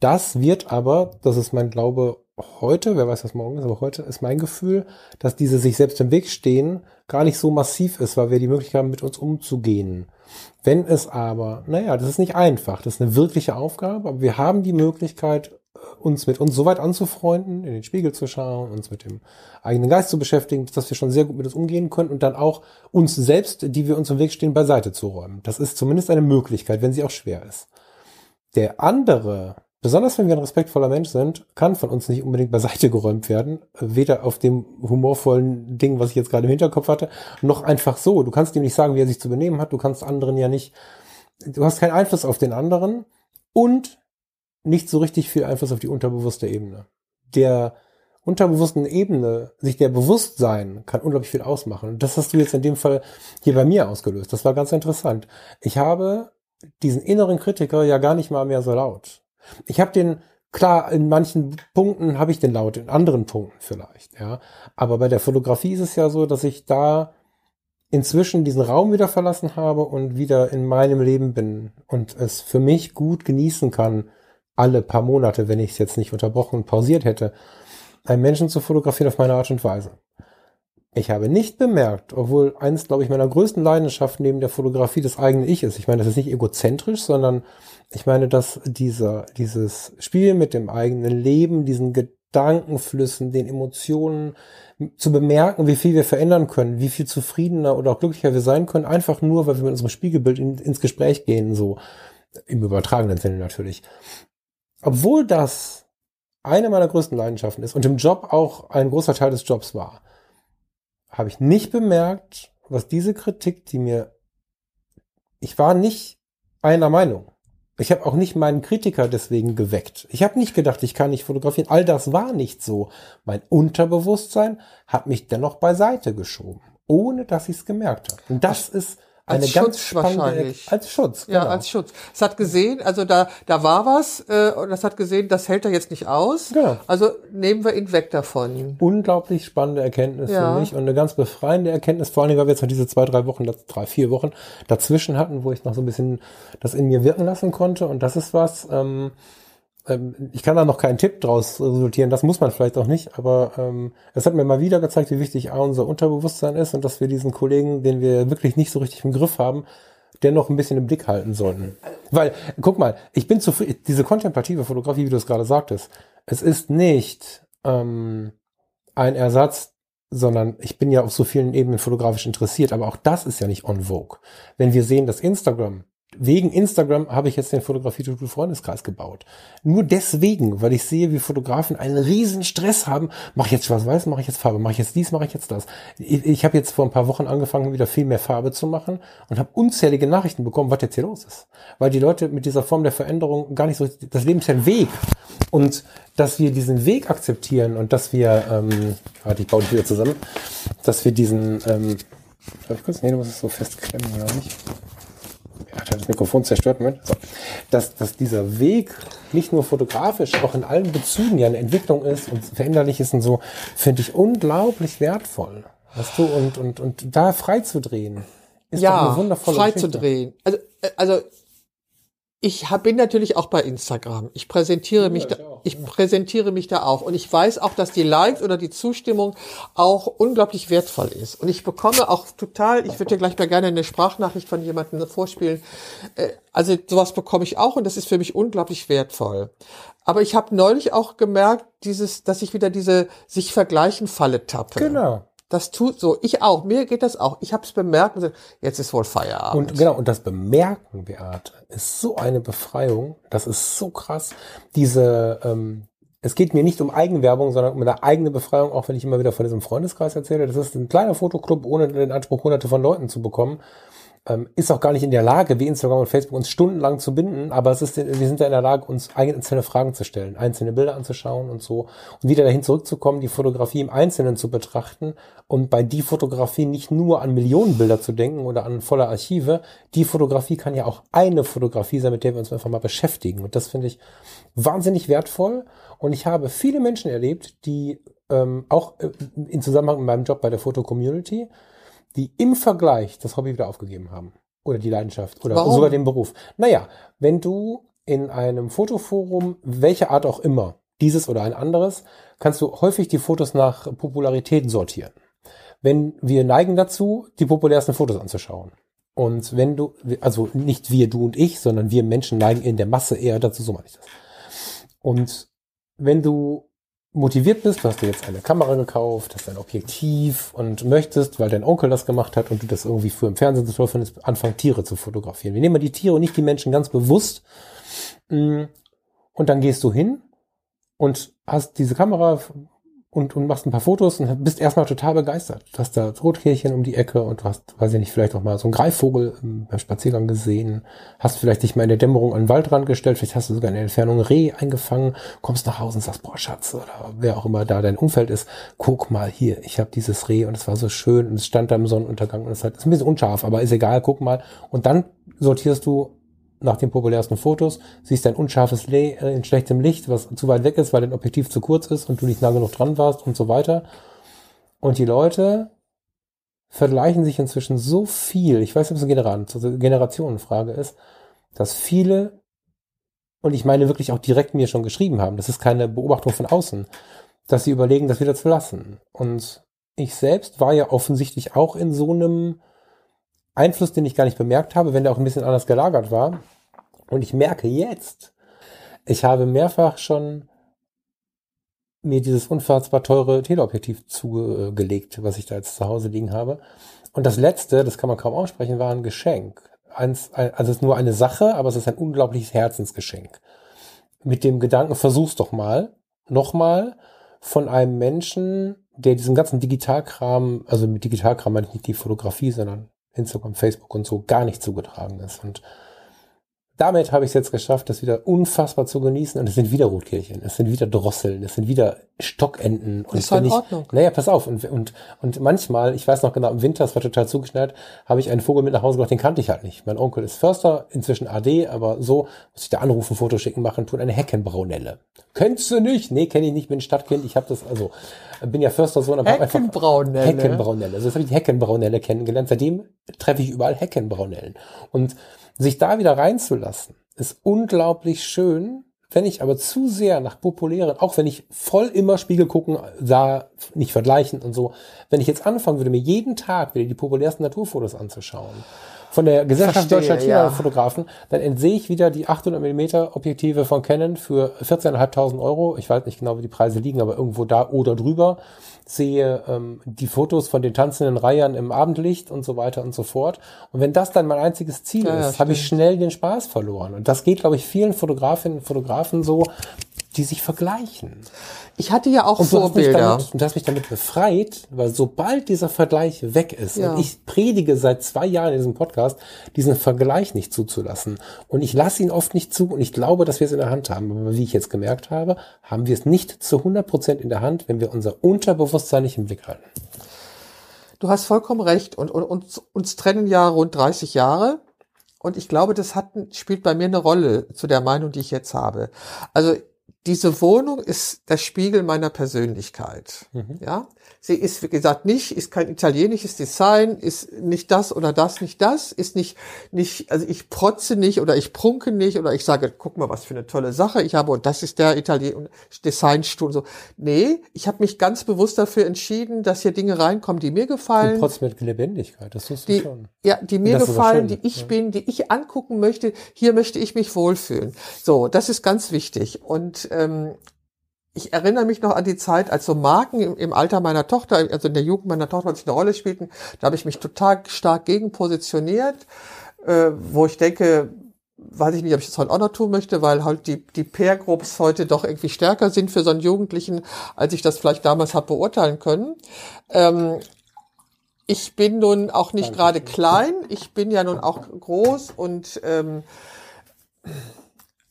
Speaker 1: Das wird aber, das ist mein Glaube heute, wer weiß, was morgen ist, aber heute ist mein Gefühl, dass diese sich selbst im Weg stehen gar nicht so massiv ist, weil wir die Möglichkeit haben, mit uns umzugehen. Wenn es aber, naja, das ist nicht einfach, das ist eine wirkliche Aufgabe, aber wir haben die Möglichkeit, uns mit uns so weit anzufreunden, in den Spiegel zu schauen, uns mit dem eigenen Geist zu beschäftigen, dass wir schon sehr gut mit uns umgehen können und dann auch uns selbst, die wir uns im Weg stehen, beiseite zu räumen. Das ist zumindest eine Möglichkeit, wenn sie auch schwer ist. Der andere, besonders wenn wir ein respektvoller Mensch sind, kann von uns nicht unbedingt beiseite geräumt werden, weder auf dem humorvollen Ding, was ich jetzt gerade im Hinterkopf hatte, noch einfach so. Du kannst ihm nicht sagen, wie er sich zu benehmen hat, du kannst anderen ja nicht, du hast keinen Einfluss auf den anderen und nicht so richtig viel Einfluss auf die unterbewusste Ebene. Der unterbewussten Ebene, sich der Bewusstsein, kann unglaublich viel ausmachen. Das hast du jetzt in dem Fall hier bei mir ausgelöst. Das war ganz interessant. Ich habe diesen inneren Kritiker ja gar nicht mal mehr so laut. Ich habe den, klar, in manchen Punkten habe ich den laut, in anderen Punkten vielleicht, ja. Aber bei der Fotografie ist es ja so, dass ich da inzwischen diesen Raum wieder verlassen habe und wieder in meinem Leben bin und es für mich gut genießen kann, alle paar Monate, wenn ich es jetzt nicht unterbrochen und pausiert hätte, einen Menschen zu fotografieren auf meine Art und Weise. Ich habe nicht bemerkt, obwohl eins, glaube ich, meiner größten Leidenschaften neben der Fotografie das eigene Ich ist. Ich meine, das ist nicht egozentrisch, sondern ich meine, dass dieser, dieses Spiel mit dem eigenen Leben, diesen Gedankenflüssen, den Emotionen, zu bemerken, wie viel wir verändern können, wie viel zufriedener oder auch glücklicher wir sein können, einfach nur, weil wir mit unserem Spiegelbild in, ins Gespräch gehen, so im übertragenen Sinne natürlich. Obwohl das eine meiner größten Leidenschaften ist und im Job auch ein großer Teil des Jobs war, habe ich nicht bemerkt, was diese Kritik, die mir, ich war nicht einer Meinung. Ich habe auch nicht meinen Kritiker deswegen geweckt. Ich habe nicht gedacht, ich kann nicht fotografieren. All das war nicht so. Mein Unterbewusstsein hat mich dennoch beiseite geschoben, ohne dass ich es gemerkt habe. Und das ist
Speaker 2: Als
Speaker 1: eine ganz
Speaker 2: Schutz
Speaker 1: spannende
Speaker 2: wahrscheinlich.
Speaker 1: als Schutz.
Speaker 2: Ja,
Speaker 1: genau.
Speaker 2: als Schutz. Es hat gesehen, also da, da war was, äh, und das hat gesehen, das hält er jetzt nicht aus.
Speaker 1: Genau.
Speaker 2: Also nehmen wir ihn weg davon.
Speaker 1: unglaublich spannende Erkenntnis
Speaker 2: Ja.
Speaker 1: für mich und eine ganz befreiende Erkenntnis, vor allem, weil wir jetzt noch diese zwei, drei Wochen, drei, vier Wochen dazwischen hatten, wo ich noch so ein bisschen das in mir wirken lassen konnte. Und das ist was, ähm, ähm, ich kann da noch keinen Tipp draus resultieren, das muss man vielleicht auch nicht, aber ähm, es hat mir mal wieder gezeigt, wie wichtig A, unser Unterbewusstsein ist und dass wir diesen Kollegen, den wir wirklich nicht so richtig im Griff haben, dennoch ein bisschen im Blick halten sollten. Weil, guck mal, ich bin zufrieden, diese kontemplative Fotografie, wie du es gerade sagtest, es ist nicht ähm, ein Ersatz, sondern ich bin ja auf so vielen Ebenen fotografisch interessiert, aber auch das ist ja nicht on vogue. Wenn wir sehen, dass Instagram wegen Instagram habe ich jetzt den Fotografie-Tutorial Freundeskreis gebaut. Nur deswegen, weil ich sehe, wie Fotografen einen riesen Stress haben. Mache ich jetzt schwarz-weiß, mache ich jetzt Farbe, mache ich jetzt dies, mache ich jetzt das. Ich, ich habe jetzt vor ein paar Wochen angefangen, wieder viel mehr Farbe zu machen und habe unzählige Nachrichten bekommen, was jetzt hier los ist. Weil die Leute mit dieser Form der Veränderung gar nicht so, das Leben ist ja ein Weg. Und dass wir diesen Weg akzeptieren und dass wir, ähm, warte, ich baue die wieder zusammen, dass wir diesen, ähm, darf ich kurz, nee, du musst es so festklemmen, glaube ich das Mikrofon zerstört. Moment. So. Dass, dass dieser Weg nicht nur fotografisch, auch in allen Bezügen ja eine Entwicklung ist und veränderlich ist und so, finde ich unglaublich wertvoll. Weißt du, und, und, und da frei zu drehen.
Speaker 2: Ist ja, eine wundervolle frei Geschichte. zu drehen. Also, äh, also ich hab, bin natürlich auch bei Instagram. Ich präsentiere ja, mich da, ich ja. präsentiere mich da auch. Und ich weiß auch, dass die Likes oder die Zustimmung auch unglaublich wertvoll ist. Und ich bekomme auch total, ich würde dir gleich mal gerne eine Sprachnachricht von jemandem vorspielen. Äh, also sowas bekomme ich auch und das ist für mich unglaublich wertvoll. Aber ich habe neulich auch gemerkt, dieses, dass ich wieder diese sich vergleichen Falle tappe.
Speaker 1: Genau.
Speaker 2: Das tut so. Ich auch. Mir geht das auch. Ich habe es bemerkt und jetzt ist wohl Feierabend.
Speaker 1: Und genau, und das Bemerken, Beate, ist so eine Befreiung. Das ist so krass. Diese, ähm, es geht mir nicht um Eigenwerbung, sondern um eine eigene Befreiung, auch wenn ich immer wieder von diesem Freundeskreis erzähle. Das ist ein kleiner Fotoclub, ohne den Anspruch, hunderte von Leuten zu bekommen ähm, ist auch gar nicht in der Lage, wie Instagram und Facebook uns stundenlang zu binden, aber es ist, wir sind ja in der Lage, uns einzelne Fragen zu stellen, einzelne Bilder anzuschauen und so. Und wieder dahin zurückzukommen, die Fotografie im Einzelnen zu betrachten und bei die Fotografie nicht nur an Millionen Bilder zu denken oder an voller Archive. Die Fotografie kann ja auch eine Fotografie sein, mit der wir uns einfach mal beschäftigen. Und das finde ich wahnsinnig wertvoll. Und ich habe viele Menschen erlebt, die ähm, auch äh, in Zusammenhang mit meinem Job bei der Foto-Community, die im Vergleich das Hobby wieder aufgegeben haben. Oder die Leidenschaft. Oder Warum? sogar den Beruf. Naja, wenn du in einem Fotoforum, welche Art auch immer, dieses oder ein anderes, kannst du häufig die Fotos nach Popularität sortieren. Wenn wir neigen dazu, die populärsten Fotos anzuschauen. Und wenn du, also nicht wir, du und ich, sondern wir Menschen neigen in der Masse eher dazu, so meine ich das. Und wenn du motiviert bist, du hast dir jetzt eine Kamera gekauft, hast ein Objektiv und möchtest, weil dein Onkel das gemacht hat und du das irgendwie früher im Fernsehen so toll findest, anfangen Tiere zu fotografieren. Wir nehmen mal die Tiere und nicht die Menschen ganz bewusst. Mm, und dann gehst du hin und hast diese Kamera und, und machst ein paar Fotos und bist erstmal total begeistert. Du hast da Rotkehlchen um die Ecke und du hast, weiß ich nicht, vielleicht auch mal so einen Greifvogel beim Spaziergang gesehen, hast vielleicht dich mal in der Dämmerung an den Waldrand gestellt, vielleicht hast du sogar in der Entfernung Reh eingefangen, kommst nach Hause und sagst, boah Schatz, oder wer auch immer da dein Umfeld ist, guck mal hier, ich habe dieses Reh und es war so schön und es stand da im Sonnenuntergang und es ist ein bisschen unscharf, aber ist egal, guck mal. Und dann sortierst du nach den populärsten Fotos, siehst ein unscharfes Lay äh, in schlechtem Licht, was zu weit weg ist, weil dein Objektiv zu kurz ist und du nicht nah genug dran warst und so weiter. Und die Leute vergleichen sich inzwischen so viel, ich weiß nicht, ob es eine Generationenfrage ist, dass viele, und ich meine wirklich auch direkt mir schon geschrieben haben, das ist keine Beobachtung von außen, dass sie überlegen, das wieder zu lassen. Und ich selbst war ja offensichtlich auch in so einem Einfluss, den ich gar nicht bemerkt habe, wenn der auch ein bisschen anders gelagert war. Und ich merke jetzt, ich habe mehrfach schon mir dieses unfassbar teure Teleobjektiv zugelegt, was ich da jetzt zu Hause liegen habe. Und das letzte, das kann man kaum aussprechen, war ein Geschenk. also es ist nur eine Sache, aber es ist ein unglaubliches Herzensgeschenk. Mit dem Gedanken, versuch's doch mal, nochmal, von einem Menschen, der diesen ganzen Digitalkram, also mit Digitalkram meine ich nicht die Fotografie, sondern Instagram, Facebook und so gar nicht zugetragen ist. Und damit habe ich es jetzt geschafft, das wieder unfassbar zu genießen. Und es sind wieder Rotkehlchen, es sind wieder Drosseln, es sind wieder Stockenten. Und
Speaker 2: das ist in ich, Ordnung.
Speaker 1: Naja, pass auf. Und, und, und manchmal, ich weiß noch genau, im Winter, es war total zugeschneit, habe ich einen Vogel mit nach Hause gebracht, den kannte ich halt nicht. Mein Onkel ist Förster, inzwischen AD, aber so muss ich da anrufen, Foto schicken, machen, tun eine Heckenbraunelle. Kennst du nicht? Nee, kenne ich nicht, bin Stadtkind. Ich habe das, also bin ja Förstersohn, aber
Speaker 2: Heckenbraunelle.
Speaker 1: Heckenbraunelle. Also das habe ich die Heckenbraunelle kennengelernt. Seitdem treffe ich überall Heckenbraunellen. Und sich da wieder reinzulassen, ist unglaublich schön. Wenn ich aber zu sehr nach populären, auch wenn ich voll immer Spiegel gucken, sah, nicht vergleichen und so, wenn ich jetzt anfangen würde, mir jeden Tag wieder die populärsten Naturfotos anzuschauen von der Gesellschaft
Speaker 2: Verstehe,
Speaker 1: Deutscher
Speaker 2: ja.
Speaker 1: China-Fotografen, dann entsehe ich wieder die 800 mm Objektive von Canon für 14.500 Euro. Ich weiß nicht genau, wie die Preise liegen, aber irgendwo da oder drüber. Sehe ähm, die Fotos von den tanzenden Reihern im Abendlicht und so weiter und so fort. Und wenn das dann mein einziges Ziel
Speaker 2: Ja, ja,
Speaker 1: ist, habe ich schnell den Spaß verloren. Und das geht, glaube ich, vielen Fotografinnen und Fotografen so, die sich vergleichen.
Speaker 2: Ich hatte ja auch
Speaker 1: Und
Speaker 2: Vorbilder.
Speaker 1: damit, und du hast mich damit befreit, weil sobald dieser Vergleich weg ist,
Speaker 2: Ja.
Speaker 1: und ich predige seit zwei Jahren in diesem Podcast, diesen Vergleich nicht zuzulassen. Und ich lasse ihn oft nicht zu und ich glaube, dass wir es in der Hand haben. Aber wie ich jetzt gemerkt habe, haben wir es nicht zu 100 Prozent in der Hand, wenn wir unser Unterbewusstsein nicht im Blick halten.
Speaker 2: Du hast vollkommen recht. Und, und uns, uns trennen ja rund 30 Jahre. Und ich glaube, das hat, spielt bei mir eine Rolle zu der Meinung, die ich jetzt habe. Also diese Wohnung ist der Spiegel meiner Persönlichkeit. Ja, sie ist wie gesagt nicht, ist kein italienisches Design, ist nicht das oder das, nicht das, ist nicht nicht, also ich protze nicht oder ich prunke nicht oder ich sage, guck mal, was für eine tolle Sache ich habe und das ist der Italien Designstuhl und so. Nee, ich habe mich ganz bewusst dafür entschieden, dass hier Dinge reinkommen, die mir gefallen,
Speaker 1: trotzdem mit Lebendigkeit, das tust du
Speaker 2: die,
Speaker 1: schon.
Speaker 2: ja, die mir gefallen, die ich
Speaker 1: ja.
Speaker 2: bin, die ich angucken möchte. Hier möchte ich mich wohlfühlen. So, das ist ganz wichtig. Und ähm, ich erinnere mich noch an die Zeit, als so Marken im, im Alter meiner Tochter, also in der Jugend meiner Tochter, als ich eine Rolle spielten, da habe ich mich total stark gegen positioniert, äh, wo ich denke, weiß ich nicht, ob ich das heute auch noch tun möchte, weil halt die, die Peer-Groups heute doch irgendwie stärker sind für so einen Jugendlichen, als ich das vielleicht damals habe beurteilen können. Ähm, ich bin nun auch nicht gerade klein, ich bin ja nun auch groß und ähm,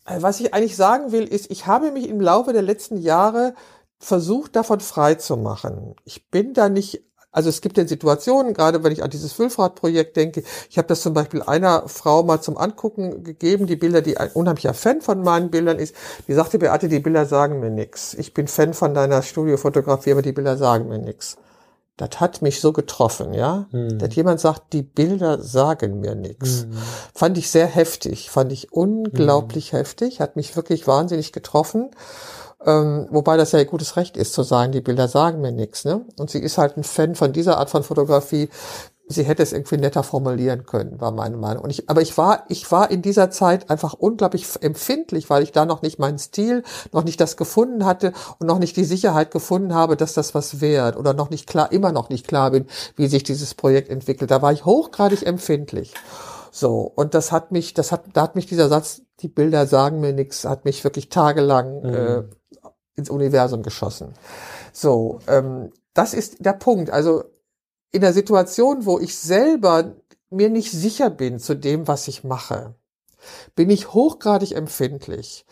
Speaker 2: was ich eigentlich sagen will, ist, ich habe mich im Laufe der letzten Jahre versucht, davon frei zu machen. Ich bin da nicht, also es gibt ja Situationen, gerade wenn ich an dieses Wülfrath-Projekt denke, ich habe das zum Beispiel einer Frau mal zum Angucken gegeben, die Bilder, die ein unheimlicher Fan von meinen Bildern ist, die sagte, Beate, die Bilder sagen mir nix. Ich bin Fan von deiner Studiofotografie, aber die Bilder sagen mir nix. Das hat mich so getroffen, ja. Dass jemand sagt, die Bilder sagen mir nichts. Fand ich sehr heftig, fand ich unglaublich heftig, hat mich wirklich wahnsinnig getroffen. Ähm, wobei das ja ihr gutes Recht ist zu sagen, die Bilder sagen mir nichts. Ne? Und sie ist halt ein Fan von dieser Art von Fotografie. Sie hätte es irgendwie netter formulieren können, war meine Meinung. Und ich, aber ich war, ich war in dieser Zeit einfach unglaublich empfindlich, weil ich da noch nicht meinen Stil, noch nicht das gefunden hatte und noch nicht die Sicherheit gefunden habe, dass das was wert oder noch nicht klar, immer noch nicht klar bin, wie sich dieses Projekt entwickelt. Da war ich hochgradig empfindlich. So, und das hat mich, das hat, da hat mich dieser Satz, die Bilder sagen mir nichts, hat mich wirklich tagelang äh, ins Universum geschossen. So, ähm, das ist der Punkt. Also in der Situation, wo ich selber mir nicht sicher bin zu dem, was ich mache, bin ich hochgradig empfindlich.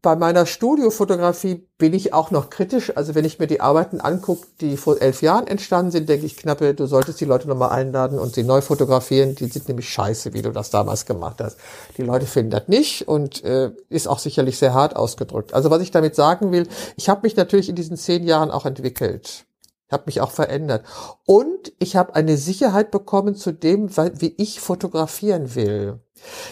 Speaker 2: Bei meiner Studiofotografie bin ich auch noch kritisch. Also wenn ich mir die Arbeiten angucke, die vor elf Jahren entstanden sind, denke ich knappe, du solltest die Leute nochmal einladen und sie neu fotografieren. Die sind nämlich scheiße, wie du das damals gemacht hast. Die Leute finden das nicht und äh, ist auch sicherlich sehr hart ausgedrückt. Also was ich damit sagen will, ich habe mich natürlich in diesen zehn Jahren auch entwickelt. Ich habe mich auch verändert. Und ich habe eine Sicherheit bekommen zu dem, wie ich fotografieren will.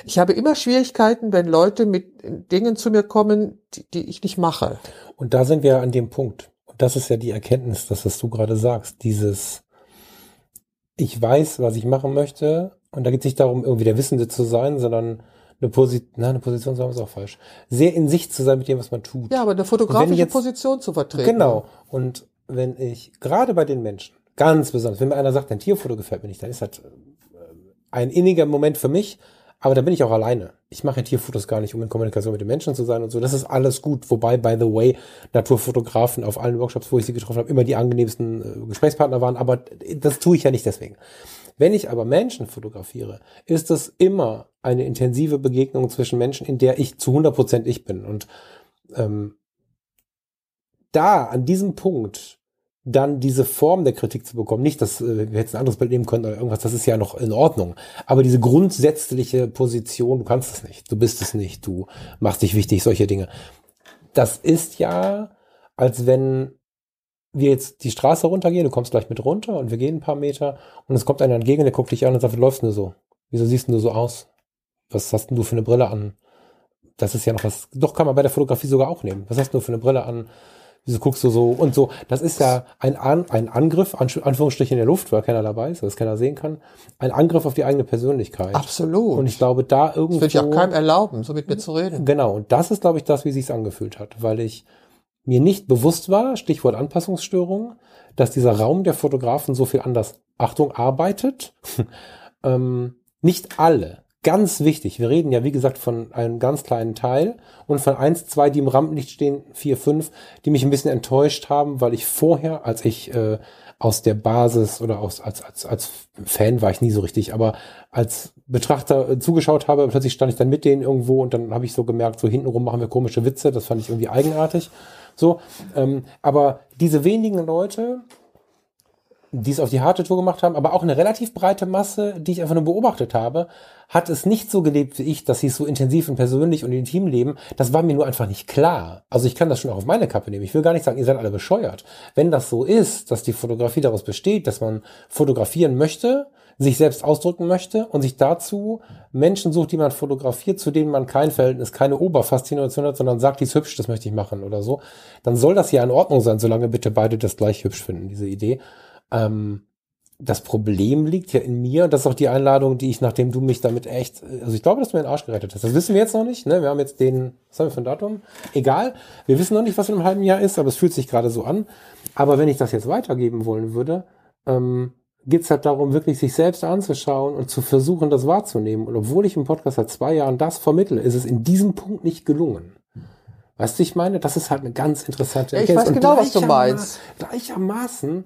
Speaker 2: Ich habe immer Schwierigkeiten, wenn Leute mit Dingen zu mir kommen, die, die ich nicht mache.
Speaker 1: Und da sind wir an dem Punkt. Und das ist ja die Erkenntnis, das, was du gerade sagst. Dieses, ich weiß, was ich machen möchte. Und da geht es nicht darum, irgendwie der Wissende zu sein, sondern eine Position, nein, eine Position zu haben ist auch falsch. Sehr in sich zu sein mit dem, was man tut.
Speaker 2: Ja, aber eine fotografische
Speaker 1: jetzt-
Speaker 2: Position zu vertreten.
Speaker 1: Genau. Und wenn ich, gerade bei den Menschen, ganz besonders, wenn mir einer sagt, ein Tierfoto gefällt mir nicht, dann ist das äh, ein inniger Moment für mich, aber da bin ich auch alleine. Ich mache Tierfotos gar nicht, um in Kommunikation mit den Menschen zu sein und so. Das ist alles gut. Wobei, by the way, Naturfotografen auf allen Workshops, wo ich sie getroffen habe, immer die angenehmsten äh, Gesprächspartner waren, aber das tue ich ja nicht deswegen. Wenn ich aber Menschen fotografiere, ist es immer eine intensive Begegnung zwischen Menschen, in der ich zu 100% ich bin. Und ähm, da, an diesem Punkt, dann diese Form der Kritik zu bekommen, nicht, dass äh, wir jetzt ein anderes Bild nehmen können oder irgendwas, das ist ja noch in Ordnung. Aber diese grundsätzliche Position, du kannst es nicht, du bist es nicht, du machst dich wichtig, solche Dinge. Das ist ja, als wenn wir jetzt die Straße runtergehen, du kommst gleich mit runter und wir gehen ein paar Meter und es kommt einer entgegen, der guckt dich an und sagt, wie läufst du so? Wieso siehst du so aus? Was hast denn du für eine Brille an? Das ist ja noch was, doch kann man bei der Fotografie sogar auch nehmen. Was hast du für eine Brille an? Wieso guckst du so und so? Das ist ja ein, An ein Angriff, An Anführungsstrichen in der Luft, weil keiner dabei ist, weil es keiner sehen kann. Ein Angriff auf die eigene Persönlichkeit.
Speaker 2: Absolut.
Speaker 1: Und ich glaube, da irgendwo.
Speaker 2: Das würde ich auch keinem erlauben, so mit mir zu reden.
Speaker 1: Genau. Und das ist, glaube ich, das, wie sich's angefühlt hat, weil ich mir nicht bewusst war, Stichwort Anpassungsstörung, dass dieser Raum der Fotografen so viel anders, Achtung, arbeitet. ähm, nicht alle ganz wichtig. Wir reden ja, wie gesagt, von einem ganz kleinen Teil und von eins, zwei, die im Rampenlicht stehen, vier, fünf, die mich ein bisschen enttäuscht haben, weil ich vorher, als ich äh, aus der Basis oder aus, als, als, als Fan war ich nie so richtig, aber als Betrachter äh, zugeschaut habe, plötzlich stand ich dann mit denen irgendwo und dann habe ich so gemerkt, so hintenrum machen wir komische Witze, das fand ich irgendwie eigenartig. So, ähm, aber diese wenigen Leute, die es auf die harte Tour gemacht haben, aber auch eine relativ breite Masse, die ich einfach nur beobachtet habe, hat es nicht so gelebt wie ich, dass sie es so intensiv und persönlich und intim leben. Das war mir nur einfach nicht klar. Also ich kann das schon auch auf meine Kappe nehmen. Ich will gar nicht sagen, ihr seid alle bescheuert. Wenn das so ist, dass die Fotografie daraus besteht, dass man fotografieren möchte, sich selbst ausdrücken möchte und sich dazu Menschen sucht, die man fotografiert, zu denen man kein Verhältnis, keine Oberfaszination hat, sondern sagt, die ist hübsch, das möchte ich machen oder so, dann soll das ja in Ordnung sein, solange bitte beide das gleich hübsch finden, diese Idee. Ähm, das Problem liegt ja in mir und das ist auch die Einladung, die ich, nachdem du mich damit echt, also ich glaube, dass du mir den Arsch gerettet hast. Das wissen wir jetzt noch nicht, ne? Wir haben jetzt den, was haben wir für ein Datum? Egal. Wir wissen noch nicht, was in einem halben Jahr ist, aber es fühlt sich gerade so an. Aber wenn ich das jetzt weitergeben wollen würde, ähm, geht es halt darum, wirklich sich selbst anzuschauen und zu versuchen, das wahrzunehmen. Und obwohl ich im Podcast seit zwei Jahren das vermittle, ist es in diesem Punkt nicht gelungen. Weißt du, ich meine, das ist halt eine ganz interessante
Speaker 2: ja, Ich weiß genau, was du meinst.
Speaker 1: Gleichermaßen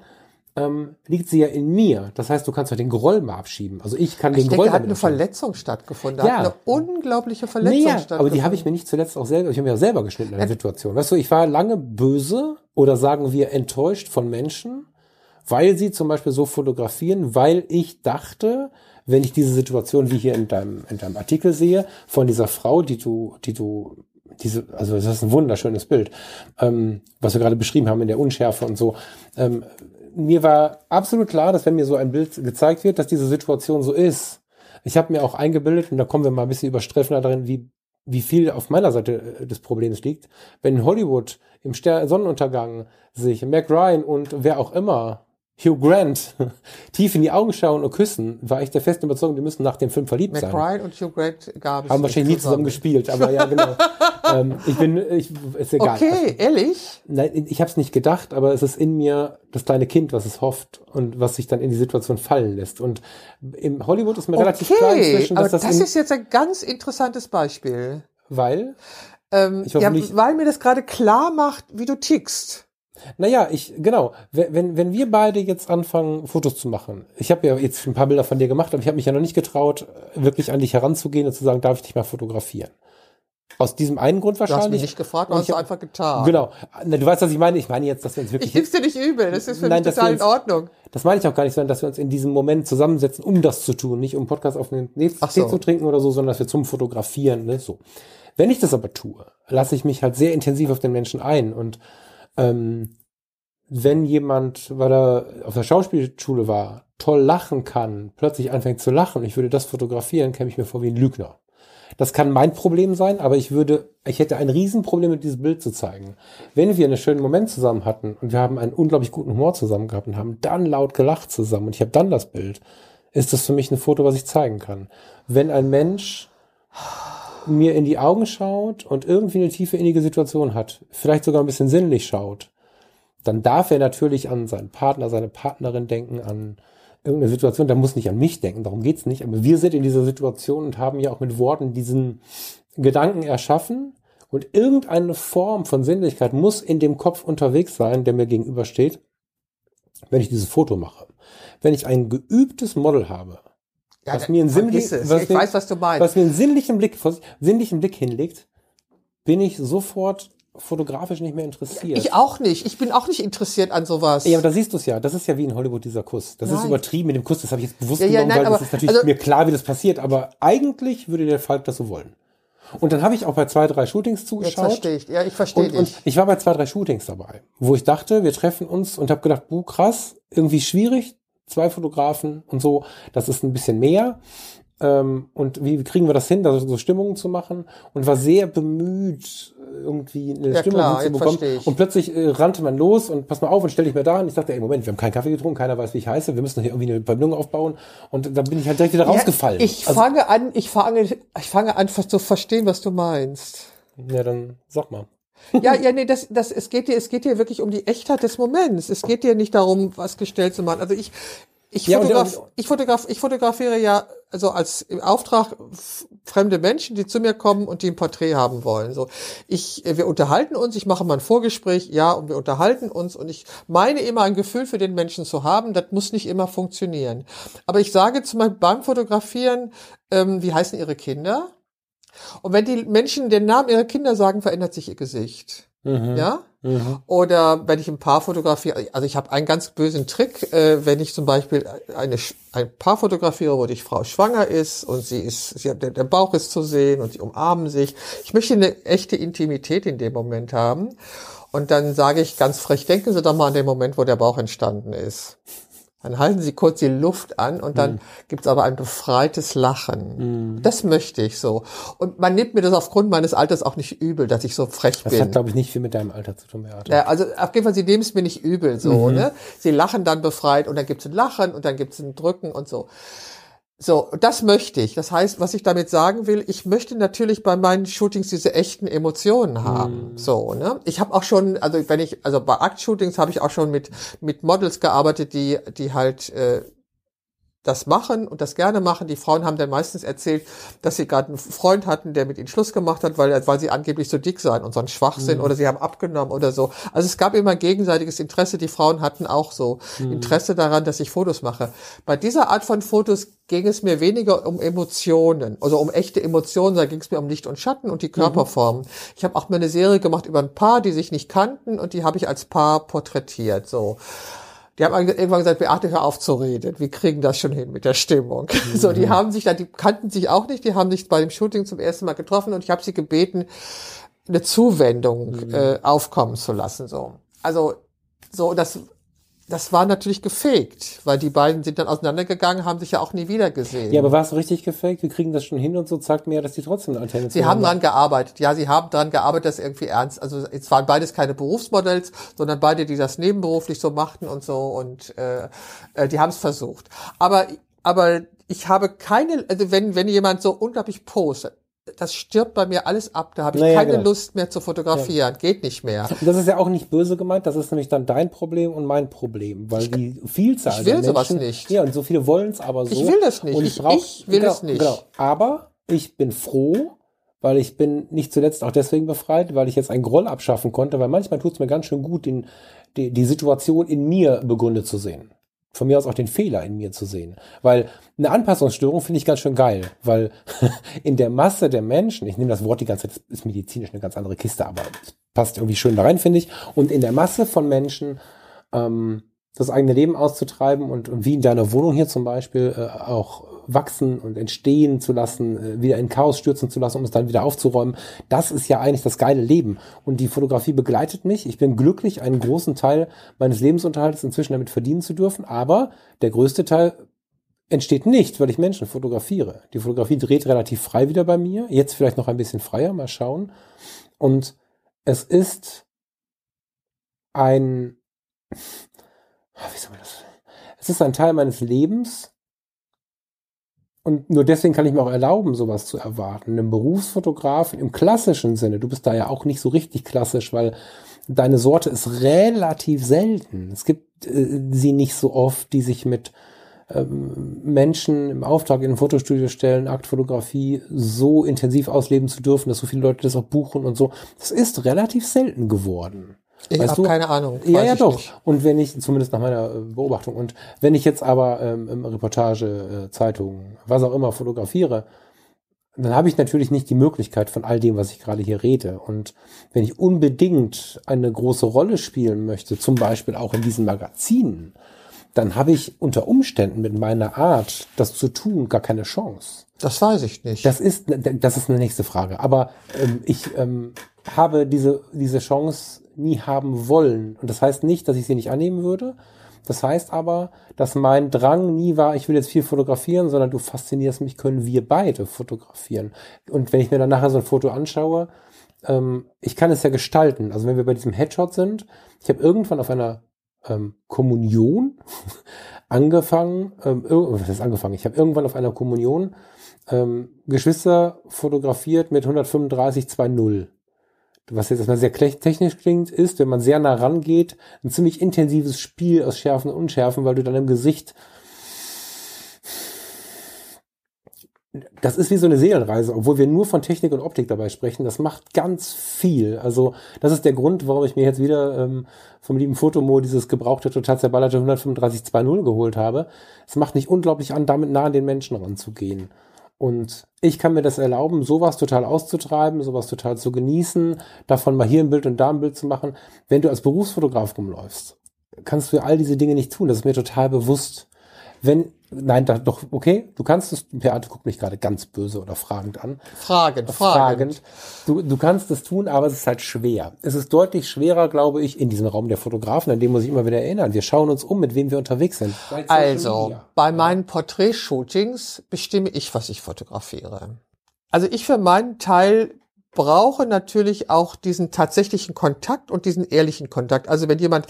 Speaker 1: ähm, liegt sie ja in mir. Das heißt, du kannst ja den Groll mal abschieben. Also ich kann
Speaker 2: ich
Speaker 1: den
Speaker 2: denke,
Speaker 1: Groll
Speaker 2: da hat eine Verletzung stattgefunden. Da
Speaker 1: Ja.
Speaker 2: hat eine unglaubliche Verletzung
Speaker 1: naja,
Speaker 2: stattgefunden.
Speaker 1: aber die habe ich mir nicht zuletzt auch selber, ich habe mir ja selber geschnitten in der Situation. Weißt du, ich war lange böse oder sagen wir enttäuscht von Menschen, weil sie zum Beispiel so fotografieren, weil ich dachte, wenn ich diese Situation wie hier in deinem, in deinem Artikel sehe, von dieser Frau, die du, die du, diese, also das ist ein wunderschönes Bild, ähm, was wir gerade beschrieben haben in der Unschärfe und so. Ähm, mir war absolut klar, dass wenn mir so ein Bild gezeigt wird, dass diese Situation so ist. Ich habe mir auch eingebildet, und da kommen wir mal ein bisschen überstreffender darin, wie, wie viel auf meiner Seite äh, des Problems liegt. Wenn in Hollywood im Ster Sonnenuntergang sich Mac Ryan und wer auch immer, Hugh Grant, tief in die Augen schauen und küssen, war ich der festen Überzeugung, die müssen nach dem Film verliebt
Speaker 2: Mac
Speaker 1: sein.
Speaker 2: Ryan und Hugh Grant gab es
Speaker 1: Haben wahrscheinlich nie zusammen gespielt, aber ja, genau. ähm, ich bin, ich, ist egal.
Speaker 2: Okay, ehrlich?
Speaker 1: Nein, ich habe es nicht gedacht, aber es ist in mir das kleine Kind, was es hofft und was sich dann in die Situation fallen lässt. Und im Hollywood ist mir relativ klar
Speaker 2: Okay,
Speaker 1: inzwischen,
Speaker 2: aber
Speaker 1: dass
Speaker 2: das,
Speaker 1: das, in,
Speaker 2: ist jetzt ein ganz interessantes Beispiel.
Speaker 1: weil,
Speaker 2: Ähm,
Speaker 1: Ich hoffe
Speaker 2: ja,
Speaker 1: nicht-
Speaker 2: weil mir das gerade klar macht, wie du tickst.
Speaker 1: Naja, ich, genau, wenn, wenn- wir beide jetzt anfangen, Fotos zu machen, ich habe ja jetzt ein paar Bilder von dir gemacht, aber ich habe mich ja noch nicht getraut, wirklich an dich heranzugehen und zu sagen, darf ich dich mal fotografieren? Aus diesem einen Grund
Speaker 2: Du hast mich
Speaker 1: wahrscheinlich.
Speaker 2: nicht gefragt, du hast
Speaker 1: hab-
Speaker 2: einfach getan.
Speaker 1: Genau. Na, du weißt, was ich meine. Ich meine jetzt, dass wir uns wirklich
Speaker 2: Ich nimm's dir nicht übel, das ist für
Speaker 1: Nein,
Speaker 2: mich total
Speaker 1: wir
Speaker 2: in
Speaker 1: uns-
Speaker 2: Ordnung.
Speaker 1: Das meine ich auch gar nicht, sondern dass wir uns in diesem Moment zusammensetzen, um das zu tun, nicht um Podcast auf den Tee
Speaker 2: Ach so.
Speaker 1: zu trinken oder so, sondern dass wir zum Fotografieren, ne, so. Wenn ich das aber tue, lasse ich mich halt sehr intensiv auf den Menschen ein und ähm, wenn jemand, weil er auf der Schauspielschule war, toll lachen kann, plötzlich anfängt zu lachen, ich würde das fotografieren, käme ich mir vor wie ein Lügner. Das kann mein Problem sein, aber ich würde, ich hätte ein Riesenproblem mit dieses Bild zu zeigen. Wenn wir einen schönen Moment zusammen hatten und wir haben einen unglaublich guten Humor zusammen gehabt und haben dann laut gelacht zusammen und ich habe dann das Bild, ist das für mich ein Foto, was ich zeigen kann. Wenn ein Mensch mir in die Augen schaut und irgendwie eine tiefe innige Situation hat, vielleicht sogar ein bisschen sinnlich schaut, dann darf er natürlich an seinen Partner, seine Partnerin denken, an irgendeine Situation, da muss nicht an mich denken, darum geht's nicht, aber wir sind in dieser Situation und haben ja auch mit Worten diesen Gedanken erschaffen. Und irgendeine Form von Sinnlichkeit muss in dem Kopf unterwegs sein, der mir gegenübersteht, wenn ich dieses Foto mache. Wenn ich ein geübtes Model habe,
Speaker 2: Ja,
Speaker 1: was mir einen
Speaker 2: es.
Speaker 1: was mir,
Speaker 2: weiß, was
Speaker 1: was mir einen sinnlichen Blick, sinnlichen Blick hinlegt, bin ich sofort fotografisch nicht mehr interessiert.
Speaker 2: Ich auch nicht. Ich bin auch nicht interessiert an sowas.
Speaker 1: Ja, aber da siehst du es ja. Das ist ja wie in Hollywood dieser Kuss. Das ist
Speaker 2: Nein.
Speaker 1: übertrieben mit dem Kuss. Das habe ich jetzt bewusst
Speaker 2: Ja, ja,
Speaker 1: genommen,
Speaker 2: nein,
Speaker 1: weil das
Speaker 2: aber-
Speaker 1: ist natürlich
Speaker 2: also-
Speaker 1: mir klar, wie das passiert. Aber eigentlich würde der Falk das so wollen. Und dann habe ich auch bei zwei, drei Shootings
Speaker 2: Jetzt
Speaker 1: zugeschaut.
Speaker 2: verstehe ich. Ja, ich verstehe
Speaker 1: Und, und
Speaker 2: dich.
Speaker 1: ich war bei zwei, drei Shootings dabei, wo ich dachte, wir treffen uns und habe gedacht, buh, krass, irgendwie schwierig, zwei Fotografen und so, das ist ein bisschen mehr. Ähm, und wie kriegen wir das hin, da so Stimmungen zu machen? Und war sehr bemüht, irgendwie eine
Speaker 2: Ja,
Speaker 1: Stimmung
Speaker 2: klar,
Speaker 1: hinzubekommen. Und plötzlich äh, rannte man los und pass mal auf und stell dich mir da an. Ich dachte, ey, Moment, wir haben keinen Kaffee getrunken, keiner weiß, wie ich heiße, wir müssen hier irgendwie eine Verbindung aufbauen. Und dann bin ich halt direkt wieder rausgefallen.
Speaker 2: Ja, ich
Speaker 1: also,
Speaker 2: fange an, ich fange, ich fange an, zu verstehen, was du meinst.
Speaker 1: ja, dann sag mal.
Speaker 2: Ja, ja, nee, das, das, es geht dir, es geht dir wirklich um die Echtheit des Moments. Es geht dir nicht darum, was gestellt zu machen. Also ich, ich,
Speaker 1: Ja, und-
Speaker 2: fotograf,
Speaker 1: und-
Speaker 2: ich, fotograf, ich fotografiere ja, also als im Auftrag fremde Menschen, die zu mir kommen und die ein Porträt haben wollen. So, ich, wir unterhalten uns, ich mache mal ein Vorgespräch, ja, und wir unterhalten uns und ich meine immer ein Gefühl für den Menschen zu haben. Das muss nicht immer funktionieren. Aber ich sage zum Beispiel beim Fotografieren, ähm, wie heißen ihre Kinder? Und wenn die Menschen den Namen ihrer Kinder sagen, verändert sich ihr Gesicht.
Speaker 1: Mhm.
Speaker 2: Ja?
Speaker 1: Mhm.
Speaker 2: Oder wenn ich ein Paar fotografiere, also ich habe einen ganz bösen Trick, äh, wenn ich zum Beispiel eine, ein Paar fotografiere, wo die Frau schwanger ist und sie ist, sie hat, der, der Bauch ist zu sehen und die umarmen sich. Ich möchte eine echte Intimität in dem Moment haben. Und dann sage ich ganz frech, denken Sie doch mal an den Moment, wo der Bauch entstanden ist. Dann halten Sie kurz die Luft an und dann gibt's aber ein befreites Lachen. Das möchte ich so. Und man nimmt mir das aufgrund meines Alters auch nicht übel, dass ich so frech
Speaker 1: Das
Speaker 2: bin.
Speaker 1: hat, glaube ich, nicht viel mit deinem Alter zu tun, Beate.
Speaker 2: Ja, also auf jeden Fall, sie nehmen es mir nicht übel, so, ne? Sie lachen dann befreit und dann gibt's ein Lachen und dann gibt's ein Drücken und so. So, das möchte ich. Das heißt, was ich damit sagen will, ich möchte natürlich bei meinen Shootings diese echten Emotionen haben. So, ne? Ich habe auch schon, also wenn ich, also bei Akt-Shootings habe ich auch schon mit mit Models gearbeitet, die die halt äh, das machen und das gerne machen. Die Frauen haben dann meistens erzählt, dass sie gerade einen Freund hatten, der mit ihnen Schluss gemacht hat, weil, weil sie angeblich so dick seien und so ein Schwachsinn oder sie haben abgenommen oder so. Also es gab immer gegenseitiges Interesse. Die Frauen hatten auch so Interesse daran, dass ich Fotos mache. Bei dieser Art von Fotos ging es mir weniger um Emotionen, also um echte Emotionen, da ging es mir um Licht und Schatten und die Körperformen. Ich habe auch mal eine Serie gemacht über ein Paar, die sich nicht kannten und die habe ich als Paar porträtiert. So. Die haben irgendwann gesagt, Beate, hör auf zu reden. Wir kriegen das schon hin mit der Stimmung. So, die haben sich dann, die kannten sich auch nicht, die haben sich bei dem Shooting zum ersten Mal getroffen und ich habe sie gebeten, eine Zuwendung äh, aufkommen zu lassen. So. Also, so, das, das war natürlich gefaked, weil die beiden sind dann auseinandergegangen, haben sich ja auch nie wieder gesehen.
Speaker 1: Ja, aber war es richtig gefaked? Wir kriegen das schon hin und so zeigt mir, dass die trotzdem eine Antenne
Speaker 2: Sie haben dran gearbeitet. Ja, sie haben dran gearbeitet, das irgendwie ernst. Also es waren beides keine Berufsmodells, sondern beide, die das nebenberuflich so machten und so und äh, äh, die haben es versucht. Aber aber ich habe keine, also wenn wenn jemand so unglaublich postet, das stirbt bei mir alles ab. Da habe ich
Speaker 1: Naja,
Speaker 2: keine
Speaker 1: genau.
Speaker 2: Lust mehr zu fotografieren. Geht nicht mehr.
Speaker 1: Das ist ja auch nicht böse gemeint, das ist nämlich dann dein Problem und mein Problem, weil die Vielzahl
Speaker 2: ich will
Speaker 1: der
Speaker 2: sowas
Speaker 1: Menschen,
Speaker 2: nicht.
Speaker 1: Ja, und so viele wollen es aber so.
Speaker 2: Ich will das nicht.
Speaker 1: Und
Speaker 2: Ich-
Speaker 1: brauch-
Speaker 2: ich will
Speaker 1: genau,
Speaker 2: es nicht.
Speaker 1: Genau. Aber ich bin froh, weil ich bin nicht zuletzt auch deswegen befreit, weil ich jetzt einen Groll abschaffen konnte, weil manchmal tut es mir ganz schön gut, den, die, die Situation in mir begründet zu sehen. Von mir aus auch den Fehler in mir zu sehen. Weil eine Anpassungsstörung finde ich ganz schön geil, weil in der Masse der Menschen, ich nehme das Wort die ganze Zeit, ist medizinisch eine ganz andere Kiste, aber es passt irgendwie schön da rein, finde ich. Und in der Masse von Menschen ähm, das eigene Leben auszutreiben und, und wie in deiner Wohnung hier zum Beispiel äh, auch wachsen und entstehen zu lassen, äh, wieder in Chaos stürzen zu lassen, um es dann wieder aufzuräumen. Das ist ja eigentlich das geile Leben. Und die Fotografie begleitet mich. Ich bin glücklich, einen großen Teil meines Lebensunterhalts inzwischen damit verdienen zu dürfen. Aber der größte Teil entsteht nicht, weil ich Menschen fotografiere. Die Fotografie dreht relativ frei wieder bei mir. Jetzt vielleicht noch ein bisschen freier, mal schauen. Und es ist ein, wie soll man das? Es ist ein Teil meines Lebens. Und nur deswegen kann ich mir auch erlauben, sowas zu erwarten. Einem Berufsfotografen im klassischen Sinne, du bist da ja auch nicht so richtig klassisch, weil deine Sorte ist relativ selten. Es gibt äh, sie nicht so oft, die sich mit ähm, Menschen im Auftrag in ein Fotostudio stellen, Aktfotografie so intensiv ausleben zu dürfen, dass so viele Leute das auch buchen und so. Das ist relativ selten geworden.
Speaker 2: Ich habe keine Ahnung.
Speaker 1: Ja, ja, doch.
Speaker 2: nicht.
Speaker 1: Und wenn ich, zumindest nach meiner äh, Beobachtung, und wenn ich jetzt aber ähm, Reportage, äh, Zeitung, was auch immer fotografiere, dann habe ich natürlich nicht die Möglichkeit von all dem, was ich gerade hier rede. Und wenn ich unbedingt eine große Rolle spielen möchte, zum Beispiel auch in diesen Magazinen, dann habe ich unter Umständen mit meiner Art, das zu tun, gar keine Chance.
Speaker 2: Das weiß ich nicht.
Speaker 1: Das ist, das ist eine nächste Frage. Aber ähm, ich ähm, habe diese, diese Chance nie haben wollen. Und das heißt nicht, dass ich sie nicht annehmen würde. Das heißt aber, dass mein Drang nie war, ich will jetzt viel fotografieren, sondern du faszinierst mich, können wir beide fotografieren. Und wenn ich mir dann nachher so ein Foto anschaue, ähm, ich kann es ja gestalten. Also wenn wir bei diesem Headshot sind, ich habe irgendwann auf einer ähm, Kommunion angefangen, ähm, was ist angefangen? Ich habe irgendwann auf einer Kommunion ähm, Geschwister fotografiert mit 135 2.0. Was jetzt erstmal sehr technisch klingt, ist, wenn man sehr nah rangeht, ein ziemlich intensives Spiel aus Schärfen und Unschärfen, weil du dann im Gesicht das ist wie so eine Seelenreise, obwohl wir nur von Technik und Optik dabei sprechen. Das macht ganz viel. Also das ist der Grund, warum ich mir jetzt wieder ähm, vom lieben Fotomo dieses gebrauchte, total zerballerte 135.2.0 geholt habe. Es macht nicht unglaublich an, damit nah an den Menschen ranzugehen. Und ich kann mir das erlauben, sowas total auszutreiben, sowas total zu genießen, davon mal hier ein Bild und da ein Bild zu machen. Wenn du als Berufsfotograf rumläufst, kannst du all diese Dinge nicht tun. Das ist mir total bewusst. Wenn Nein, da, doch, okay, du kannst es, Beate guckt mich gerade ganz böse oder fragend an.
Speaker 2: Fragend,
Speaker 1: fragend. Du, du kannst es tun, aber es ist halt schwer. Es ist deutlich schwerer, glaube ich, in diesem Raum der Fotografen, an dem muss ich immer wieder erinnern. Wir schauen uns um, mit wem wir unterwegs sind.
Speaker 2: Also, bei meinen Porträtshootings bestimme ich, was ich fotografiere. Also ich für meinen Teil brauche natürlich auch diesen tatsächlichen Kontakt und diesen ehrlichen Kontakt. Also wenn jemand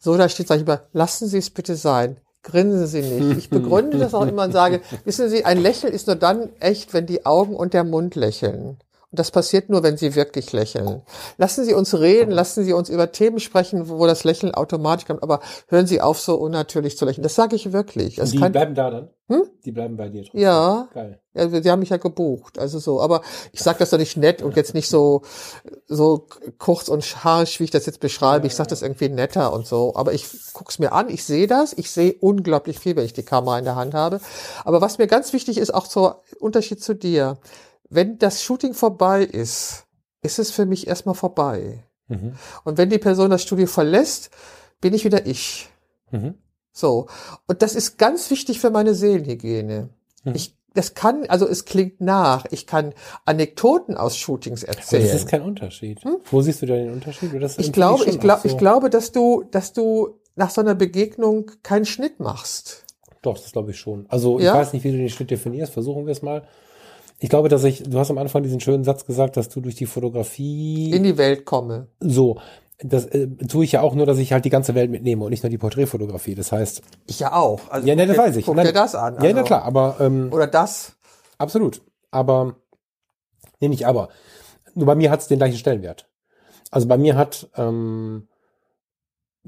Speaker 2: so da steht, sage ich immer, lassen Sie es bitte sein grinsen Sie nicht. Ich begründe das auch immer und sage, wissen Sie, ein Lächeln ist nur dann echt, wenn die Augen und der Mund lächeln. Und das passiert nur, wenn Sie wirklich lächeln. Lassen Sie uns reden, lassen Sie uns über Themen sprechen, wo das Lächeln automatisch kommt, aber hören Sie auf, so unnatürlich zu lächeln. Das sage ich wirklich.
Speaker 1: Es die kann, bleiben da dann? Hm? Die bleiben bei dir
Speaker 2: trotzdem. Ja. Geil. Ja, sie haben mich ja gebucht. Also so, aber ich sage das doch nicht nett und jetzt nicht so, so kurz und harsch, wie ich das jetzt beschreibe. Ich sage das irgendwie netter und so. Aber ich guck's mir an, ich sehe das. Ich sehe unglaublich viel, wenn ich die Kamera in der Hand habe. Aber was mir ganz wichtig ist, auch zur Unterschied zu dir, wenn das Shooting vorbei ist, ist es für mich erstmal vorbei. Mhm. Und wenn die Person das Studio verlässt, bin ich wieder ich. Mhm. So. Und das ist ganz wichtig für meine Seelenhygiene. Mhm. Ich, das kann, also es klingt nach. Ich kann Anekdoten aus Shootings erzählen.
Speaker 1: Aber das ist kein Unterschied. Hm? Wo siehst du da den Unterschied?
Speaker 2: ich glaube, ich glaube, so. ich glaube, dass du, dass du nach so einer Begegnung keinen Schnitt machst.
Speaker 1: Doch, das glaube ich schon. Also ich ja? weiß nicht, wie du den Schnitt definierst. Versuchen wir es mal. Ich glaube, dass ich, du hast am Anfang diesen schönen Satz gesagt, dass du durch die Fotografie
Speaker 2: in die Welt komme.
Speaker 1: So. Das äh, tue ich ja auch nur, dass ich halt die ganze Welt mitnehme und nicht nur die Porträtfotografie. Das heißt.
Speaker 2: Ich ja auch.
Speaker 1: Also ja, ne, das weiß ich.
Speaker 2: Guck dir das an.
Speaker 1: Also. Ja, na klar, aber. Ähm,
Speaker 2: Oder das.
Speaker 1: Absolut. Aber. Nee, nicht aber. Nur bei mir hat es den gleichen Stellenwert. Also bei mir hat ähm,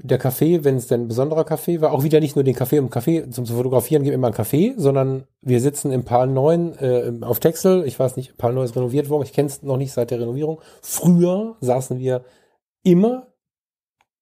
Speaker 1: der Kaffee, wenn es denn ein besonderer Kaffee war, auch wieder nicht nur den Kaffee um Kaffee zum zu fotografieren, gibt immer einen Kaffee, sondern wir sitzen im Pal 9 äh, auf Texel. Ich weiß nicht, Pal 9 ist renoviert worden, ich kenne es noch nicht seit der Renovierung. Früher saßen wir immer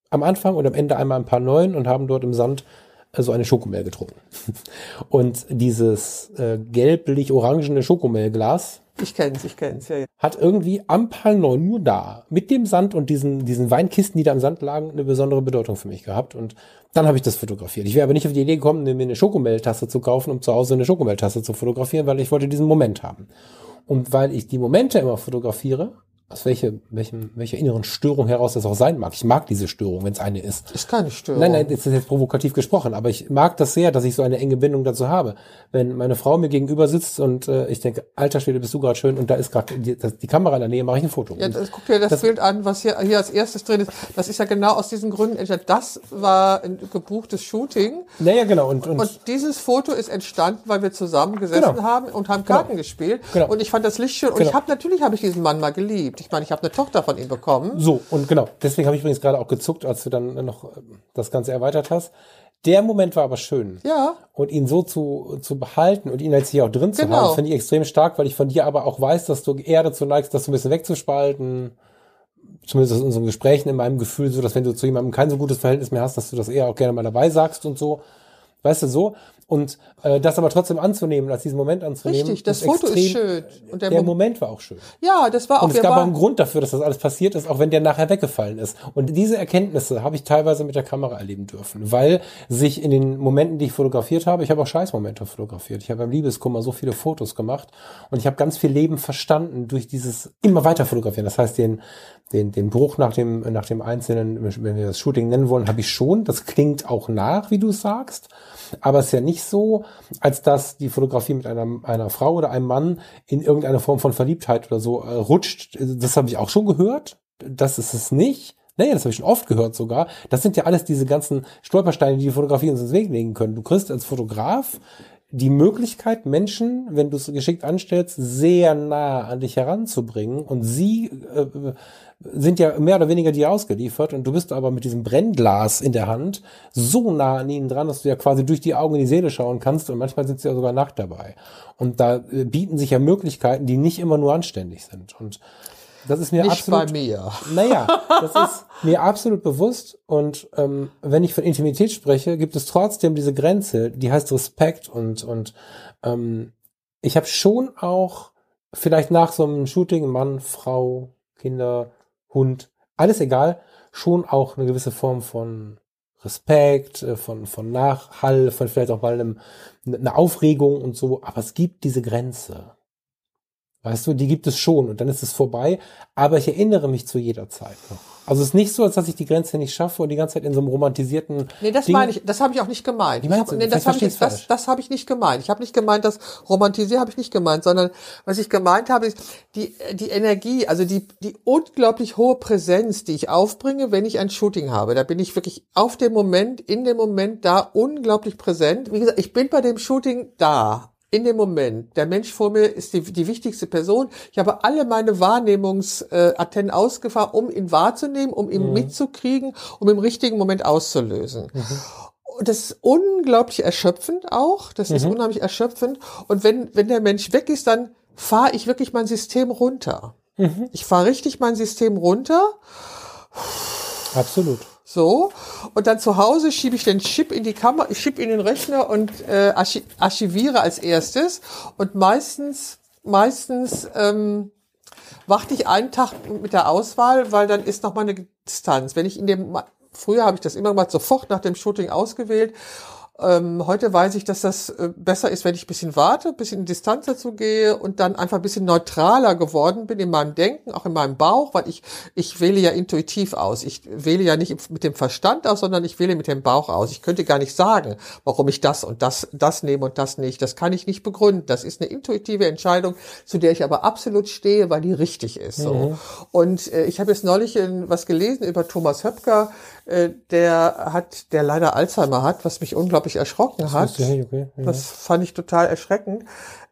Speaker 1: am Anfang und am Ende einmal im Pal 9 und haben dort im Sand äh, so eine Schokomel getrunken. Und dieses äh, gelblich-orangene Schokomelglas,
Speaker 2: ich kenn's, ich kenn's, ja, ja.
Speaker 1: Hat irgendwie am Pal 9 nur da, mit dem Sand und diesen, diesen Weinkisten, die da im Sand lagen, eine besondere Bedeutung für mich gehabt. Und dann habe ich das fotografiert. Ich wäre aber nicht auf die Idee gekommen, mir eine Schokomeltasse zu kaufen, um zu Hause eine Schokomeltasse zu fotografieren, weil ich wollte diesen Moment haben. Und weil ich die Momente immer fotografiere, aus welche, welchem, welcher inneren Störung heraus das auch sein mag. Ich mag diese Störung, wenn es eine ist.
Speaker 2: Ist keine Störung.
Speaker 1: Nein, nein, das ist jetzt provokativ gesprochen, aber ich mag das sehr, dass ich so eine enge Bindung dazu habe. Wenn meine Frau mir gegenüber sitzt und äh, ich denke, alter Schwede, bist du gerade schön und da ist gerade die, die, Kamera in der Nähe, mache ich ein Foto.
Speaker 2: Ja, das, guck dir das, das, Bild an, was hier, hier als erstes drin ist. Das ist ja genau aus diesen Gründen entstanden. Das war ein gebuchtes Shooting.
Speaker 1: Naja, genau. Und,
Speaker 2: und, und dieses Foto ist entstanden, weil wir zusammen gesessen genau. haben und haben Karten genau. gespielt. Genau. Und ich fand das Licht schön. Und genau. ich habe natürlich habe ich diesen Mann mal geliebt. Ich meine, ich habe eine Tochter von ihm bekommen.
Speaker 1: So, und genau, deswegen habe ich übrigens gerade auch gezuckt, als du dann noch äh, das Ganze erweitert hast. Der Moment war aber schön.
Speaker 2: Ja.
Speaker 1: Und ihn so zu, zu behalten und ihn jetzt hier auch drin zu genau. haben, finde ich extrem stark, weil ich von dir aber auch weiß, dass du eher dazu neigst, das so ein bisschen wegzuspalten. Zumindest in unseren Gesprächen in meinem Gefühl so, dass wenn du zu jemandem kein so gutes Verhältnis mehr hast, dass du das eher auch gerne mal dabei sagst und so. Weißt du, so. Und äh, das aber trotzdem anzunehmen, als diesen Moment anzunehmen.
Speaker 2: Richtig, das Foto extrem, ist schön.
Speaker 1: Und der, der Moment war auch schön.
Speaker 2: Ja, das war auch.
Speaker 1: Und es gab auch einen Grund dafür, dass das alles passiert ist, auch wenn der nachher weggefallen ist. Und diese Erkenntnisse habe ich teilweise mit der Kamera erleben dürfen, weil sich in den Momenten, die ich fotografiert habe, ich habe auch Scheißmomente fotografiert. Ich habe beim Liebeskummer so viele Fotos gemacht und ich habe ganz viel Leben verstanden durch dieses immer weiter fotografieren. Das heißt, den, den, den Bruch nach dem, nach dem Einzelnen, wenn wir das Shooting nennen wollen, habe ich schon. Das klingt auch nach, wie du es sagst. Aber es ist ja nicht so, als dass die Fotografie mit einer, einer Frau oder einem Mann in irgendeine Form von Verliebtheit oder so äh, rutscht. Das habe ich auch schon gehört. Das ist es nicht. Naja, das habe ich schon oft gehört sogar. Das sind ja alles diese ganzen Stolpersteine, die die Fotografie uns ins Weg legen können. Du kriegst als Fotograf die Möglichkeit, Menschen, wenn du es geschickt anstellst, sehr nah an dich heranzubringen und sie äh, sind ja mehr oder weniger dir ausgeliefert und du bist aber mit diesem Brennglas in der Hand so nah an ihnen dran, dass du ja quasi durch die Augen in die Seele schauen kannst und manchmal sind sie ja sogar nackt dabei. Und da äh, bieten sich ja Möglichkeiten, die nicht immer nur anständig sind. Und das ist mir
Speaker 2: Nicht
Speaker 1: absolut.
Speaker 2: bei mir.
Speaker 1: Naja, das ist mir absolut bewusst. Und ähm, wenn ich von Intimität spreche, gibt es trotzdem diese Grenze, die heißt Respekt. Und, und ähm, ich habe schon auch vielleicht nach so einem Shooting, Mann, Frau, Kinder, Hund, alles egal, schon auch eine gewisse Form von Respekt, äh, von, von Nachhall, von vielleicht auch mal einem, eine Aufregung und so. Aber es gibt diese Grenze. Weißt du, die gibt es schon und dann ist es vorbei. Aber ich erinnere mich zu jeder Zeit noch. Also es ist nicht so, als dass ich die Grenze nicht schaffe und die ganze Zeit in so einem romantisierten.
Speaker 2: Nee, das
Speaker 1: Ding-
Speaker 2: meine ich, das habe ich auch nicht gemeint.
Speaker 1: Wie
Speaker 2: Ich
Speaker 1: meinst
Speaker 2: hab,
Speaker 1: du?
Speaker 2: nee, das habe ich, das, das habe ich nicht gemeint. Ich habe nicht gemeint, das Romantisieren habe ich nicht gemeint, sondern was ich gemeint habe, ist die, die Energie, also die, die unglaublich hohe Präsenz, die ich aufbringe, wenn ich ein Shooting habe. Da bin ich wirklich auf dem Moment, in dem Moment da unglaublich präsent. Wie gesagt, ich bin bei dem Shooting da. In dem Moment. Der Mensch vor mir ist die, die wichtigste Person. Ich habe alle meine Wahrnehmungsantennen ausgefahren, um ihn wahrzunehmen, um ihn mitzukriegen, um im richtigen Moment auszulösen. Und das ist unglaublich erschöpfend auch. Das ist unheimlich erschöpfend. Und wenn, wenn der Mensch weg ist, dann fahre ich wirklich mein System runter. Ich fahre richtig mein System runter.
Speaker 1: Absolut.
Speaker 2: So. Und dann zu Hause schiebe ich den Chip in die Kamera, schiebe in den Rechner und äh, archi archiviere als erstes. Und meistens, meistens ähm, warte ich einen Tag mit der Auswahl, weil dann ist noch mal eine Distanz. Wenn ich in dem, früher habe ich das immer mal sofort nach dem Shooting ausgewählt. Ähm, heute weiß ich, dass das äh, besser ist, wenn ich ein bisschen warte, ein bisschen in Distanz dazu gehe und dann einfach ein bisschen neutraler geworden bin in meinem Denken, auch in meinem Bauch, weil ich, ich wähle ja intuitiv aus. Ich wähle ja nicht mit dem Verstand aus, sondern ich wähle mit dem Bauch aus. Ich könnte gar nicht sagen, warum ich das und das, das nehme und das nicht. Das kann ich nicht begründen. Das ist eine intuitive Entscheidung, zu der ich aber absolut stehe, weil die richtig ist. So. Und äh, ich habe jetzt neulich in, was gelesen über Thomas Höpker, äh, der hat, der leider Alzheimer hat, was mich unglaublich erschrocken hat.
Speaker 1: nicht, okay, ja.
Speaker 2: Das fand ich total erschreckend.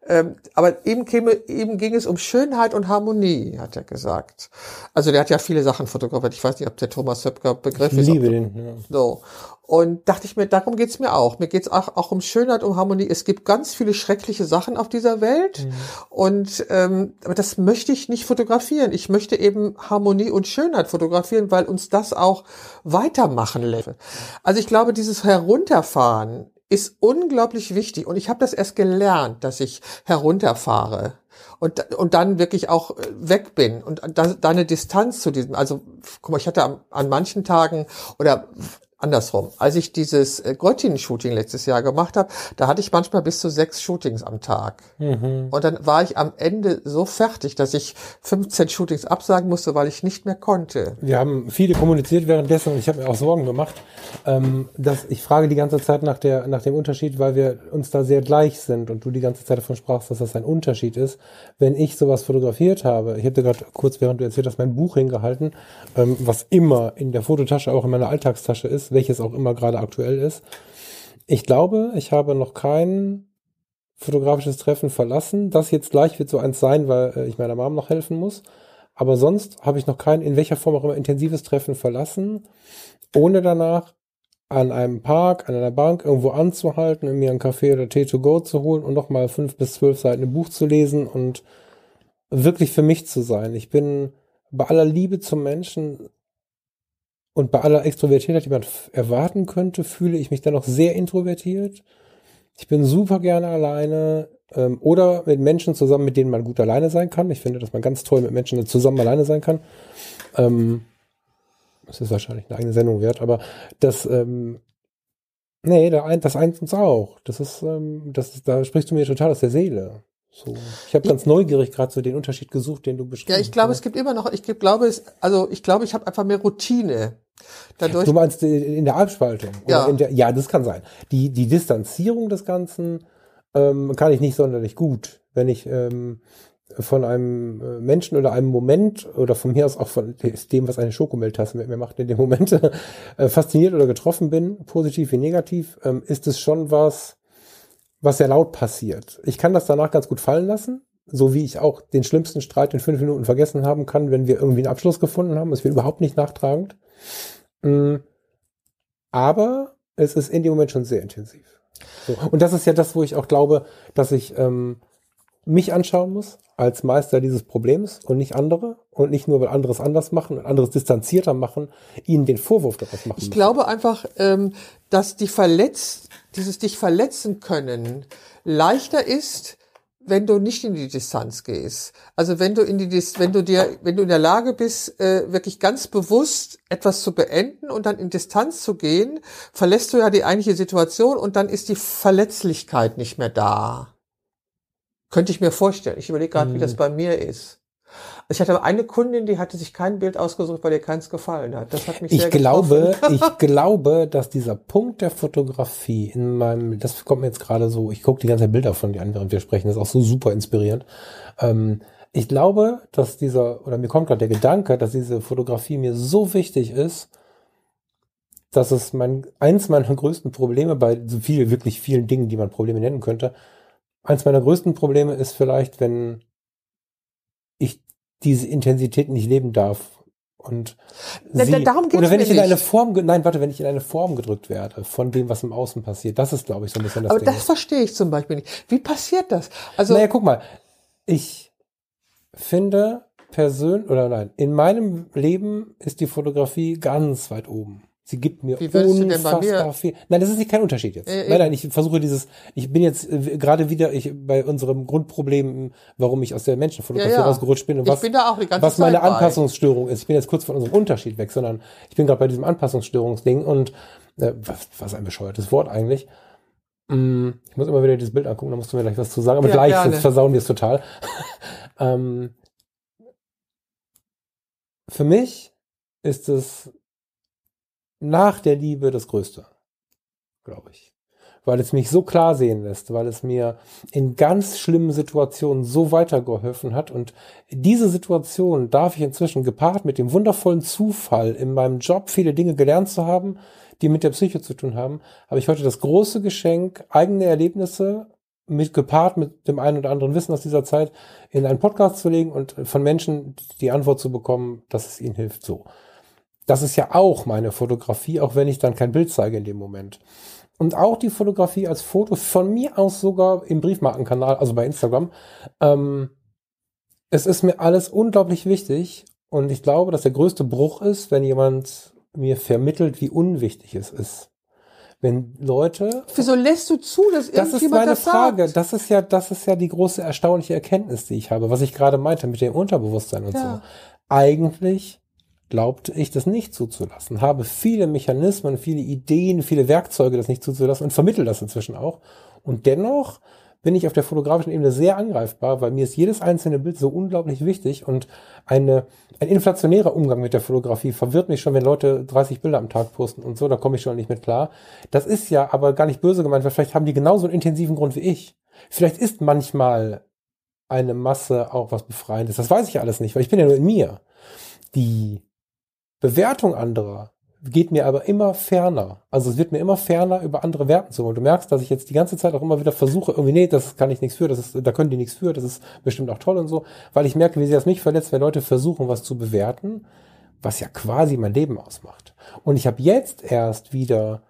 Speaker 2: Ähm, aber eben käme, eben ging es um Schönheit und Harmonie, hat er gesagt. Also der hat ja viele Sachen fotografiert. Ich weiß nicht, ob der Thomas Höpker Begriff
Speaker 1: Ich
Speaker 2: ist.
Speaker 1: liebe den. Ja.
Speaker 2: so. Und dachte ich mir, darum geht's mir auch. Mir geht's auch, auch um Schönheit, um Harmonie. Es gibt ganz viele schreckliche Sachen auf dieser Welt. Und ähm, aber das möchte ich nicht fotografieren. Ich möchte eben Harmonie und Schönheit fotografieren, weil uns das auch weitermachen lässt. Also ich glaube, dieses Herunterfahren ist unglaublich wichtig. Und ich habe das erst gelernt, dass ich herunterfahre und, und dann wirklich auch äh, weg bin und da, da eine Distanz zu diesem, also guck mal, ich hatte an, an manchen Tagen oder andersrum, als ich dieses äh, Göttingen-Shooting letztes Jahr gemacht habe, da hatte ich manchmal bis zu sechs Shootings am Tag. Und dann war ich am Ende so fertig, dass ich 15 Shootings absagen musste, weil ich nicht mehr konnte.
Speaker 1: Wir haben viele kommuniziert währenddessen und ich habe mir auch Sorgen gemacht. Ähm, dass ich frage die ganze Zeit nach, der, nach dem Unterschied, weil wir uns da sehr gleich sind und du die ganze Zeit davon sprachst, dass das ein Unterschied ist. Wenn ich sowas fotografiert habe, ich habe dir gerade kurz, während du erzählt hast, mein Buch hingehalten, ähm, was immer in der Fototasche, auch in meiner Alltagstasche ist, welches auch immer gerade aktuell ist. Ich glaube, ich habe noch kein fotografisches Treffen verlassen. Das jetzt gleich wird so eins sein, weil äh, ich meiner Mom noch helfen muss. Aber sonst habe ich noch kein, in welcher Form auch immer, intensives Treffen verlassen, ohne danach an einem Park, an einer Bank irgendwo anzuhalten, mir einen Kaffee oder Tee to go zu holen und nochmal fünf bis zwölf Seiten ein Buch zu lesen und wirklich für mich zu sein. Ich bin bei aller Liebe zum Menschen und bei aller Extrovertiertheit, die man erwarten könnte, fühle ich mich dann noch sehr introvertiert. Ich bin super gerne alleine ähm, oder mit Menschen zusammen, mit denen man gut alleine sein kann. Ich finde, dass man ganz toll mit Menschen zusammen alleine sein kann. Ähm, das ist wahrscheinlich eine eigene Sendung wert, aber das, ähm, nee, das eint uns auch. Das ist, ähm, das ist, da sprichst du mir total aus der Seele. So. Ich habe ganz neugierig gerade so den Unterschied gesucht, den du beschrieben
Speaker 2: Ja, ich glaube,
Speaker 1: hast.
Speaker 2: es gibt immer noch, ich glaube, es, also ich glaube, ich habe einfach mehr Routine. Dadurch,
Speaker 1: Du meinst in der Abspaltung?
Speaker 2: Ja.
Speaker 1: In der, ja, das kann sein. Die, die Distanzierung des Ganzen ähm, kann ich nicht sonderlich gut. Wenn ich ähm, von einem äh, Menschen oder einem Moment oder von mir aus auch von dem, was eine Schokomilchtasse mit mir macht, in dem Moment äh, fasziniert oder getroffen bin, positiv wie negativ, ähm, ist es schon was, was sehr laut passiert. Ich kann das danach ganz gut fallen lassen, so wie ich auch den schlimmsten Streit in fünf Minuten vergessen haben kann, wenn wir irgendwie einen Abschluss gefunden haben. Es wird überhaupt nicht nachtragend. Mm, Aber es ist in dem Moment schon sehr intensiv. So. Und das ist ja das, wo ich auch glaube, dass ich ähm, mich anschauen muss als Meister dieses Problems und nicht andere und nicht nur, weil anderes anders machen und anderes distanzierter machen, ihnen den Vorwurf daraus machen
Speaker 2: ich
Speaker 1: müssen.
Speaker 2: glaube einfach, ähm, dass die verletzt, dieses dich verletzen können leichter ist, wenn du nicht in die Distanz gehst. Also wenn du in die Dis wenn du dir, wenn du in der Lage bist, äh, wirklich ganz bewusst etwas zu beenden und dann in Distanz zu gehen, verlässt du ja die eigentliche Situation und dann ist die Verletzlichkeit nicht mehr da. Könnte ich mir vorstellen. Ich überlege gerade, wie das bei mir ist. Ich hatte eine Kundin, die hatte sich kein Bild ausgesucht, weil ihr keins gefallen hat. Das hat mich sehr
Speaker 1: Ich glaube, ich glaube, dass dieser Punkt der Fotografie in meinem, das kommt mir jetzt gerade so, ich gucke die ganze Zeit Bilder von dir an, während wir sprechen, das ist auch so super inspirierend. Ähm, ich glaube, dass dieser, oder mir kommt gerade der Gedanke, dass diese Fotografie mir so wichtig ist, dass es mein, eins meiner größten Probleme bei so viel, wirklich vielen Dingen, die man Probleme nennen könnte, eins meiner größten Probleme ist vielleicht, wenn diese Intensität nicht leben darf. Und
Speaker 2: Na,
Speaker 1: sie,
Speaker 2: da- darum geht's
Speaker 1: oder wenn ich in eine. Form, nein, warte, wenn ich in eine Form gedrückt werde von dem, was im Außen passiert, das ist, glaube ich, so ein bisschen das
Speaker 2: Aber
Speaker 1: Ding.
Speaker 2: das verstehe ich zum Beispiel nicht. Wie passiert das? Also
Speaker 1: naja, guck mal, ich finde persönlich, oder nein, in meinem Leben ist die Fotografie ganz weit oben. Sie gibt mir
Speaker 2: Wie
Speaker 1: unfassbar
Speaker 2: mir-
Speaker 1: viel. Nein, das ist nicht kein Unterschied jetzt.
Speaker 2: Äh,
Speaker 1: nein, nein, ich versuche dieses, ich bin jetzt äh, gerade wieder ich, bei unserem Grundproblem, warum ich aus der Menschenfotografie
Speaker 2: Ja, ja.
Speaker 1: rausgerutscht bin und was,
Speaker 2: bin
Speaker 1: was meine
Speaker 2: Zeit bei.
Speaker 1: Anpassungsstörung ist. Ich bin jetzt kurz von unserem Unterschied weg, sondern ich bin gerade bei diesem Anpassungsstörungsding und äh, was, was ein bescheuertes Wort eigentlich. Mm, Ich muss immer wieder dieses Bild angucken, da musst du mir gleich was zu sagen. Aber
Speaker 2: Ja,
Speaker 1: gleich,
Speaker 2: gerne.
Speaker 1: sonst versauen wir es total. ähm, für mich ist es nach der Liebe das Größte, glaube ich. Weil es mich so klar sehen lässt, weil es mir in ganz schlimmen Situationen so weitergeholfen hat. Und diese Situation darf ich inzwischen gepaart mit dem wundervollen Zufall, in meinem Job viele Dinge gelernt zu haben, die mit der Psyche zu tun haben, habe ich heute das große Geschenk, eigene Erlebnisse mit gepaart mit dem einen oder anderen Wissen aus dieser Zeit in einen Podcast zu legen und von Menschen die Antwort zu bekommen, dass es ihnen hilft. So. Das ist ja auch meine Fotografie, auch wenn ich dann kein Bild zeige in dem Moment. Und auch die Fotografie als Foto, von mir aus sogar im Briefmarkenkanal, also bei Instagram. Ähm, es ist mir alles unglaublich wichtig und ich glaube, dass der größte Bruch ist, wenn jemand mir vermittelt, wie unwichtig es ist. Wenn Leute
Speaker 2: Wieso lässt du zu, dass
Speaker 1: das ist meine
Speaker 2: das
Speaker 1: Frage.
Speaker 2: sagt?
Speaker 1: Das ist ja, das ist ja die große erstaunliche Erkenntnis, die ich habe, was ich gerade meinte mit dem Unterbewusstsein und
Speaker 2: Ja.
Speaker 1: so. Eigentlich glaubte ich das nicht zuzulassen, habe viele Mechanismen, viele Ideen, viele Werkzeuge, das nicht zuzulassen und vermittel das inzwischen auch. Und dennoch bin ich auf der fotografischen Ebene sehr angreifbar, weil mir ist jedes einzelne Bild so unglaublich wichtig und eine, ein inflationärer Umgang mit der Fotografie verwirrt mich schon, wenn Leute 30 Bilder am Tag posten und so, da komme ich schon nicht mit klar. Das ist ja aber gar nicht böse gemeint, weil vielleicht haben die genauso einen intensiven Grund wie ich. Vielleicht ist manchmal eine Masse auch was Befreiendes. Das weiß ich alles nicht, weil ich bin ja nur in mir. Die Bewertung anderer geht mir aber immer ferner. Also es wird mir immer ferner, über andere Werten zu wollen. Du merkst, dass ich jetzt die ganze Zeit auch immer wieder versuche, irgendwie, nee, das kann ich nichts für, das ist, da können die nichts für, das ist bestimmt auch toll und so, weil ich merke, wie sehr es mich verletzt, wenn Leute versuchen, was zu bewerten, was ja quasi mein Leben ausmacht. Und ich habe jetzt erst wieder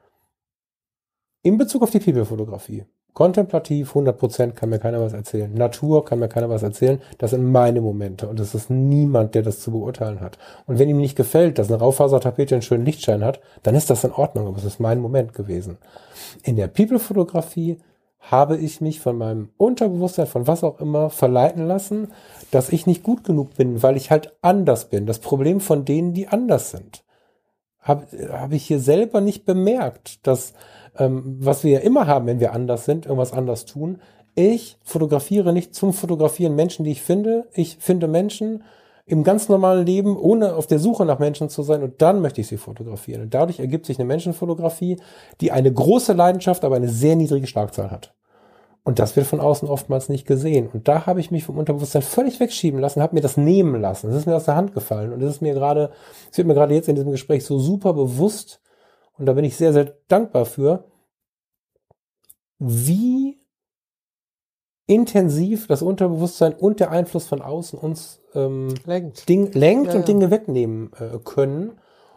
Speaker 1: in Bezug auf die People-Fotografie, kontemplativ, 100% kann mir keiner was erzählen. Natur kann mir keiner was erzählen. Das sind meine Momente und es ist niemand, der das zu beurteilen hat. Und wenn ihm nicht gefällt, dass eine Raufasertapete einen schönen Lichtschein hat, dann ist das in Ordnung, aber es ist mein Moment gewesen. In der People-Fotografie habe ich mich von meinem Unterbewusstsein, von was auch immer, verleiten lassen, dass ich nicht gut genug bin, weil ich halt anders bin. Das Problem von denen, die anders sind. Habe hab ich hier selber nicht bemerkt, dass ähm, was wir ja immer haben, wenn wir anders sind, irgendwas anders tun. Ich fotografiere nicht zum Fotografieren Menschen, die ich finde. Ich finde Menschen, im ganz normalen Leben, ohne auf der Suche nach Menschen zu sein und dann möchte ich sie fotografieren. Und dadurch ergibt sich eine Menschenfotografie, die eine große Leidenschaft, aber eine sehr niedrige Schlagzahl hat. Und das wird von außen oftmals nicht gesehen. Und da habe ich mich vom Unterbewusstsein völlig wegschieben lassen, habe mir das nehmen lassen. Das ist mir aus der Hand gefallen. Und das ist mir gerade, es wird mir gerade jetzt in diesem Gespräch so super bewusst. Und da bin ich sehr, sehr dankbar für, wie intensiv das Unterbewusstsein und der Einfluss von außen uns ähm, lenkt, Ding, lenkt ja, und ja. Dinge wegnehmen äh, können.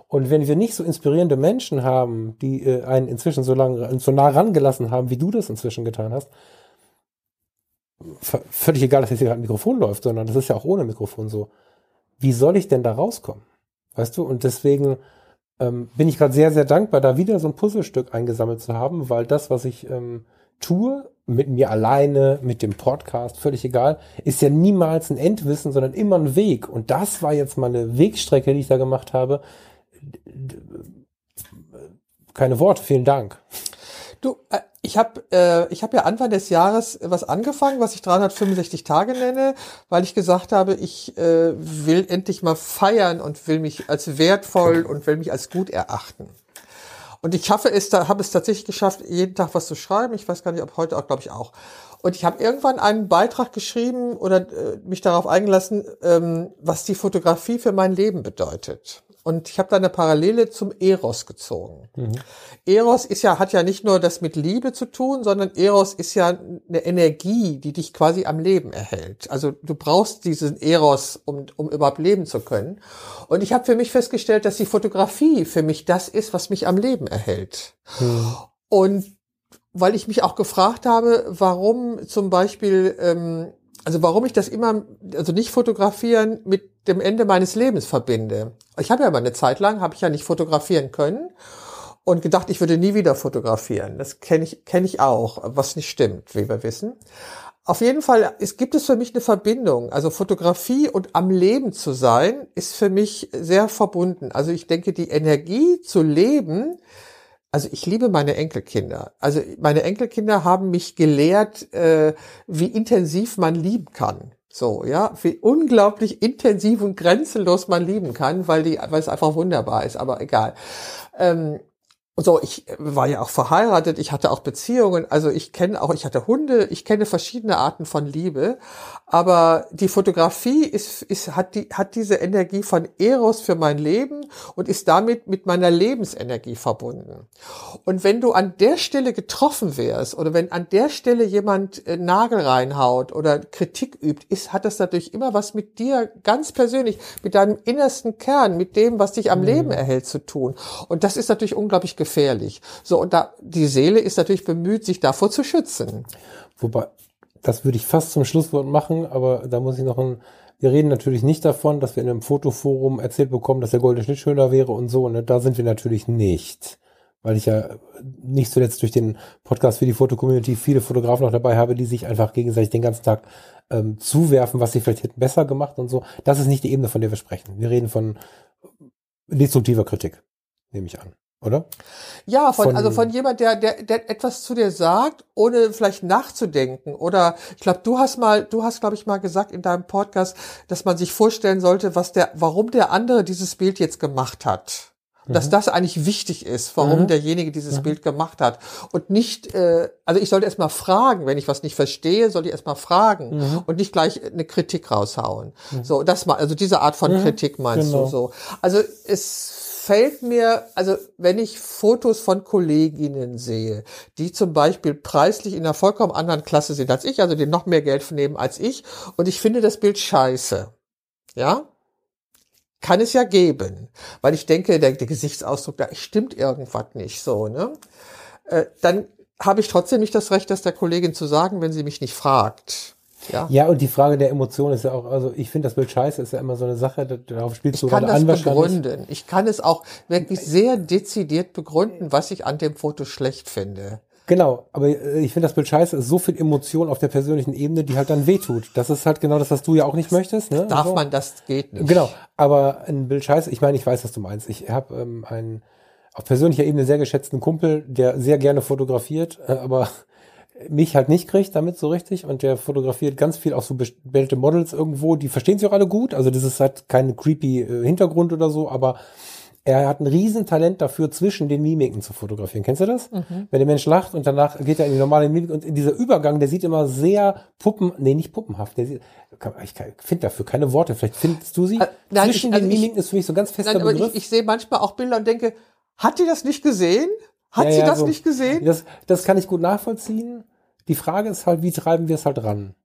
Speaker 1: Und wenn wir nicht so inspirierende Menschen haben, die äh, einen inzwischen so lange, so nah rangelassen haben, wie du das inzwischen getan hast, völlig egal, dass jetzt hier gerade ein Mikrofon läuft, sondern das ist ja auch ohne Mikrofon so. Wie soll ich denn da rauskommen? Weißt du? Und deswegen ähm, bin ich gerade sehr, sehr dankbar, da wieder so ein Puzzlestück eingesammelt zu haben, weil das, was ich ähm, tue, mit mir alleine, mit dem Podcast, völlig egal, ist ja niemals ein Endwissen, sondern immer ein Weg. Und das war jetzt mal eine Wegstrecke, die ich da gemacht habe. Keine Worte, vielen Dank.
Speaker 2: Du, äh, ich habe äh, ich hab ja Anfang des Jahres was angefangen, was ich 365 Tage nenne, weil ich gesagt habe, ich äh, will endlich mal feiern und will mich als wertvoll und will mich als gut erachten. Und ich schaffe es, da habe es tatsächlich geschafft, jeden Tag was zu schreiben. Ich weiß gar nicht, ob heute auch, glaube ich auch. Und ich habe irgendwann einen Beitrag geschrieben oder äh, mich darauf eingelassen, ähm, was die Fotografie für mein Leben bedeutet. Und ich habe da eine Parallele zum Eros gezogen. Mhm. Eros ist ja, hat ja nicht nur das mit Liebe zu tun, sondern Eros ist ja eine Energie, die dich quasi am Leben erhält. Also du brauchst diesen Eros, um, um überhaupt leben zu können. Und ich habe für mich festgestellt, dass die Fotografie für mich das ist, was mich am Leben erhält. Mhm. Und weil ich mich auch gefragt habe, warum zum Beispiel ähm, also warum ich das immer, also nicht fotografieren mit dem Ende meines Lebens verbinde. Ich habe ja mal eine Zeit lang, habe ich ja nicht fotografieren können und gedacht, ich würde nie wieder fotografieren. Das kenne ich, kenne ich auch, was nicht stimmt, wie wir wissen. Auf jeden Fall es gibt es für mich eine Verbindung. Also Fotografie und am Leben zu sein, ist für mich sehr verbunden. Also ich denke, die Energie zu leben, also ich liebe meine Enkelkinder. Also meine Enkelkinder haben mich gelehrt, äh, wie intensiv man lieben kann. So, ja, wie unglaublich intensiv und grenzenlos man lieben kann, weil die, weil es einfach wunderbar ist, aber egal. Ähm, so, ich war ja auch verheiratet, ich hatte auch Beziehungen, also ich kenne auch, ich hatte Hunde, ich kenne verschiedene Arten von Liebe, aber die Fotografie ist, ist, hat, die, hat diese Energie von Eros für mein Leben und ist damit mit meiner Lebensenergie verbunden. Und wenn du an der Stelle getroffen wärst oder wenn an der Stelle jemand äh, Nagel reinhaut oder Kritik übt, ist, hat das natürlich immer was mit dir ganz persönlich, mit deinem innersten Kern, mit dem, was dich am mhm. Leben erhält, zu tun. Und das ist natürlich unglaublich gefährlich. So, und da, die Seele ist natürlich bemüht, sich davor zu schützen.
Speaker 1: Wobei, das würde ich fast zum Schlusswort machen, aber da muss ich noch ein, wir reden natürlich nicht davon, dass wir in einem Fotoforum erzählt bekommen, dass der goldene Schnitt schöner wäre und so, ne? da sind wir natürlich nicht. Weil ich ja nicht zuletzt durch den Podcast für die Fotocommunity viele Fotografen noch dabei habe, die sich einfach gegenseitig den ganzen Tag ähm, zuwerfen, was sie vielleicht hätten besser gemacht und so. Das ist nicht die Ebene, von der wir sprechen. Wir reden von destruktiver Kritik, nehme ich an oder?
Speaker 2: Ja, von, von, also von jemand, der, der, der etwas zu dir sagt, ohne vielleicht nachzudenken. Oder ich glaube, du hast mal, du hast, glaube ich, mal gesagt in deinem Podcast, dass man sich vorstellen sollte, was der, warum der andere dieses Bild jetzt gemacht hat. Mhm. Dass das eigentlich wichtig ist, warum mhm. derjenige dieses mhm. Bild gemacht hat. Und nicht, äh, also ich sollte erstmal fragen, wenn ich was nicht verstehe, soll ich erstmal fragen mhm. und nicht gleich eine Kritik raushauen. Mhm. So, das mal, also diese Art von mhm. Kritik meinst genau. du so. Also es fällt mir, also wenn ich Fotos von Kolleginnen sehe, die zum Beispiel preislich in einer vollkommen anderen Klasse sind als ich, also die noch mehr Geld nehmen als ich, und ich finde das Bild scheiße, ja, kann es ja geben, weil ich denke, der, der Gesichtsausdruck, da stimmt irgendwas nicht so, ne? Äh, dann habe ich trotzdem nicht das Recht, das der Kollegin zu sagen, wenn sie mich nicht fragt.
Speaker 1: Ja. ja, und die Frage der Emotion ist ja auch, also ich finde das Bild scheiße, ist ja immer so eine Sache, darauf spielst du
Speaker 2: gerade an. Ich kann das begründen. Ich kann es auch wirklich sehr dezidiert begründen, was ich an dem Foto schlecht finde.
Speaker 1: Genau, aber äh, ich finde das Bild scheiße, ist so viel Emotion auf der persönlichen Ebene, die halt dann wehtut. Das ist halt genau das, was du ja auch nicht möchtest. Ne?
Speaker 2: Darf so. man, das geht nicht.
Speaker 1: Genau, aber ein Bild scheiße, ich meine, ich weiß, was du meinst. Ich habe ähm, einen auf persönlicher Ebene sehr geschätzten Kumpel, der sehr gerne fotografiert, äh, aber mich halt nicht kriegt damit so richtig und der fotografiert ganz viel auch so bestellte Models irgendwo, die verstehen sich auch alle gut, also das ist halt kein creepy äh, Hintergrund oder so, aber er hat ein Riesentalent dafür, zwischen den Mimiken zu fotografieren. Kennst du das? Mhm. Wenn der Mensch lacht und danach geht er in die normale Mimik und in dieser Übergang, der sieht immer sehr puppen, nee, nicht puppenhaft. Der sieht, ich finde dafür keine Worte. Vielleicht findest du sie. Äh,
Speaker 2: nein, zwischen ich, also den Mimiken ist für mich so ein ganz fester nein, aber Begriff. Ich, ich sehe manchmal auch Bilder und denke, hat die das nicht gesehen? Hat ja, sie ja, das so. nicht gesehen?
Speaker 1: Das, das kann ich gut nachvollziehen. Die Frage ist halt, wie treiben wir es halt ran?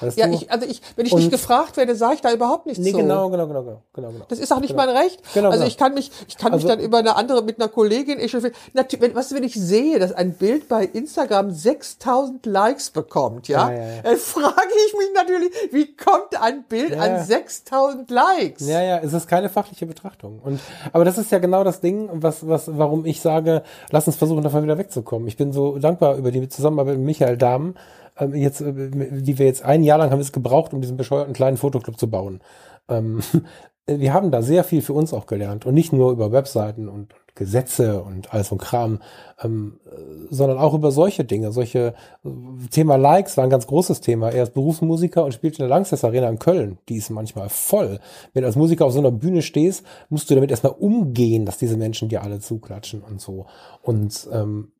Speaker 2: Weißt ja, ich, also ich, wenn ich und nicht gefragt werde, sage ich da überhaupt nichts nee,
Speaker 1: zu. Genau, genau, genau, genau, genau, genau.
Speaker 2: Das ist auch nicht genau. mein Recht. Genau, also genau. ich kann mich, ich kann also, mich dann über eine andere mit einer Kollegin, ich, natürlich, wenn, was, wenn ich sehe, dass ein Bild bei Instagram 6000 Likes bekommt, ja, ja, ja, ja. dann frage ich mich natürlich, wie kommt ein Bild an 6000 Likes?
Speaker 1: Ja, ja, es ist keine fachliche Betrachtung. Und, aber das ist ja genau das Ding, was, was, warum ich sage, lass uns versuchen, davon wieder wegzukommen. Ich bin so dankbar über die Zusammenarbeit mit Michael Dahmen, ähm, jetzt, äh, die wir jetzt ein Jahr lang haben es gebraucht, um diesen bescheuerten kleinen Fotoclub zu bauen. Ähm, wir haben da sehr viel für uns auch gelernt und nicht nur über Webseiten und Gesetze und all so Kram, ähm, sondern auch über solche Dinge. Solche äh, Thema Likes war ein ganz großes Thema. Er ist Berufsmusiker und spielt in der Langsess Arena in Köln. Die ist manchmal voll. Wenn du als Musiker auf so einer Bühne stehst, musst du damit erstmal umgehen, dass diese Menschen dir alle zuklatschen und so. Und ähm,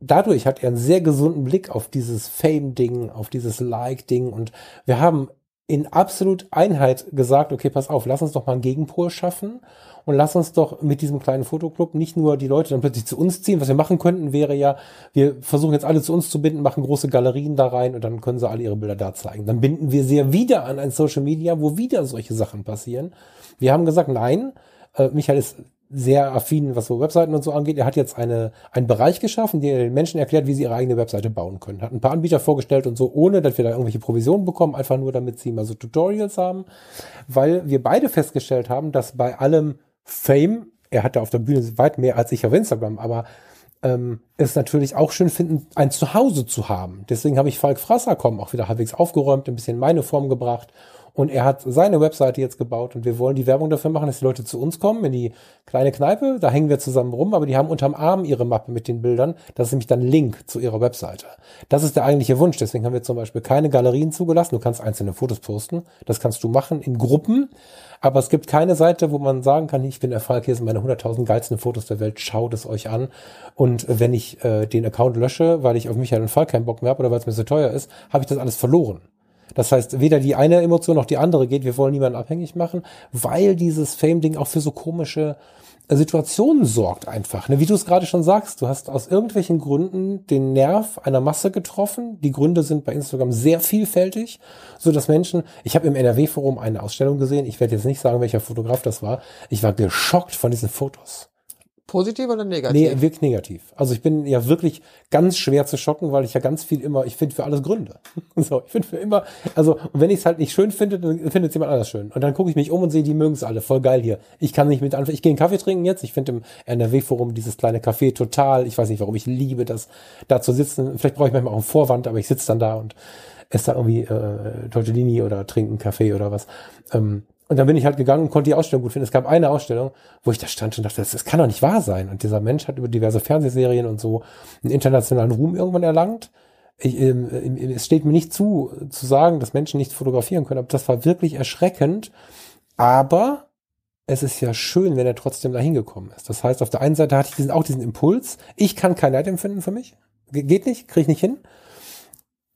Speaker 1: dadurch hat er einen sehr gesunden Blick auf dieses Fame-Ding, auf dieses Like-Ding und wir haben in absolut Einheit gesagt, okay, pass auf, lass uns doch mal einen Gegenpol schaffen und lass uns doch mit diesem kleinen Fotoclub nicht nur die Leute dann plötzlich zu uns ziehen. Was wir machen könnten, wäre ja, wir versuchen jetzt alle zu uns zu binden, machen große Galerien da rein und dann können sie alle ihre Bilder da zeigen. Dann binden wir sie ja wieder an ein Social Media, wo wieder solche Sachen passieren. Wir haben gesagt, nein, äh, Michael ist sehr affin, was so Webseiten und so angeht. Er hat jetzt eine, einen Bereich geschaffen, der den Menschen erklärt, wie sie ihre eigene Webseite bauen können. Hat ein paar Anbieter vorgestellt und so, ohne dass wir da irgendwelche Provisionen bekommen, einfach nur damit sie mal so Tutorials haben, weil wir beide festgestellt haben, dass bei allem Fame, er hatte auf der Bühne weit mehr als ich auf Instagram, aber ähm, es natürlich auch schön finden, ein Zuhause zu haben. Deswegen habe ich Falk Frasser kommen auch wieder halbwegs aufgeräumt, ein bisschen meine Form gebracht und er hat seine Webseite jetzt gebaut und wir wollen die Werbung dafür machen, dass die Leute zu uns kommen in die kleine Kneipe. Da hängen wir zusammen rum, aber die haben unterm Arm ihre Mappe mit den Bildern. Das ist nämlich dann Link zu ihrer Webseite. Das ist der eigentliche Wunsch. Deswegen haben wir zum Beispiel keine Galerien zugelassen. Du kannst einzelne Fotos posten. Das kannst du machen in Gruppen. Aber es gibt keine Seite, wo man sagen kann, ich bin Erfolg, hier sind meine 100.000 geilsten Fotos der Welt, schaut es euch an. Und wenn ich äh, den Account lösche, weil ich auf Michael und Fall keinen Bock mehr habe oder weil es mir so teuer ist, habe ich das alles verloren. Das heißt, weder die eine Emotion noch die andere geht. Wir wollen niemanden abhängig machen, weil dieses Fame-Ding auch für so komische äh, Situationen sorgt einfach. Ne? Wie du es gerade schon sagst, du hast aus irgendwelchen Gründen den Nerv einer Masse getroffen. Die Gründe sind bei Instagram sehr vielfältig, so dass Menschen, ich habe im NRW-Forum eine Ausstellung gesehen, ich werde jetzt nicht sagen, welcher Fotograf das war, ich war geschockt von diesen Fotos.
Speaker 2: Positiv oder negativ?
Speaker 1: Nee, wirklich negativ. Also ich bin ja wirklich ganz schwer zu schocken, weil ich ja ganz viel immer, ich finde für alles Gründe. so, ich finde für immer, also und wenn ich es halt nicht schön finde, dann findet es jemand anders schön. Und dann gucke ich mich um und sehe, die mögen es alle, voll geil hier. Ich kann nicht mit anfangen. Ich gehe einen Kaffee trinken jetzt. Ich finde im NRW-Forum dieses kleine Café total, ich weiß nicht warum, ich liebe das, da zu sitzen. Vielleicht brauche ich manchmal auch einen Vorwand, aber ich sitze dann da und esse da irgendwie äh, Tortellini oder trinke einen Kaffee oder was. Ähm, und dann bin ich halt gegangen und konnte die Ausstellung gut finden. Es gab eine Ausstellung, wo ich da stand und dachte, das, das kann doch nicht wahr sein. Und dieser Mensch hat über diverse Fernsehserien und so einen internationalen Ruhm irgendwann erlangt. Ich, ähm, es steht mir nicht zu, zu sagen, dass Menschen nicht fotografieren können, aber das war wirklich erschreckend. Aber es ist ja schön, wenn er trotzdem da hingekommen ist. Das heißt, auf der einen Seite hatte ich diesen, auch diesen Impuls. Ich kann kein Neid empfinden für mich. Geht nicht, kriege ich nicht hin.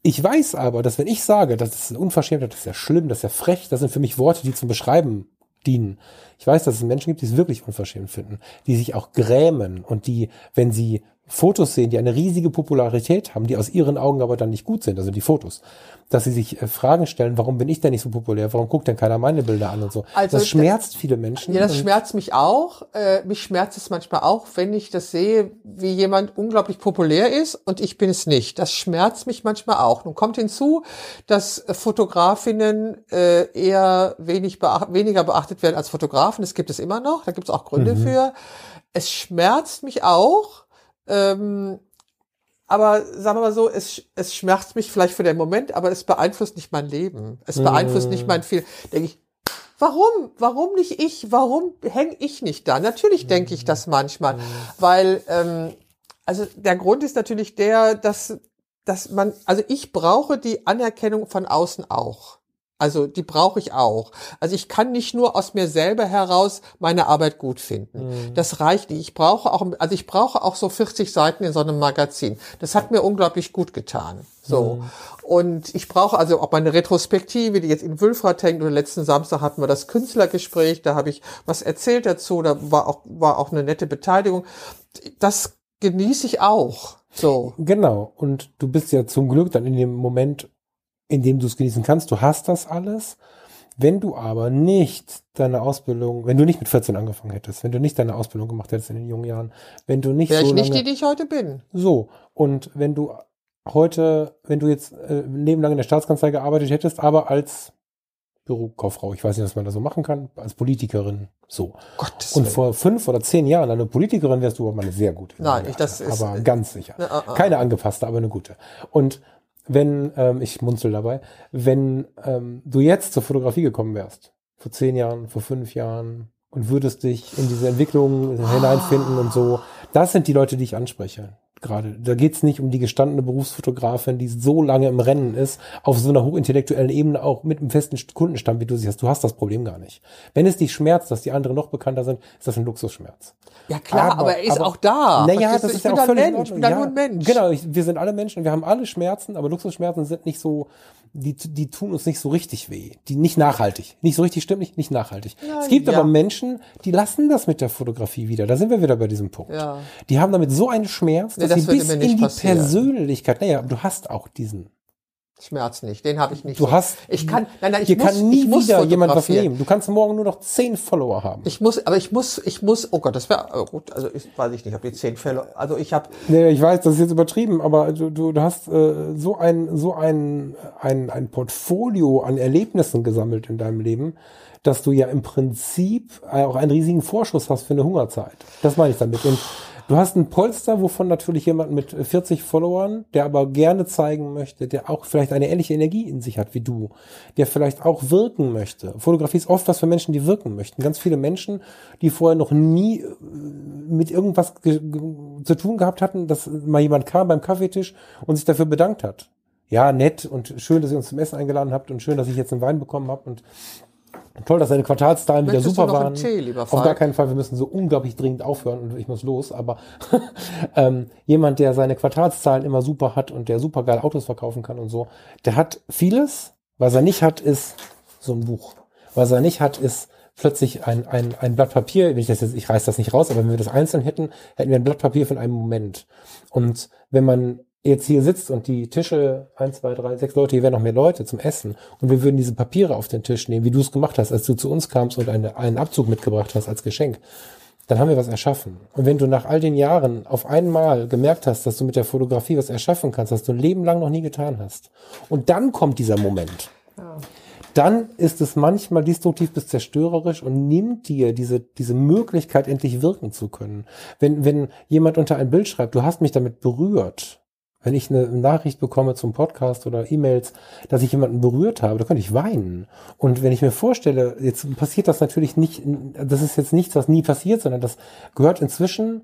Speaker 1: Ich weiß aber, dass wenn ich sage, das ist unverschämt, das ist ja schlimm, das ist ja frech, das sind für mich Worte, die zum Beschreiben dienen. Ich weiß, dass es Menschen gibt, die es wirklich unverschämt finden, die sich auch grämen und die, wenn sie Fotos sehen, die eine riesige Popularität haben, die aus ihren Augen aber dann nicht gut sind, also die Fotos, dass sie sich äh, Fragen stellen, warum bin ich denn nicht so populär, warum guckt denn keiner meine Bilder an und so. Also das schmerzt viele Menschen.
Speaker 2: Ja, das schmerzt mich auch. Äh, mich schmerzt es manchmal auch, wenn ich das sehe, wie jemand unglaublich populär ist und ich bin es nicht. Das schmerzt mich manchmal auch. Nun kommt hinzu, dass Fotografinnen äh, eher wenig beacht, weniger beachtet werden als Fotografen. Das gibt es immer noch. Da gibt es auch Gründe mhm. für. Es schmerzt mich auch, ähm, aber sagen wir mal so, es, es schmerzt mich vielleicht für den Moment, aber es beeinflusst nicht mein Leben. Es beeinflusst mm. nicht mein viel. Denke ich, warum? Warum nicht ich? Warum hänge ich nicht da? Natürlich mm. denke ich das manchmal, mm. weil ähm, also der Grund ist natürlich der, dass dass man, also ich brauche die Anerkennung von außen auch. Also die brauche ich auch. Also ich kann nicht nur aus mir selber heraus meine Arbeit gut finden.
Speaker 1: Mhm.
Speaker 2: Das reicht nicht. Ich brauche auch, also ich brauche auch so 40 Seiten in so einem Magazin. Das hat mir unglaublich gut getan. So.
Speaker 1: Mhm.
Speaker 2: Und ich brauche also auch meine Retrospektive, die jetzt in Wülfrath hängt. Oder letzten Samstag hatten wir das Künstlergespräch. Da habe ich was erzählt dazu. Da war auch, war auch eine nette Beteiligung. Das genieße ich auch. So.
Speaker 1: Genau. Und du bist ja zum Glück dann in dem Moment, in dem du es genießen kannst. Du hast das alles. Wenn du aber nicht deine Ausbildung, wenn du nicht mit 14 angefangen hättest, wenn du nicht deine Ausbildung gemacht hättest in den jungen Jahren, wenn du nicht
Speaker 2: Wäre
Speaker 1: so
Speaker 2: ich nicht
Speaker 1: lange,
Speaker 2: die, die ich heute bin.
Speaker 1: so und wenn du heute, wenn du jetzt äh, nebenlang in der Staatskanzlei gearbeitet hättest, aber als Bürokauffrau, ich weiß nicht, was man da so machen kann, als Politikerin, so.
Speaker 2: Gottes
Speaker 1: Und
Speaker 2: Willen.
Speaker 1: vor fünf oder zehn Jahren eine Politikerin wärst du aber mal eine sehr gute.
Speaker 2: Nein, ich- das ist-
Speaker 1: aber ganz sicher.
Speaker 2: Na, ah, ah.
Speaker 1: Keine angepasste, aber eine gute. Und wenn, ähm, ich munzel dabei, wenn ähm, du jetzt zur Fotografie gekommen wärst, vor zehn Jahren, vor fünf Jahren, und würdest dich in diese Entwicklung hineinfinden und so, das sind die Leute, die ich anspreche. Gerade. Da geht's nicht um die gestandene Berufsfotografin, die so lange im Rennen ist, auf so einer hochintellektuellen Ebene auch mit einem festen Kundenstamm, wie du sie hast. Du hast das Problem gar nicht. Wenn es dich schmerzt, dass die anderen noch bekannter sind, ist das ein Luxusschmerz.
Speaker 2: Ja klar, aber, er ist
Speaker 1: aber-
Speaker 2: auch da.
Speaker 1: Naja, das ist
Speaker 2: ich
Speaker 1: ja
Speaker 2: bin
Speaker 1: auch
Speaker 2: ein
Speaker 1: völlig
Speaker 2: Mensch. Ich bin
Speaker 1: ja,
Speaker 2: nur ein Mensch.
Speaker 1: Genau, ich, wir sind alle Menschen, wir haben alle Schmerzen, aber Luxusschmerzen sind nicht so, die, die tun uns nicht so richtig weh. Die nicht nachhaltig. Nicht so richtig stimmt, nicht, nicht nachhaltig.
Speaker 2: Na
Speaker 1: es gibt
Speaker 2: ja.
Speaker 1: aber Menschen, die lassen das mit der Fotografie wieder. Da sind wir wieder bei diesem Punkt.
Speaker 2: Ja.
Speaker 1: Die haben damit so einen Schmerz,
Speaker 2: Nee,
Speaker 1: dass
Speaker 2: das
Speaker 1: sie bis in die
Speaker 2: passieren.
Speaker 1: Persönlichkeit, naja, du hast auch diesen.
Speaker 2: Schmerz nicht, den habe ich nicht.
Speaker 1: Du
Speaker 2: so.
Speaker 1: hast,
Speaker 2: ich kann, nein, nein, ich muss,
Speaker 1: kann nie
Speaker 2: ich muss
Speaker 1: wieder jemand was nehmen. Du kannst morgen nur noch zehn Follower haben.
Speaker 2: Ich muss, aber ich muss, ich muss, oh Gott, das wäre oh gut, also ich weiß ich nicht, ob die zehn Fälle, also ich habe,
Speaker 1: Nee, ich weiß, das ist jetzt übertrieben, aber du, du, du hast äh, so ein so ein, ein ein Portfolio an Erlebnissen gesammelt in deinem Leben, dass du ja im Prinzip auch einen riesigen Vorschuss hast für eine Hungerzeit. Das meine ich damit. Und du hast ein Polster, wovon natürlich jemand mit 40 Followern, der aber gerne zeigen möchte, der auch vielleicht eine ähnliche Energie in sich hat wie du, der vielleicht auch wirken möchte. Fotografie ist oft was für Menschen, die wirken möchten. Ganz viele Menschen, die vorher noch nie äh, mit irgendwas ge- ge- zu tun gehabt hatten, dass mal jemand kam beim Kaffeetisch und sich dafür bedankt hat. Ja, nett und schön, dass ihr uns zum Essen eingeladen habt und schön, dass ich jetzt einen Wein bekommen habe und toll, dass deine Quartalszahlen wieder super waren.
Speaker 2: Tee, lieber
Speaker 1: Auf gar keinen Fall, wir müssen so unglaublich dringend aufhören und ich muss los, aber ähm, jemand, der seine Quartalszahlen immer super hat und der super geil Autos verkaufen kann und so, der hat vieles. Was er nicht hat, ist so ein Buch. Was er nicht hat, ist plötzlich ein, ein, ein Blatt Papier, wenn ich das jetzt, ich reiß das nicht raus, aber wenn wir das einzeln hätten, hätten wir ein Blatt Papier von einem Moment. Und wenn man jetzt hier sitzt und die Tische, eins, zwei, drei, sechs Leute, hier wären noch mehr Leute zum Essen und wir würden diese Papiere auf den Tisch nehmen, wie du es gemacht hast, als du zu uns kamst und eine, einen Abzug mitgebracht hast als Geschenk, dann haben wir was erschaffen. Und wenn du nach all den Jahren auf einmal gemerkt hast, dass du mit der Fotografie was erschaffen kannst, was du ein Leben lang noch nie getan hast, und dann kommt dieser Moment, dann ist es manchmal destruktiv bis zerstörerisch und nimmt dir diese, diese Möglichkeit, endlich wirken zu können. Wenn, wenn jemand unter ein Bild schreibt, du hast mich damit berührt, wenn ich eine Nachricht bekomme zum Podcast oder E-Mails, dass ich jemanden berührt habe, da könnte ich weinen. Und wenn ich mir vorstelle, jetzt passiert das natürlich nicht, das ist jetzt nichts, was nie passiert, sondern das gehört inzwischen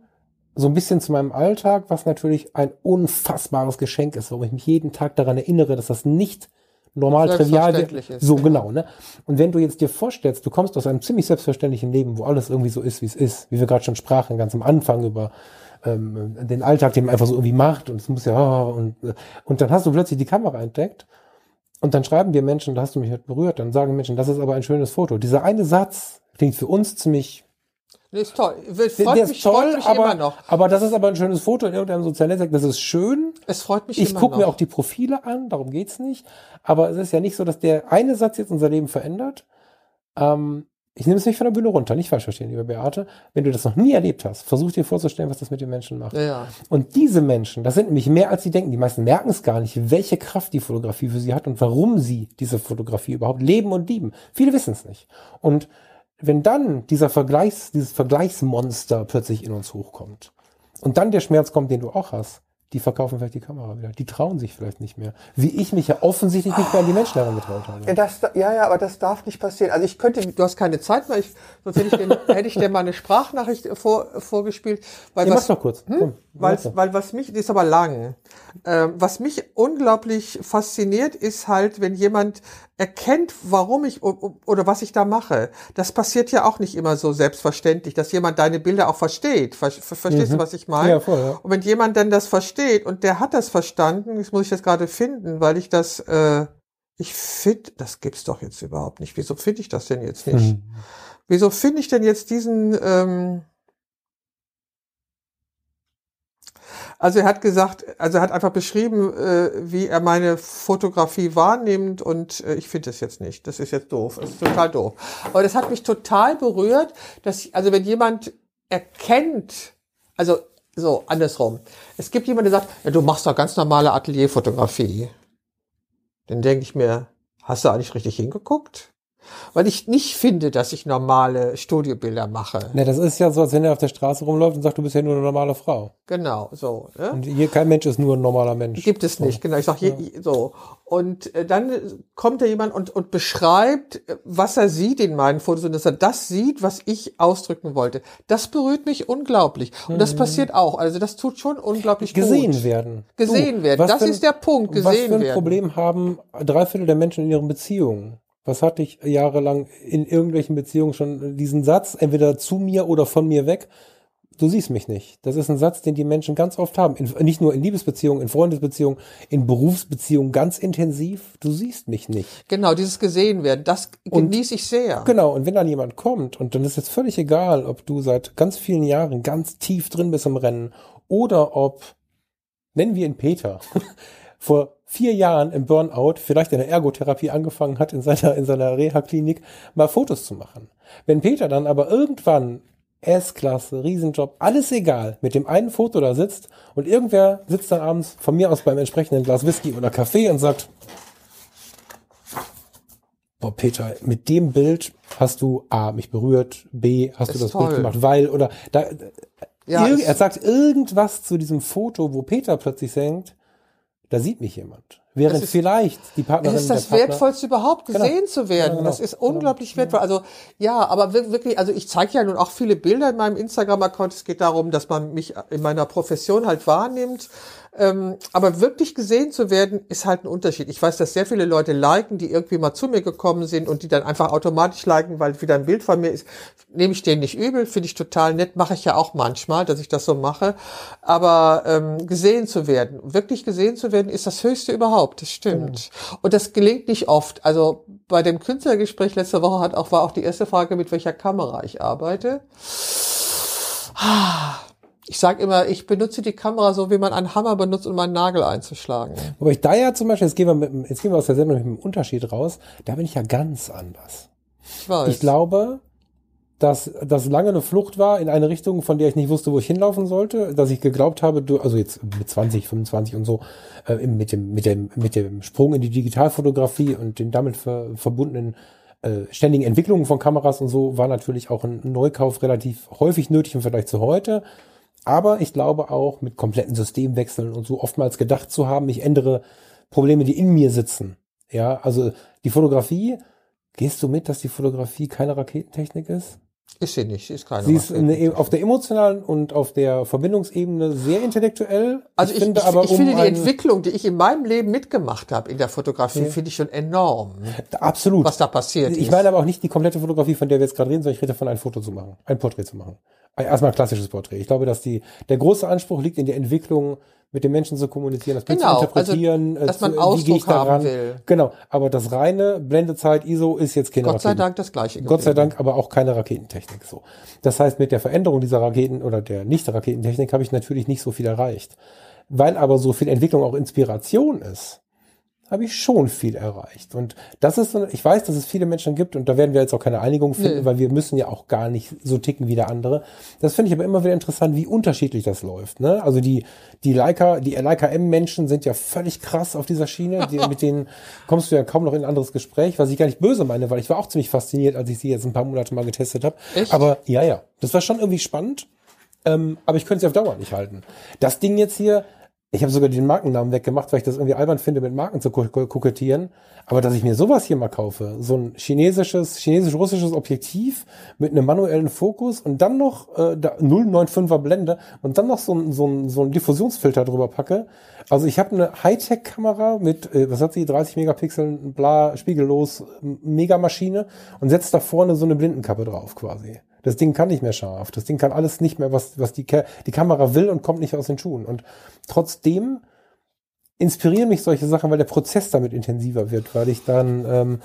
Speaker 1: so ein bisschen zu meinem Alltag, was natürlich ein unfassbares Geschenk ist, warum ich mich jeden Tag daran erinnere, dass das nicht normal trivial
Speaker 2: ist,
Speaker 1: So genau, ne? Und wenn du jetzt dir vorstellst, du kommst aus einem ziemlich selbstverständlichen Leben, wo alles irgendwie so ist, wie es ist, wie wir gerade schon sprachen, ganz am Anfang über ähm, den Alltag, den man einfach so irgendwie macht und es muss ja und äh, und dann hast du plötzlich die Kamera entdeckt und dann schreiben dir Menschen, da hast du mich halt berührt, dann sagen Menschen, das ist aber ein schönes Foto. Dieser eine Satz klingt für uns ziemlich
Speaker 2: ist toll. Freut
Speaker 1: der
Speaker 2: mich,
Speaker 1: ist toll,
Speaker 2: mich
Speaker 1: aber,
Speaker 2: immer noch.
Speaker 1: aber das ist aber ein schönes Foto in irgendeinem sozialen Netzwerk, das ist schön.
Speaker 2: Es freut mich
Speaker 1: Ich gucke mir auch die Profile an, darum geht's nicht. Aber es ist ja nicht so, dass der eine Satz jetzt unser Leben verändert. Ähm, ich nehme es nicht von der Bühne runter, nicht falsch verstehen, liebe Beate. Wenn du das noch nie erlebt hast, versuch dir vorzustellen, was das mit den Menschen macht.
Speaker 2: ja, ja.
Speaker 1: Und diese Menschen, das sind nämlich mehr als sie denken. Die meisten merken es gar nicht, welche Kraft die Fotografie für sie hat und warum sie diese Fotografie überhaupt leben und lieben. Viele wissen es nicht. Und wenn dann dieser Vergleichs, dieses Vergleichsmonster plötzlich in uns hochkommt und dann der Schmerz kommt, den du auch hast, die verkaufen vielleicht die Kamera wieder. Die trauen sich vielleicht nicht mehr. Wie ich mich ja offensichtlich nicht mehr an die Menschen herangetraut habe.
Speaker 2: Ja, das, ja, ja, aber das darf nicht passieren. Also ich könnte, du hast keine Zeit mehr, ich, sonst hätte ich, dir, hätte ich dir mal eine Sprachnachricht vor, vorgespielt. Weil
Speaker 1: Ja,
Speaker 2: was,
Speaker 1: doch kurz. Komm.
Speaker 2: Weil, weil was mich, die ist aber lang. Ähm, was mich unglaublich fasziniert, ist halt, wenn jemand erkennt, warum ich oder was ich da mache. Das passiert ja auch nicht immer so selbstverständlich, dass jemand deine Bilder auch versteht. Ver, ver, verstehst du, was ich meine?
Speaker 1: Mhm. Ja, voll, ja.
Speaker 2: Und wenn jemand dann das versteht und der hat das verstanden, das muss ich jetzt gerade finden, weil ich das, äh, ich finde, das gibt's doch jetzt überhaupt nicht. Wieso finde ich das denn jetzt nicht?
Speaker 1: Hm.
Speaker 2: Wieso finde ich denn jetzt diesen, ähm, also er hat gesagt, also er hat einfach beschrieben, äh, wie er meine Fotografie wahrnimmt und äh, ich finde das jetzt nicht. Das ist jetzt doof. Das ist total doof. Aber das hat mich total berührt, dass, also wenn jemand erkennt, also so, andersrum. Es gibt jemanden, der sagt, ja, du machst doch ganz normale Atelierfotografie. Dann denke ich mir, hast du eigentlich richtig hingeguckt? Weil ich nicht finde, dass ich normale Studiobilder mache.
Speaker 1: Ne, das ist ja so, als wenn er auf der Straße rumläuft und sagt, du bist ja nur eine normale Frau.
Speaker 2: Genau, so. Ne?
Speaker 1: Und hier kein Mensch ist nur ein normaler Mensch.
Speaker 2: Gibt es nicht, genau. Ich sag je, so. Und äh, dann kommt da jemand und, und beschreibt, äh, was er sieht in meinen Fotos und dass er das sieht, was ich ausdrücken wollte. Das berührt mich unglaublich. Und das passiert auch. Also das tut schon unglaublich
Speaker 1: gesehen
Speaker 2: gut.
Speaker 1: werden.
Speaker 2: Gesehen werden.
Speaker 1: was
Speaker 2: Das
Speaker 1: für
Speaker 2: ist der Punkt,
Speaker 1: was
Speaker 2: gesehen
Speaker 1: für ein
Speaker 2: werden.
Speaker 1: Problem haben drei Viertel der Menschen in ihren Beziehungen? Was hatte ich jahrelang in irgendwelchen Beziehungen schon diesen Satz, entweder zu mir oder von mir weg? Du siehst mich nicht. Das ist ein Satz, den die Menschen ganz oft haben. In, nicht nur in Liebesbeziehungen, in Freundesbeziehungen, in Berufsbeziehungen ganz intensiv. Du siehst mich nicht.
Speaker 2: Genau, dieses gesehen werden, das genieße ich sehr.
Speaker 1: Genau, und wenn dann jemand kommt und dann ist es völlig egal, ob du seit ganz vielen Jahren ganz tief drin bist im Rennen oder ob, nennen wir ihn Peter, vor vier Jahren im Burnout vielleicht eine Ergotherapie angefangen hat in seiner, in seiner Reha-Klinik, mal Fotos zu machen. Wenn Peter dann aber irgendwann S-Klasse, Riesenjob, alles egal, mit dem einen Foto da sitzt und irgendwer sitzt dann abends von mir aus beim entsprechenden Glas Whisky oder Kaffee und sagt, boah, Peter, mit dem Bild hast du A, mich berührt, B, hast du
Speaker 2: Ist
Speaker 1: das
Speaker 2: toll.
Speaker 1: Bild gemacht, weil, oder da,
Speaker 2: Ja,
Speaker 1: er sagt irgendwas zu diesem Foto, wo Peter plötzlich denkt, da sieht mich jemand. Während
Speaker 2: Das ist-
Speaker 1: vielleicht die
Speaker 2: Es
Speaker 1: Partnerin
Speaker 2: ist das
Speaker 1: Partner,
Speaker 2: Wertvollste überhaupt,
Speaker 1: Genau.
Speaker 2: gesehen zu werden.
Speaker 1: Ja, genau.
Speaker 2: Das ist unglaublich wertvoll. Also ja, aber wir- wirklich, also ich zeige ja nun auch viele Bilder in meinem Instagram-Account. Es geht darum, dass man mich in meiner Profession halt wahrnimmt. Ähm, aber wirklich gesehen zu werden, ist halt ein Unterschied. Ich weiß, dass sehr viele Leute liken, die irgendwie mal zu mir gekommen sind und die dann einfach automatisch liken, weil wieder ein Bild von mir ist. Nehme ich denen nicht übel, finde ich total nett, mache ich ja auch manchmal, dass ich das so mache. Aber ähm, gesehen zu werden, wirklich gesehen zu werden, ist das Höchste überhaupt. Das stimmt. Und das gelingt nicht oft. Also bei dem Künstlergespräch letzte Woche hat auch, war auch die erste Frage, mit welcher Kamera ich arbeite. Ich sage immer, ich benutze die Kamera so, wie man einen Hammer benutzt, um einen Nagel einzuschlagen.
Speaker 1: aber ich da ja zum Beispiel, jetzt gehen wir, mit, dem- jetzt gehen wir aus der Sendung mit dem Unterschied raus, da bin ich ja ganz anders.
Speaker 2: Ich weiß.
Speaker 1: Ich glaube, dass das lange eine Flucht war in eine Richtung, von der ich nicht wusste, wo ich hinlaufen sollte, dass ich geglaubt habe, du, also jetzt mit 20, 25 und so, äh, mit dem, mit dem, mit dem Sprung in die Digitalfotografie und den damit ver, verbundenen äh, ständigen Entwicklungen von Kameras und so, war natürlich auch ein Neukauf relativ häufig nötig im Vergleich zu heute. Aber ich glaube auch mit kompletten Systemwechseln und so oftmals gedacht zu haben, ich ändere Probleme, die in mir sitzen. Ja, also die Fotografie, gehst du mit, dass die Fotografie keine Raketentechnik ist?
Speaker 2: Ist sie nicht, sie ist keine
Speaker 1: Sie ist eine, auf der emotionalen und auf der Verbindungsebene sehr intellektuell.
Speaker 2: Also ich, ich,
Speaker 1: finde
Speaker 2: ich,
Speaker 1: aber,
Speaker 2: ich
Speaker 1: um
Speaker 2: finde die Entwicklung, die ich in meinem Leben mitgemacht habe in der Fotografie, finde ich schon enorm,
Speaker 1: absolut.
Speaker 2: was da passiert
Speaker 1: Ich
Speaker 2: ist.
Speaker 1: meine aber auch nicht die komplette Fotografie, von der wir jetzt gerade reden, sondern ich rede davon, ein Foto zu machen, ein Porträt zu machen. Erstmal ein klassisches Porträt. Ich glaube, dass die, der große Anspruch liegt in der Entwicklung, mit den Menschen zu kommunizieren, das Bild
Speaker 2: Genau,
Speaker 1: zu interpretieren,
Speaker 2: also, dass
Speaker 1: äh,
Speaker 2: man
Speaker 1: zu, wie gehe ich
Speaker 2: Ausdruck haben
Speaker 1: daran.
Speaker 2: will.
Speaker 1: Genau, aber das reine Blendezeit ISO ist jetzt keine
Speaker 2: Gott sei
Speaker 1: Raketen-
Speaker 2: Dank das Gleiche.
Speaker 1: Gott sei. Dank aber auch keine Raketentechnik so. Das heißt, mit der Veränderung dieser Raketen oder der Nicht-Raketentechnik habe ich natürlich nicht so viel erreicht. Weil aber so viel Entwicklung auch Inspiration ist, habe ich schon viel erreicht. Und das ist, ich weiß, dass es viele Menschen gibt und da werden wir jetzt auch keine Einigung finden,
Speaker 2: Nee.
Speaker 1: weil wir müssen ja auch gar nicht so ticken wie der andere. Das finde ich aber immer wieder interessant, wie unterschiedlich das läuft. Ne? Also die, die Leica, die Leica M-Menschen sind ja völlig krass auf dieser Schiene. Die, mit denen kommst du ja kaum noch in ein anderes Gespräch, was ich gar nicht böse meine, weil ich war auch ziemlich fasziniert, als ich sie jetzt ein paar Monate mal getestet habe. Aber ja, ja, das war schon irgendwie spannend. Ähm, aber ich könnte sie auf Dauer nicht halten. Das Ding jetzt hier, Ich habe sogar den Markennamen weggemacht, weil ich das irgendwie albern finde, mit Marken zu ko ko kokettieren. Aber dass ich mir sowas hier mal kaufe, so ein chinesisches, chinesisch-russisches Objektiv mit einem manuellen Fokus und dann noch äh, da 095er Blende und dann noch so ein, so ein, so ein Diffusionsfilter drüber packe. Also ich habe eine Hightech-Kamera mit, äh, was hat sie, 30 Megapixeln, bla, spiegellos, Megamaschine und setze da vorne so eine Blindenkappe drauf quasi. Das Ding kann nicht mehr scharf. Das Ding kann alles nicht mehr, was, was die, Ka die Kamera will und kommt nicht aus den Schuhen. Und trotzdem inspirieren mich solche Sachen, weil der Prozess damit intensiver wird, weil ich dann ähm,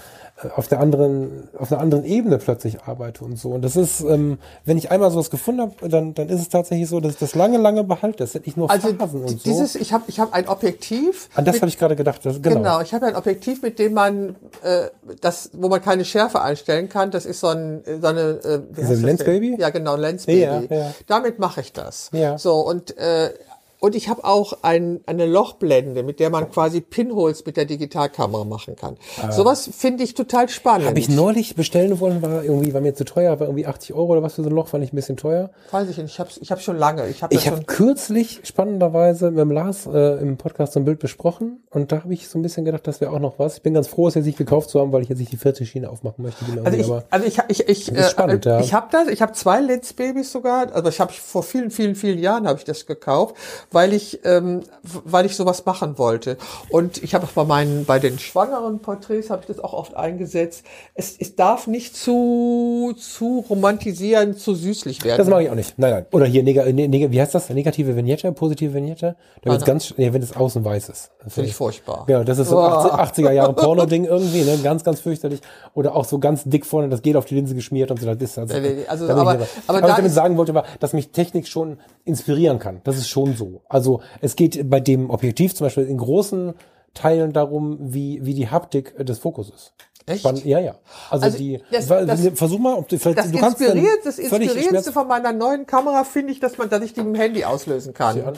Speaker 1: auf der anderen, auf einer anderen Ebene plötzlich arbeite und so. Und das ist, ähm, wenn ich einmal sowas gefunden habe, dann, dann ist es tatsächlich so, dass ich das lange, lange behalte. Das sind nicht nur
Speaker 2: Also
Speaker 1: Phasen und so.
Speaker 2: dieses, ich habe ich hab ein Objektiv.
Speaker 1: An das habe ich gerade gedacht. Das, genau.
Speaker 2: Genau, ich habe ein Objektiv, mit dem man äh, das, wo man keine Schärfe einstellen kann. Das ist so, ein, so eine äh, wie heißt das
Speaker 1: Lens? Baby?
Speaker 2: Ja, genau, Lens Baby.
Speaker 1: Ja, ja.
Speaker 2: Damit mache ich das.
Speaker 1: Ja.
Speaker 2: So und äh, und ich habe auch ein, eine Lochblende, mit der man quasi Pinholes mit der Digitalkamera machen kann. Sowas finde ich total spannend.
Speaker 1: Habe Ah. ich neulich bestellen wollen, war irgendwie, war mir zu teuer, war irgendwie 80 Euro oder was für so ein Loch, fand ich ein bisschen teuer.
Speaker 2: Weiß ich nicht. Ich habe ich hab schon lange. Ich habe
Speaker 1: Ich habe kürzlich spannenderweise mit dem Lars äh, im Podcast so ein Bild besprochen und da habe ich so ein bisschen gedacht, das wäre auch noch was. Ich bin ganz froh, es jetzt nicht gekauft zu haben, weil ich jetzt nicht die vierte Schiene aufmachen möchte. Genau,
Speaker 2: Also ich, also ich, ich, ich,
Speaker 1: spannend,
Speaker 2: äh,
Speaker 1: ja.
Speaker 2: ich habe das, ich habe zwei Let's Babys sogar, also ich habe vor vielen, vielen, vielen Jahren habe ich das gekauft, weil ich, ähm, weil ich sowas machen wollte. Und ich habe auch bei meinen, bei den schwangeren Porträts habe ich das auch oft eingesetzt. Es, es darf nicht zu, zu romantisieren, zu süßlich werden.
Speaker 1: das mache ich auch nicht. Nein, nein. Oder hier, neg ne, neg wie heißt das? Negative Vignette, positive Vignette? Da wird's
Speaker 2: Nein,
Speaker 1: ganz, nee, wenn es außen weiß ist.
Speaker 2: Finde ich furchtbar.
Speaker 1: Ja, das ist so
Speaker 2: Boah.
Speaker 1: 80, 80er Jahre Porno-Ding irgendwie, ne? Ganz, ganz fürchterlich. Oder auch so ganz dick vorne, das geht auf die Linse geschmiert und so. Das ist also,
Speaker 2: also, aber-
Speaker 1: dabei.
Speaker 2: aber
Speaker 1: was ich damit sagen wollte, war, dass mich Technik schon inspirieren kann. Das ist schon so. Also es geht bei dem Objektiv zum Beispiel in großen Teilen darum, wie, wie die Haptik äh, des Fokus ist.
Speaker 2: Echt?
Speaker 1: Spannend, ja, ja. Also,
Speaker 2: Also
Speaker 1: die,
Speaker 2: das- das-
Speaker 1: versuch mal, ob du, vielleicht,
Speaker 2: Das,
Speaker 1: du kannst
Speaker 2: inspiriert, das Inspirierendste von meiner neuen Kamera finde ich, dass man, dass ich die mit dem Handy auslösen kann.
Speaker 1: Ja.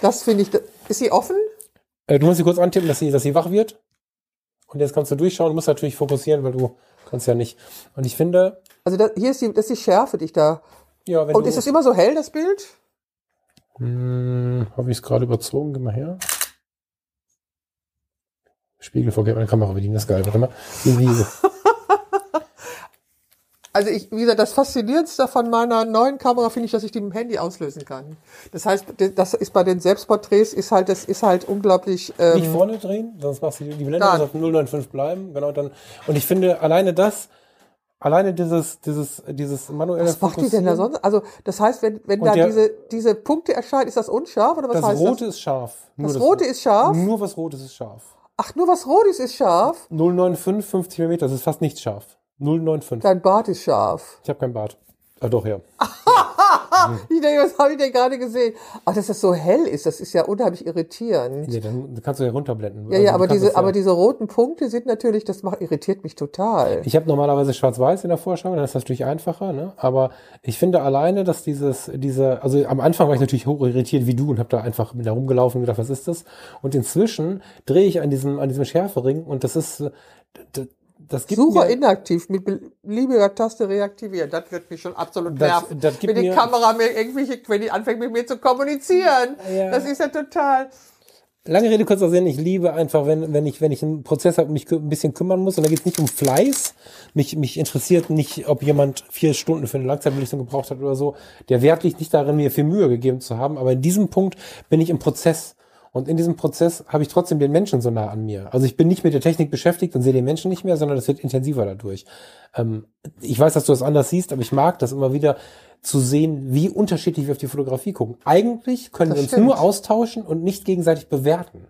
Speaker 2: Das finde ich, ist sie offen?
Speaker 1: Äh, du musst sie kurz antippen, dass sie, dass sie wach wird. Und jetzt kannst du durchschauen, du musst natürlich fokussieren, weil du kannst ja nicht. Und ich finde,
Speaker 2: Also das, hier ist die, das ist die Schärfe, die ich da.
Speaker 1: ja, wenn
Speaker 2: Und
Speaker 1: du,
Speaker 2: ist es immer so hell, das Bild?
Speaker 1: Hm, habe ich es gerade überzogen? Geh mal her. Spiegel vorgeben, meine Kamera bedienen, das ist geil. Warte mal.
Speaker 2: Also ich, wie gesagt, das Faszinierendste von meiner neuen Kamera finde ich, dass ich die mit dem Handy auslösen kann. Das heißt, das ist bei den Selbstporträts ist halt, das ist halt unglaublich.
Speaker 1: Nicht
Speaker 2: Ähm,
Speaker 1: vorne drehen, sonst machst du die, Blende muss auf 095 bleiben. Genau, dann. Und ich finde, alleine das, alleine dieses, dieses, dieses manuelle
Speaker 2: was macht die denn da sonst? Also das heißt, wenn, wenn da
Speaker 1: der-
Speaker 2: diese, diese Punkte erscheinen, ist das unscharf oder was
Speaker 1: Das
Speaker 2: heißt
Speaker 1: Rote
Speaker 2: das?
Speaker 1: ist scharf. Nur
Speaker 2: Das Rote ist scharf?
Speaker 1: Nur was Rotes ist scharf.
Speaker 2: Ach, nur was Rotes ist scharf.
Speaker 1: 095, 50 mm, das ist fast nicht scharf. 095.
Speaker 2: Dein Bart ist scharf.
Speaker 1: Ich habe keinen Bart. Ah, doch, ja.
Speaker 2: Ich denke, was habe ich denn gerade gesehen? Ach, dass das so hell ist, das ist ja unheimlich irritierend.
Speaker 1: Nee, dann kannst du ja runterblenden.
Speaker 2: Ja,
Speaker 1: Also
Speaker 2: ja,
Speaker 1: du
Speaker 2: aber diese,
Speaker 1: ja-
Speaker 2: aber diese roten Punkte sind natürlich, das macht, irritiert mich total.
Speaker 1: Ich habe normalerweise schwarz-weiß in der Vorschau, dann ist das natürlich einfacher, ne? Aber ich finde alleine, dass dieses, diese, also am Anfang war ich natürlich hoch irritiert wie du und habe da einfach da rumgelaufen und gedacht, was ist das? Und inzwischen drehe ich an diesem, an diesem Schärfering und das ist, das gibt
Speaker 2: Suche
Speaker 1: mir,
Speaker 2: inaktiv mit beliebiger Taste reaktivieren. Das wird mich schon absolut
Speaker 1: Das-
Speaker 2: nerven.
Speaker 1: das gibt
Speaker 2: wenn die
Speaker 1: mir-
Speaker 2: Kamera mir irgendwelche, wenn die anfängt mit mir zu kommunizieren.
Speaker 1: Ja.
Speaker 2: Das ist ja total.
Speaker 1: lange Rede, kurzer Sinn, ich liebe einfach, wenn, wenn ich, wenn ich einen Prozess habe und mich ein bisschen kümmern muss, und da geht es nicht um Fleiß, mich, mich interessiert nicht, ob jemand vier Stunden für eine Langzeitbelichtung gebraucht hat oder so. Der Wert liegt nicht darin, mir viel Mühe gegeben zu haben, aber in diesem Punkt bin ich im Prozess. Und in diesem Prozess habe ich trotzdem den Menschen so nah an mir. Also ich bin nicht mit der Technik beschäftigt und sehe den Menschen nicht mehr, sondern das wird intensiver dadurch. Ähm, ich weiß, dass du das anders siehst, aber ich mag das immer wieder zu sehen, wie unterschiedlich wir auf die Fotografie gucken. Eigentlich können
Speaker 2: Das
Speaker 1: wir uns
Speaker 2: stimmt.
Speaker 1: nur austauschen und nicht gegenseitig bewerten.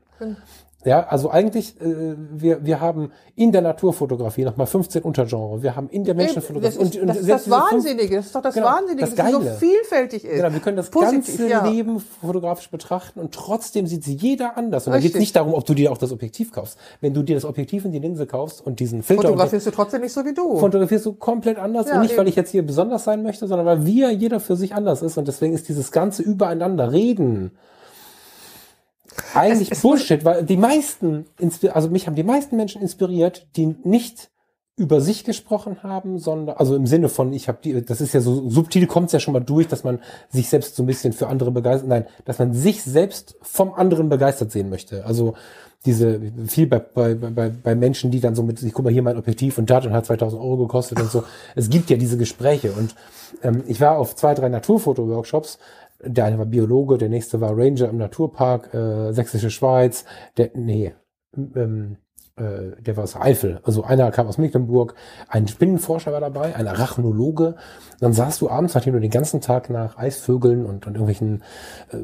Speaker 1: Ja, also eigentlich, äh, wir, wir haben in der Naturfotografie nochmal 15 Untergenre. Wir haben in der
Speaker 2: Das
Speaker 1: Menschenfotografie.
Speaker 2: ist, das, ist
Speaker 1: selbst
Speaker 2: das
Speaker 1: diese fünf-
Speaker 2: Wahnsinnige. Das ist doch das
Speaker 1: Genau,
Speaker 2: Wahnsinnige,
Speaker 1: das
Speaker 2: dass sie so
Speaker 1: Geile.
Speaker 2: vielfältig ist.
Speaker 1: Genau, wir können das
Speaker 2: Positiv,
Speaker 1: ganze
Speaker 2: ja.
Speaker 1: Leben fotografisch betrachten und trotzdem sieht sie jeder anders. Und da geht es nicht darum, ob du dir auch das Objektiv kaufst. Wenn du dir das Objektiv und die Linse kaufst und diesen Filter
Speaker 2: Fotografierst du trotzdem nicht so wie du.
Speaker 1: fotografierst du komplett anders
Speaker 2: Ja,
Speaker 1: und nicht, weil
Speaker 2: eben.
Speaker 1: ich jetzt hier besonders sein möchte, sondern weil wir jeder für sich anders ist und deswegen ist dieses ganze Übereinander reden eigentlich
Speaker 2: Es- es
Speaker 1: Bullshit, weil die meisten, also mich haben die meisten Menschen inspiriert, die nicht über sich gesprochen haben, sondern, also im Sinne von, ich habe die, das ist ja so subtil, kommt es ja schon mal durch, dass man sich selbst so ein bisschen für andere begeistert, nein, dass man sich selbst vom anderen begeistert sehen möchte. Also diese, viel bei, bei, bei, bei Menschen, die dann so mit, ich guck mal hier mein Objektiv und das und hat 2000 Euro gekostet und so. Es gibt ja diese Gespräche und ähm, ich war auf zwei, drei Naturfoto-Workshops, der eine war Biologe, der nächste war Ranger im Naturpark, äh, Sächsische Schweiz, der, nee, ähm, äh, der war aus Eifel. Also einer kam aus Mecklenburg, ein Spinnenforscher war dabei, ein Arachnologe. Dann saßt du abends, nachdem du den ganzen Tag nach Eisvögeln und, und irgendwelchen äh,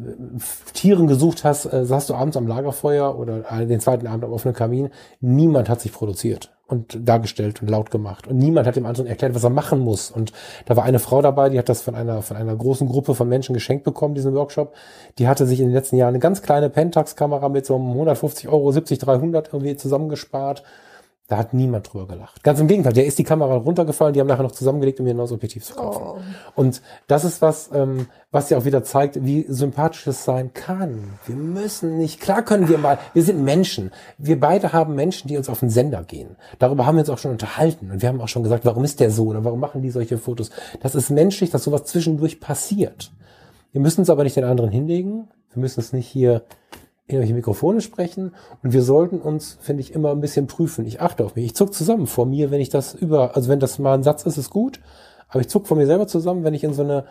Speaker 1: Tieren gesucht hast, äh, saßt du abends am Lagerfeuer oder den zweiten Abend am offenen Kamin. Niemand hat sich produziert und dargestellt und laut gemacht. Und niemand hat dem anderen erklärt, was er machen muss. Und da war eine Frau dabei, die hat das von einer, von einer großen Gruppe von Menschen geschenkt bekommen, diesen Workshop. Die hatte sich in den letzten Jahren eine ganz kleine Pentax-Kamera mit so einem 150 Euro, 70, 300 irgendwie zusammengespart da hat niemand drüber gelacht. Ganz im Gegenteil, der ist die Kamera runtergefallen, die haben nachher noch zusammengelegt, um ein neues Objektiv zu kaufen. Oh. Und das ist was, ähm, was ja auch wieder zeigt, wie sympathisch es sein kann. Wir müssen nicht, klar können wir mal, wir sind Menschen. Wir beide haben Menschen, die uns auf den Sender gehen. Darüber haben wir uns auch schon unterhalten. Und wir haben auch schon gesagt, warum ist der so oder warum machen die solche Fotos? Das ist menschlich, dass sowas zwischendurch passiert. Wir müssen es aber nicht den anderen hinlegen. Wir müssen es nicht hier irgendwelche Mikrofone sprechen und wir sollten uns, finde ich, immer ein bisschen prüfen. Ich achte auf mich. Ich zuck zusammen vor mir, wenn ich das über, also wenn das mal ein Satz ist, ist gut, aber ich zuck vor mir selber zusammen, wenn ich in so eine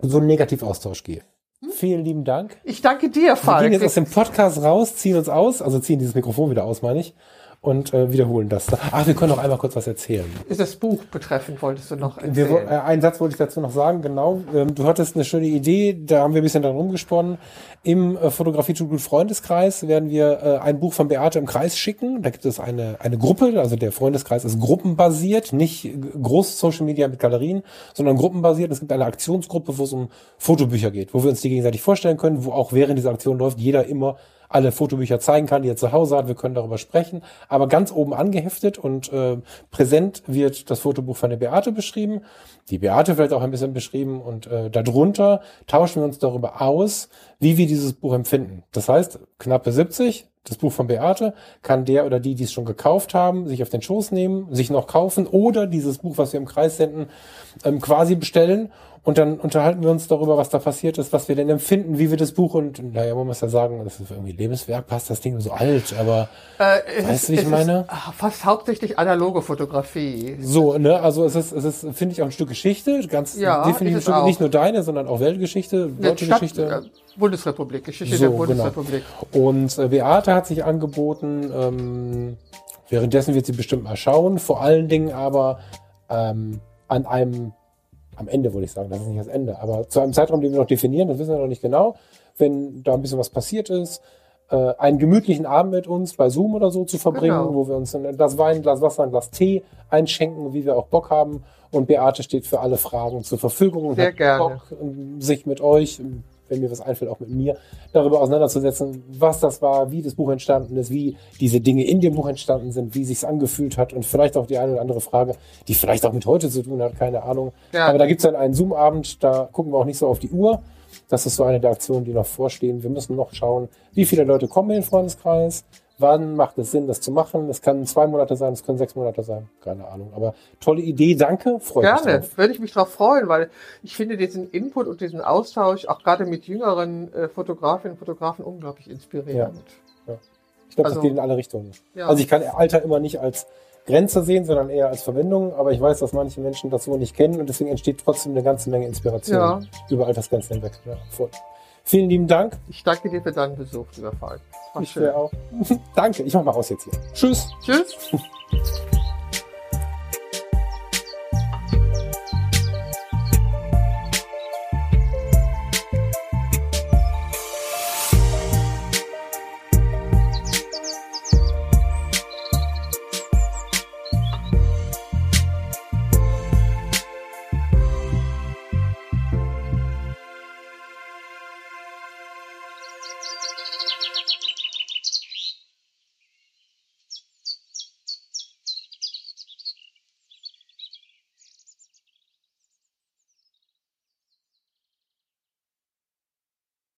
Speaker 1: so einen Negativaustausch gehe. Hm? Vielen lieben Dank.
Speaker 2: Ich danke dir, Falk.
Speaker 1: Wir gehen jetzt aus dem Podcast raus, ziehen uns aus, also ziehen dieses Mikrofon wieder aus, meine ich und äh, wiederholen das. Ach, wir können noch einmal kurz was erzählen.
Speaker 2: Ist das Buch betreffend, wolltest du noch
Speaker 1: erzählen? Wir, äh, einen Satz wollte ich dazu noch sagen, genau. Ähm, du hattest eine schöne Idee, da haben wir ein bisschen dran rumgesponnen. Im äh, Fotografie to gut Freundeskreis werden wir äh, ein Buch von Beate im Kreis schicken. Da gibt es eine, eine Gruppe, also der Freundeskreis ist gruppenbasiert, nicht groß Social Media mit Galerien, sondern gruppenbasiert. Es gibt eine Aktionsgruppe, wo es um Fotobücher geht, wo wir uns die gegenseitig vorstellen können, wo auch während dieser Aktion läuft, jeder immer alle Fotobücher zeigen kann, die er zu Hause hat. Wir können darüber sprechen. Aber ganz oben angeheftet und äh, präsent wird das Fotobuch von der Beate beschrieben. Die Beate vielleicht auch ein bisschen beschrieben und äh, darunter tauschen wir uns darüber aus, wie wir dieses Buch empfinden. Das heißt, knappe 70, das Buch von Beate, kann der oder die, die es schon gekauft haben, sich auf den Schoß nehmen, sich noch kaufen oder dieses Buch, was wir im Kreis senden, ähm, quasi bestellen und dann unterhalten wir uns darüber, was da passiert ist, was wir denn empfinden, wie wir das Buch und, naja, man muss ja sagen, das ist irgendwie Lebenswerk, passt das Ding so alt, aber äh, weißt du, wie ich meine?
Speaker 2: fast hauptsächlich analoge Fotografie.
Speaker 1: So, ne, also es ist, es ist, finde ich, auch ein Stück Geschichte, ganz
Speaker 2: ja,
Speaker 1: definitiv ein Stück, nicht nur deine, sondern auch Weltgeschichte, deutsche Stadt, Geschichte.
Speaker 2: Äh, Bundesrepublik, Geschichte so, der genau. Bundesrepublik.
Speaker 1: Genau. Und äh, Beate hat sich angeboten, ähm, währenddessen wird sie bestimmt mal schauen, vor allen Dingen aber ähm, an einem am Ende würde ich sagen, das ist nicht das Ende, aber zu einem Zeitraum, den wir noch definieren, das wissen wir noch nicht genau, wenn da ein bisschen was passiert ist, äh, einen gemütlichen Abend mit uns bei Zoom oder so zu verbringen, genau. wo wir uns ein Glas Wein, ein Glas Wasser, ein Glas Tee einschenken, wie wir auch Bock haben. Und Beate steht für alle Fragen zur Verfügung und
Speaker 2: Sehr
Speaker 1: hat
Speaker 2: gerne.
Speaker 1: Bock, sich mit euch wenn mir was einfällt, auch mit mir, darüber auseinanderzusetzen, was das war, wie das Buch entstanden ist, wie diese Dinge in dem Buch entstanden sind, wie sich's angefühlt hat und vielleicht auch die eine oder andere Frage, die vielleicht auch mit heute zu tun hat, keine Ahnung. Ja. Aber da gibt's dann einen Zoom-Abend, da gucken wir auch nicht so auf die Uhr. Das ist so eine der Aktionen, die noch vorstehen. Wir müssen noch schauen, wie viele Leute kommen in den Freundeskreis, Wann macht es Sinn, das zu machen? Es kann zwei Monate sein, es können sechs Monate sein. Keine Ahnung. Aber tolle Idee, danke.
Speaker 2: Freue mich Gerne, würde ich mich darauf freuen, weil ich finde diesen Input und diesen Austausch auch gerade mit jüngeren äh, Fotografinnen und Fotografen unglaublich inspirierend.
Speaker 1: Ja, ja. Ich glaube, also, das geht in alle Richtungen. Ja. Also ich kann Alter immer nicht als Grenze sehen, sondern eher als Verwendung. Aber ich weiß, dass manche Menschen das so nicht kennen und deswegen entsteht trotzdem eine ganze Menge Inspiration ja. über Altersgrenzen hinweg. Ja, voll. Vielen lieben Dank.
Speaker 2: Ich danke dir für deinen Besuch, lieber Falk.
Speaker 1: Ich schön. auch. danke. Ich mach mal aus jetzt hier. Tschüss.
Speaker 2: Tschüss.